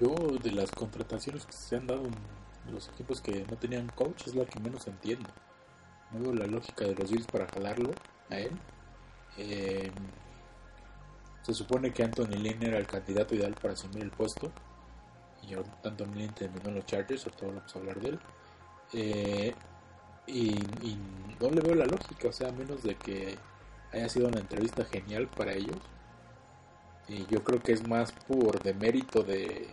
Yo, de las contrataciones que se han dado en los equipos que no tenían coach, es la que menos entiendo. No veo la lógica de los Bills para jalarlo a él. Eh, se supone que Anthony Lynn era el candidato ideal para asumir el puesto. Y ahorita Anthony Lynn terminó en los Chargers, ahorita vamos a hablar de él. Eh, y, no le veo la lógica, o sea, a menos de que haya sido una entrevista genial para ellos. Y yo creo que es más por demérito de,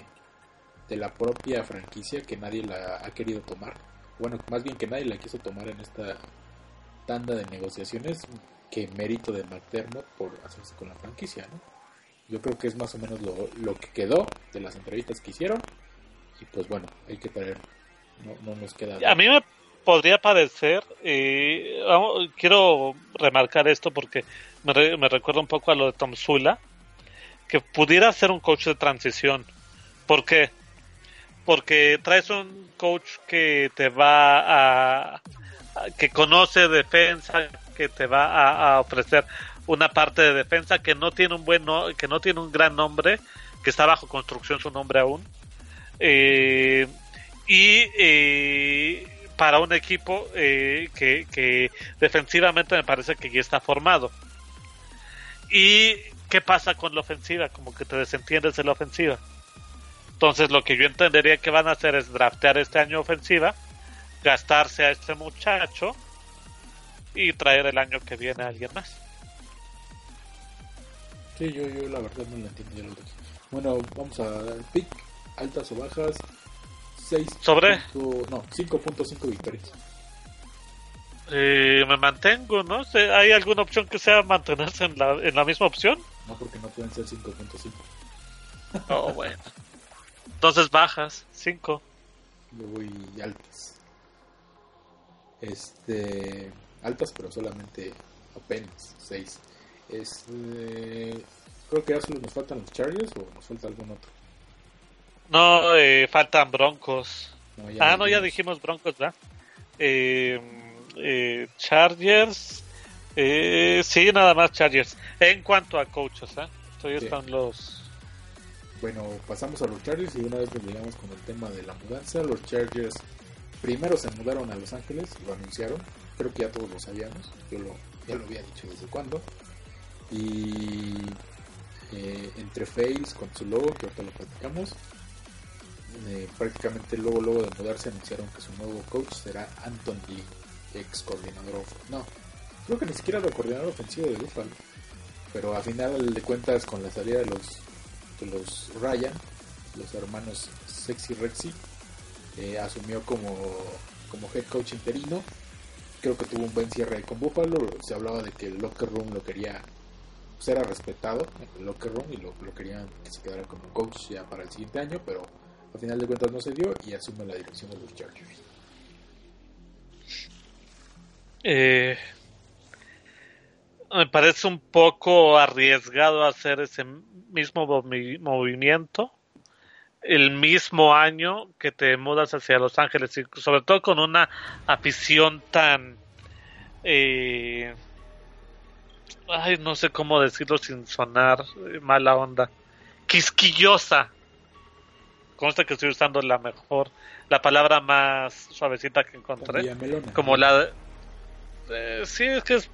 de la propia franquicia que nadie la ha querido tomar. Bueno, más bien que nadie la quiso tomar en esta tanda de negociaciones. que mérito de McDermott por hacerse con la franquicia, ¿no? Yo creo que es más o menos lo, lo que quedó de las entrevistas que hicieron. Y pues bueno, hay que traer. A mí me podría parecer, quiero remarcar esto porque me, re- recuerda un poco a lo de Tom Sula, que pudiera ser un coach de transición. ¿Por qué? Porque traes un coach que te va a, que conoce defensa, que te va a, a ofrecer una parte de defensa que no tiene un buen no- que no tiene un gran nombre, que está bajo construcción su nombre aún. Eh, y eh, para un equipo eh, que, defensivamente me parece que ya está formado. ¿Y qué pasa con la ofensiva? Como que te desentiendes de la ofensiva. Entonces lo que yo entendería que van a hacer es draftear este año ofensiva, gastarse a este muchacho y traer el año que viene a alguien más. Sí, yo, yo la verdad no lo entiendo. Bueno, vamos a pick, altas o bajas. 6. ¿Sobre? No, 5.5 victorias. Eh, me mantengo, ¿no? ¿Hay alguna opción que sea mantenerse en la, en la misma opción? No porque no pueden ser 5.5. Oh, bueno. Entonces bajas, 5. Yo voy altas. Este. Altas, pero solamente apenas 6. Este. Creo que ya solo nos faltan los Chargers o nos falta algún otro. No, eh, faltan Broncos. No, ah, no, ya dijimos Broncos, ¿verdad? Eh, eh, Chargers. Eh, sí, nada más Chargers. En cuanto a coaches, ¿eh? Todavía están los. Bueno, pasamos a los Chargers y una vez llegamos con el tema de la mudanza. Los Chargers primero se mudaron a Los Ángeles, lo anunciaron. Creo que ya todos lo sabíamos. Yo lo, ya lo había dicho desde cuándo. Y eh, entre Face con su logo, que ahorita lo platicamos. Eh, prácticamente luego luego de mudarse anunciaron que su nuevo coach será Anton Lee, ex coordinador no creo que ni siquiera era coordinador ofensivo de Buffalo pero a final de cuentas con la salida de los de los Ryan los hermanos Sexy Rexy eh, asumió como como head coach interino. Creo que tuvo un buen cierre con Buffalo. Se hablaba de que el locker room lo quería pues era respetado locker room y lo, lo querían que se quedara como coach ya para el siguiente año pero a final de cuentas no se dio y asume la dirección de los Chargers. Eh, me parece un poco arriesgado hacer ese mismo movi- movimiento el mismo año que te mudas hacia Los Ángeles y sobre todo con una afición tan eh, ay no sé cómo decirlo sin sonar mala onda quisquillosa consta que estoy usando la mejor la palabra más suavecita que encontré. Como la eh, sí es que es,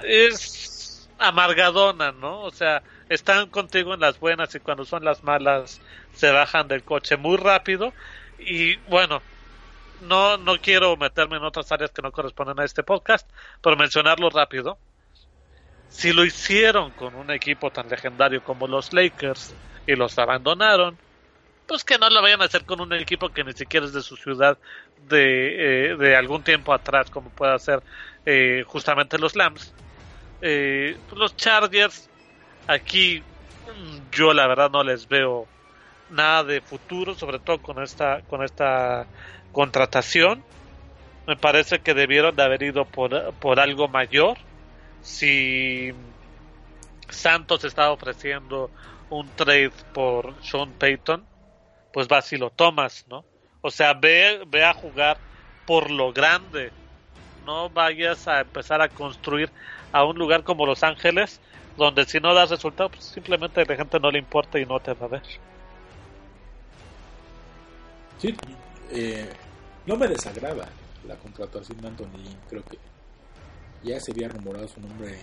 es amargadona no o sea están contigo en las buenas y cuando son las malas se bajan del coche muy rápido. Y bueno no no quiero meterme en otras áreas que no corresponden a este podcast pero mencionarlo rápido. Si lo hicieron con un equipo tan legendario como los Lakers y los abandonaron pues que no lo vayan a hacer con un equipo que ni siquiera es de su ciudad de, eh, de algún tiempo atrás, como pueda ser eh, justamente los Lambs. Eh, los Chargers, aquí mm, yo la verdad no les veo nada de futuro, sobre todo con esta, con esta contratación. Me parece que debieron de haber ido por, por algo mayor. Si Santos estaba ofreciendo un trade por Sean Payton, pues vas y lo tomas, ¿no? O sea, ve, ve a jugar por lo grande. No vayas a empezar a construir a un lugar como Los Ángeles, donde si no das resultado, pues simplemente la gente no le importa y no te va a ver. Sí, eh, no me desagrada la contratación de Anthony. Creo que ya se había rumorado su nombre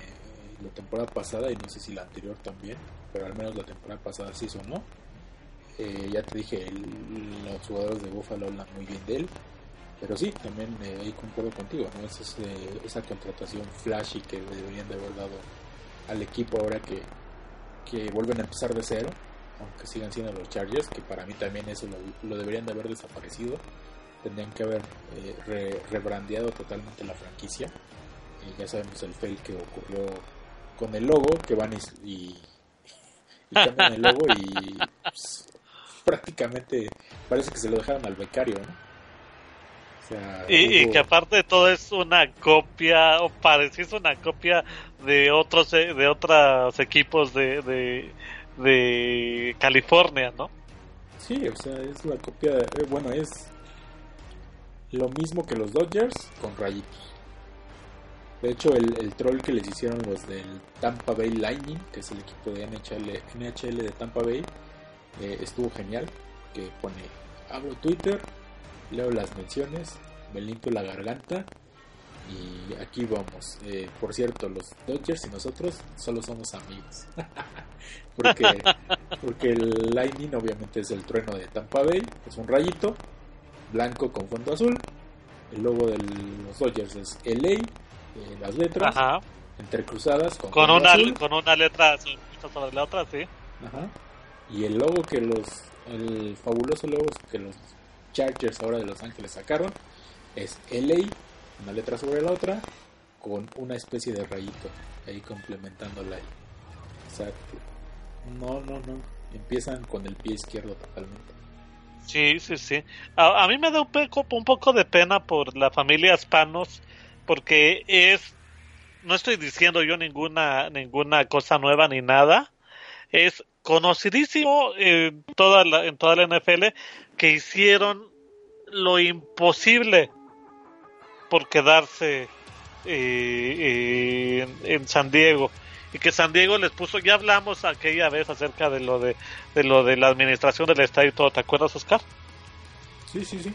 la temporada pasada y no sé si la anterior también, pero al menos la temporada pasada sí sonó. Eh, ya te dije, el- los jugadores de Buffalo hablan muy bien de él, pero sí, también eh, ahí concuerdo contigo, ¿no? Es ese- esa contratación flashy que deberían de haber dado al equipo ahora que, que vuelven a empezar de cero, aunque sigan siendo los Chargers, que para mí también eso lo, deberían de haber desaparecido. Tendrían que haber eh, re- rebrandeado totalmente la franquicia Eh, ya sabemos el fail que ocurrió con el logo, que van y, y, y cambian el logo y pues, prácticamente parece que se lo dejaron al becario, ¿no? O sea, Y, que aparte de todo es una copia, o pareciese una copia de otros eh, de otros equipos de, de, de California, ¿no? Sí, o sea, es la copia, de, eh, bueno, es lo mismo que los Dodgers con rayitos. De hecho, el, el troll que les hicieron los del Tampa Bay Lightning, que es el equipo de NHL, NHL de Tampa Bay, eh, estuvo genial. Que pone, abro Twitter, leo las menciones, me limpio la garganta y aquí vamos. Eh, por cierto, los Dodgers y nosotros solo somos amigos. porque, porque el Lightning obviamente es el trueno de Tampa Bay, es un rayito blanco con fondo azul. El logo de los Dodgers es LA, eh, las letras Ajá. entrecruzadas con, una, azul. con una letra sobre sobre la otra, sí. Ajá. Y el logo que los, el fabuloso logo que los Chargers ahora de Los Ángeles sacaron es LA, una letra sobre la otra, con una especie de rayito ahí complementándola. ahí. Exacto. No, no, no. Empiezan con el pie izquierdo totalmente. Sí, sí, sí. A, a mí me da un poco, un poco de pena por la familia Spanos, porque es, no estoy diciendo yo ninguna, ninguna cosa nueva ni nada, es conocidísimo en toda la, en toda la NFL que hicieron lo imposible por quedarse eh, en, en San Diego. Y que San Diego les puso ya hablamos aquella vez acerca de lo de, de lo de la administración del estadio y todo. Te acuerdas Oscar Sí, sí, sí.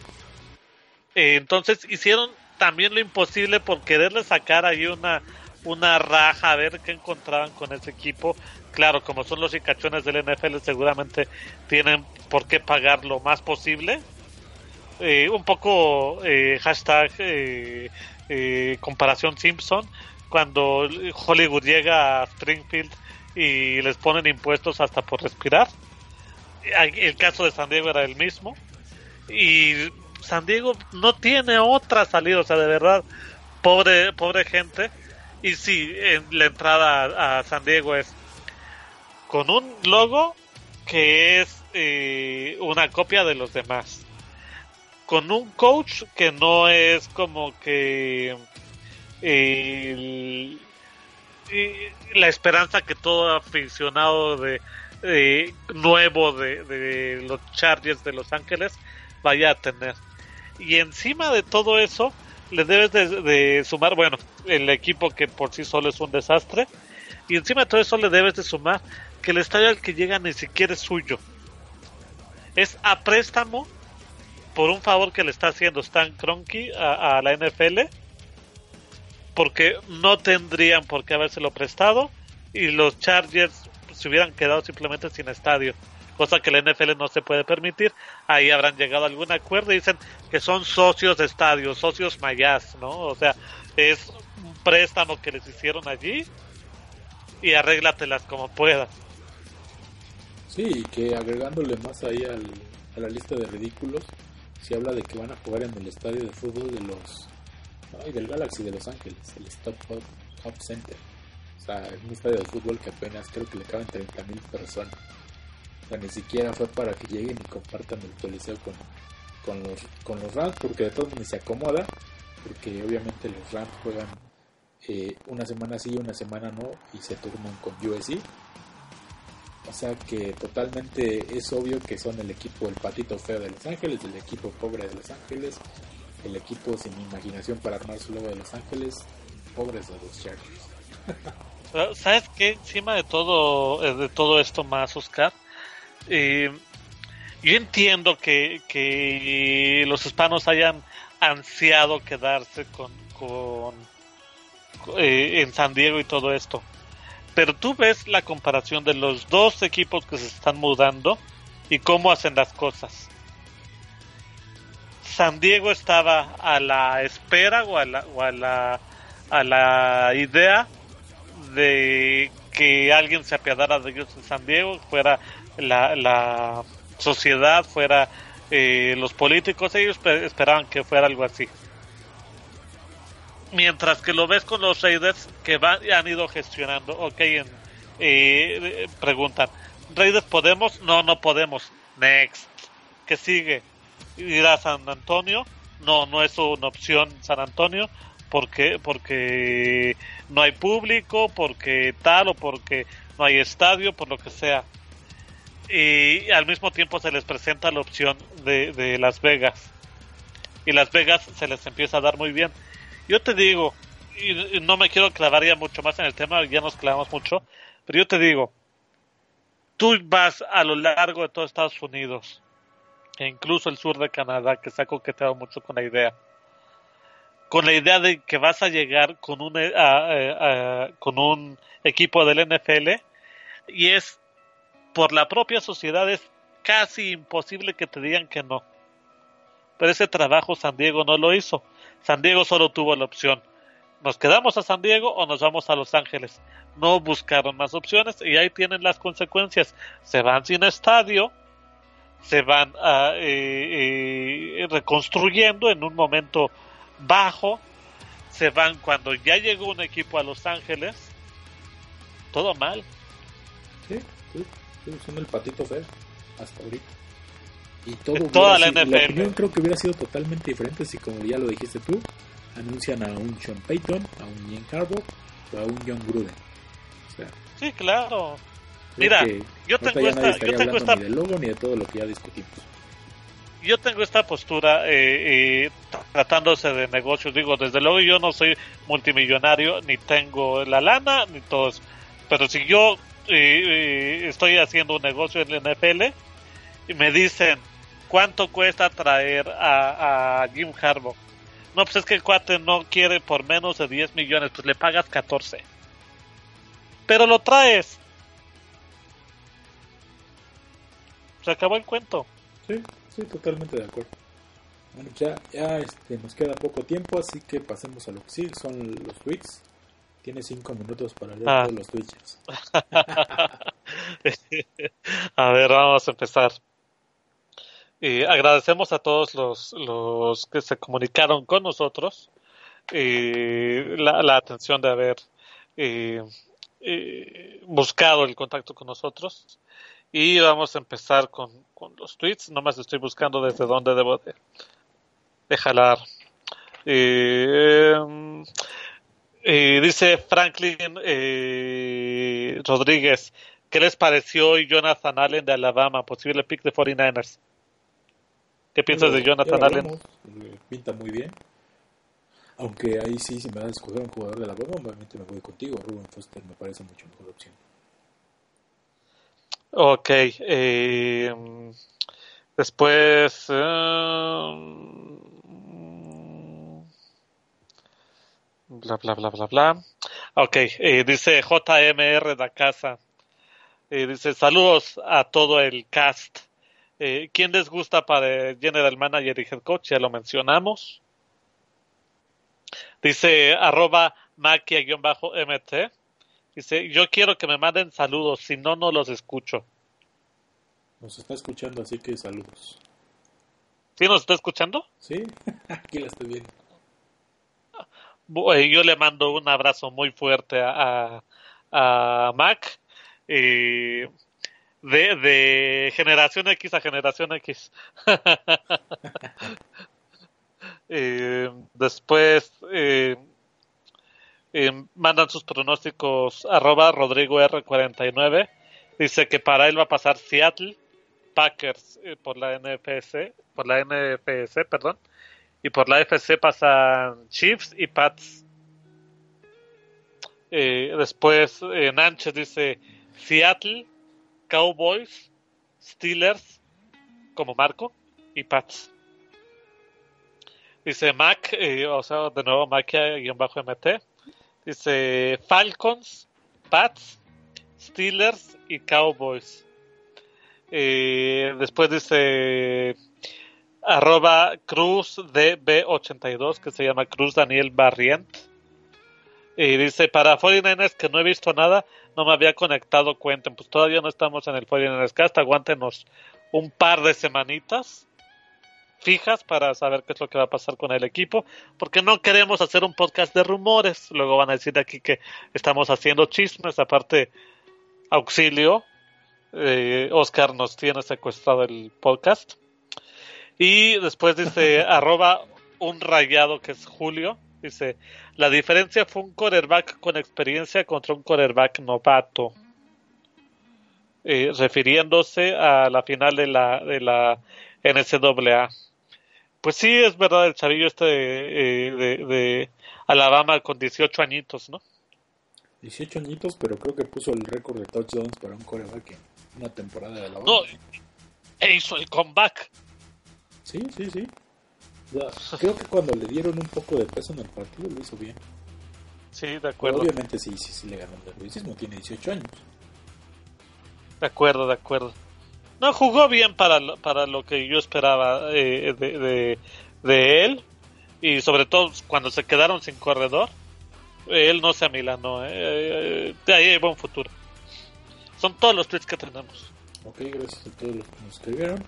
Eh, entonces hicieron también lo imposible por quererle sacar ahí una una raja a ver qué encontraban con ese equipo claro como son los cicachones del NFL seguramente tienen por qué pagar lo más posible eh, un poco eh, hashtag eh, eh, comparación Simpson cuando Hollywood llega a Springfield y les ponen impuestos hasta por respirar. El caso de San Diego era el mismo. Y San Diego no tiene otra salida, o sea, de verdad, pobre, pobre gente. Y sí, la entrada a San Diego es con un logo que es eh, una copia de los demás. Con un coach que no es como que eh, la esperanza que todo aficionado de eh, nuevo de, de los Chargers de Los Ángeles vaya a tener. Y encima de todo eso, le debes de, de sumar, bueno, el equipo que por sí solo es un desastre, y encima de todo eso le debes de sumar el estadio al que llega ni siquiera es suyo. Es a préstamo por un favor que le está haciendo Stan Kroenke a, a la NFL porque no tendrían por qué habérselo prestado y los Chargers se hubieran quedado simplemente sin estadio, cosa que la NFL no se puede permitir. Ahí habrán llegado a algún acuerdo y dicen que son socios de estadio, socios mayas, ¿no? O sea, es un préstamo que les hicieron allí y arréglatelas como puedas. Sí, y que agregándole más ahí al, a la lista de ridículos, se habla de que van a jugar en el estadio de fútbol de los. Ay, del Galaxy de Los Ángeles, el Stop Hub Center. O sea, es un estadio de fútbol que apenas creo que le caben 30.000 personas. O sea, ni siquiera fue para que lleguen y compartan el coliseo con, con, los, con los Rams, porque de todos modos se acomoda, porque obviamente los Rams juegan eh, una semana sí y una semana no, y se turnan con USC. O sea que totalmente es obvio que son el equipo el patito feo de Los Ángeles, el equipo pobre de Los Ángeles, el equipo sin imaginación para armar su logo de Los Ángeles, pobres de los Chargers. ¿Sabes qué? Encima de todo, eh, de todo esto más, Oscar, eh, yo entiendo que, que los hispanos hayan ansiado quedarse con, con eh, en San Diego y todo esto. Pero tú ves la comparación de los dos equipos que se están mudando y cómo hacen las cosas. San Diego estaba a la espera o a la, o a la, a la idea de que alguien se apiadara de ellos en San Diego, fuera la, la sociedad, fuera eh, los políticos, ellos esperaban que fuera algo así. Mientras que lo ves con los Raiders que van, han ido gestionando. Ok, en, eh, preguntan, ¿Raiders podemos? No, no podemos. Next. ¿Qué sigue? ¿Ir a San Antonio? No, no es una opción San Antonio. porque Porque no hay público, porque tal o porque no hay estadio, por lo que sea. Y al mismo tiempo se les presenta la opción de, de Las Vegas. Y Las Vegas se les empieza a dar muy bien. Yo te digo, y no me quiero clavar ya mucho más en el tema, ya nos clavamos mucho, pero yo te digo, tú vas a lo largo de todo Estados Unidos, e incluso el sur de Canadá, que se ha coqueteado mucho con la idea, con la idea de que vas a llegar con un, con un equipo del NFL, y es por la propia sociedad, es casi imposible que te digan que no. Pero ese trabajo San Diego no lo hizo. San Diego solo tuvo la opción. ¿Nos quedamos a San Diego o nos vamos a Los Ángeles? No buscaron más opciones y ahí tienen las consecuencias. Se van sin estadio, se van a, eh, eh, reconstruyendo en un momento bajo, se van cuando ya llegó un equipo a Los Ángeles, todo mal. Sí, sí, son el patito feo hasta ahorita. Y todo toda la sido, NFL. La opinión creo que hubiera sido totalmente diferente si, como ya lo dijiste tú, anuncian a un Sean Payton, a un Ian Harbaugh o a un John Gruden. O sea, sí, claro. Mira, yo tengo esta, yo tengo esta ni de logo ni de todo lo que ya discutimos. Yo tengo esta postura eh, eh, tratándose de negocios. Digo, desde luego yo no soy multimillonario, ni tengo la lana, ni todo eso. Pero si yo eh, estoy haciendo un negocio en la NFL y me dicen, ¿cuánto cuesta traer a, a Jim Harbaugh? No, pues es que el cuate no quiere por menos de 10 millones, pues le pagas 14. Pero lo traes. Se acabó el cuento. Sí, sí, totalmente de acuerdo. Bueno, ya, ya este, nos queda poco tiempo, así que pasemos a lo que sí, son los tweets. Tiene 5 minutos para leer Ah. todos los tweets. a ver, vamos a empezar. Y agradecemos a todos los, los que se comunicaron con nosotros y la, la atención de haber eh, eh, buscado el contacto con nosotros. Y vamos a empezar con, con los tweets. Nomás estoy buscando desde dónde debo de, de jalar. Eh, eh, dice Franklin eh, Rodríguez, ¿qué les pareció hoy Jonathan Allen de Alabama, posible pick de 49ers? ¿Qué piensas de Jonathan Allen? eh, Pinta muy bien. Aunque ahí sí, si me van a escoger un jugador de la bomba, obviamente me voy contigo. Ruben Foster me parece mucho mejor opción. Ok. eh, después... eh, bla, bla, bla, bla, bla. Ok, eh, dice JMR da casa. Eh, dice saludos a todo el cast. Eh, ¿Quién les gusta para el General Manager y Head Coach? Ya lo mencionamos. Dice arroba maquia-mt. Dice, yo quiero que me manden saludos, si no, no los escucho. Nos está escuchando, así que saludos. ¿Sí nos está escuchando? ¿Sí? Aquí la estoy viendo. Eh, Yo le mando un abrazo muy fuerte a, a, a Mac. eh, de, generación X a generación X. Después mandan sus pronósticos arroba Rodrigo R49. Dice que para él va a pasar Seattle, Packers eh, por la NFS, por la NFS, perdón. Y por la FC pasan Chiefs y Pats. Eh, después eh, Nanches dice Seattle, Cowboys, Steelers como marco y Pats. Dice Mac, eh, o sea, de nuevo Mac-MT. Dice Falcons, Pats, Steelers y Cowboys. Eh, después dice arroba Cruz DB82 que se llama Cruz Daniel Barrient. Y dice para 49ers que no he visto nada, no me había conectado, cuenten, pues todavía no estamos en el 49ers Cast, aguántenos un par de semanitas fijas para saber qué es lo que va a pasar con el equipo, porque no queremos hacer un podcast de rumores. Luego van a decir aquí que estamos haciendo chismes, aparte auxilio. Eh, Oscar nos tiene secuestrado el podcast. Y después dice arroba un rayado que es Julio. Dice, la diferencia fue un quarterback con experiencia contra un quarterback novato. Eh, refiriéndose a la final de la, de la NCAA. Pues sí, es verdad, el chavillo este de, de, de Alabama con 18 añitos, ¿no? 18 añitos, pero creo que puso el récord de touchdowns para un coreback en una temporada de Alabama. No, e hizo el comeback. Sí, sí, sí. Creo que cuando le dieron un poco de peso en el partido lo hizo bien. Sí, de Pero acuerdo. obviamente sí, sí, sí le ganó el nerviosismo. Tiene 18 años. De acuerdo, de acuerdo. No, jugó bien para, lo- para lo que yo esperaba eh, de, de, de él. Y sobre todo cuando se quedaron sin corredor. eh, Él no se amilanó. Eh, eh, de ahí hay buen futuro. Son todos los tweets que tenemos. Ok, gracias a todos los que nos escribieron.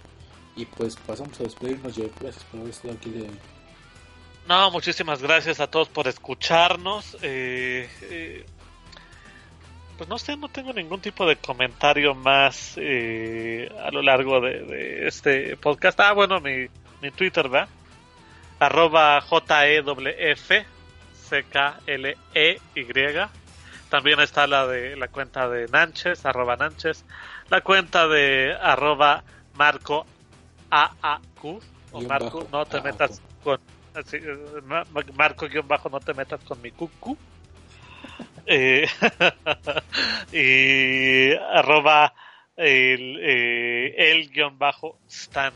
Y pues pasamos a despedirnos. Yo, gracias por haber estado aquí de. No, muchísimas gracias a todos por escucharnos. Eh, eh, pues no sé, no tengo ningún tipo de comentario más eh, a lo largo de, de este podcast. Ah, bueno, mi, mi Twitter, ¿verdad? Arroba JEWF C-K-L-E-Y. También está la de la cuenta de Nanches, arroba Nanches. La cuenta de arroba Marco AAQ. O Marco, no te AAQ. metas con así, Marco guion bajo no te metas con mi cucu eh, y arroba el, eh, el guion bajo Stan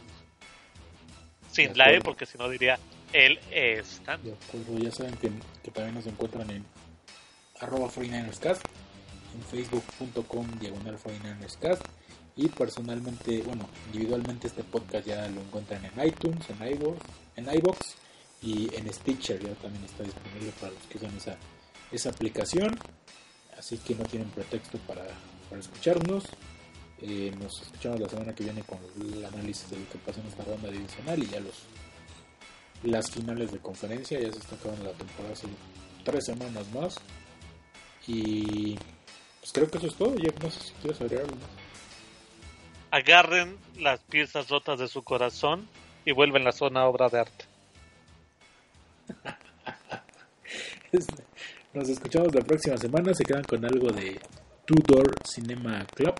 sin la E porque si no diría el Stan De acuerdo, ya saben que, que también nos encuentran en arroba 49erscast, en facebook.com diagonal 49erscast y personalmente, bueno, individualmente este podcast ya lo encuentran en iTunes, en iVoox, en iVoox y en Stitcher, ya también está disponible para los que usan esa, esa aplicación, así que no tienen pretexto para, para escucharnos. Eh, nos escuchamos la semana que viene con el análisis de lo que pasó en esta ronda divisional y ya los las finales de conferencia. Ya se está acabando la temporada, solo tres semanas más. Y pues creo que eso es todo. Ya no sé si quieres agregar algo. Agarren las piezas rotas de su corazón y vuelven la zona obra de arte Nos escuchamos la próxima semana. Se quedan con algo de Two Door Cinema Club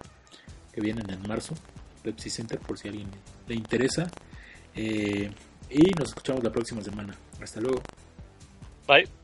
que vienen en marzo. Pepsi Center, por si a alguien le interesa. Eh, y nos escuchamos la próxima semana. Hasta luego. bye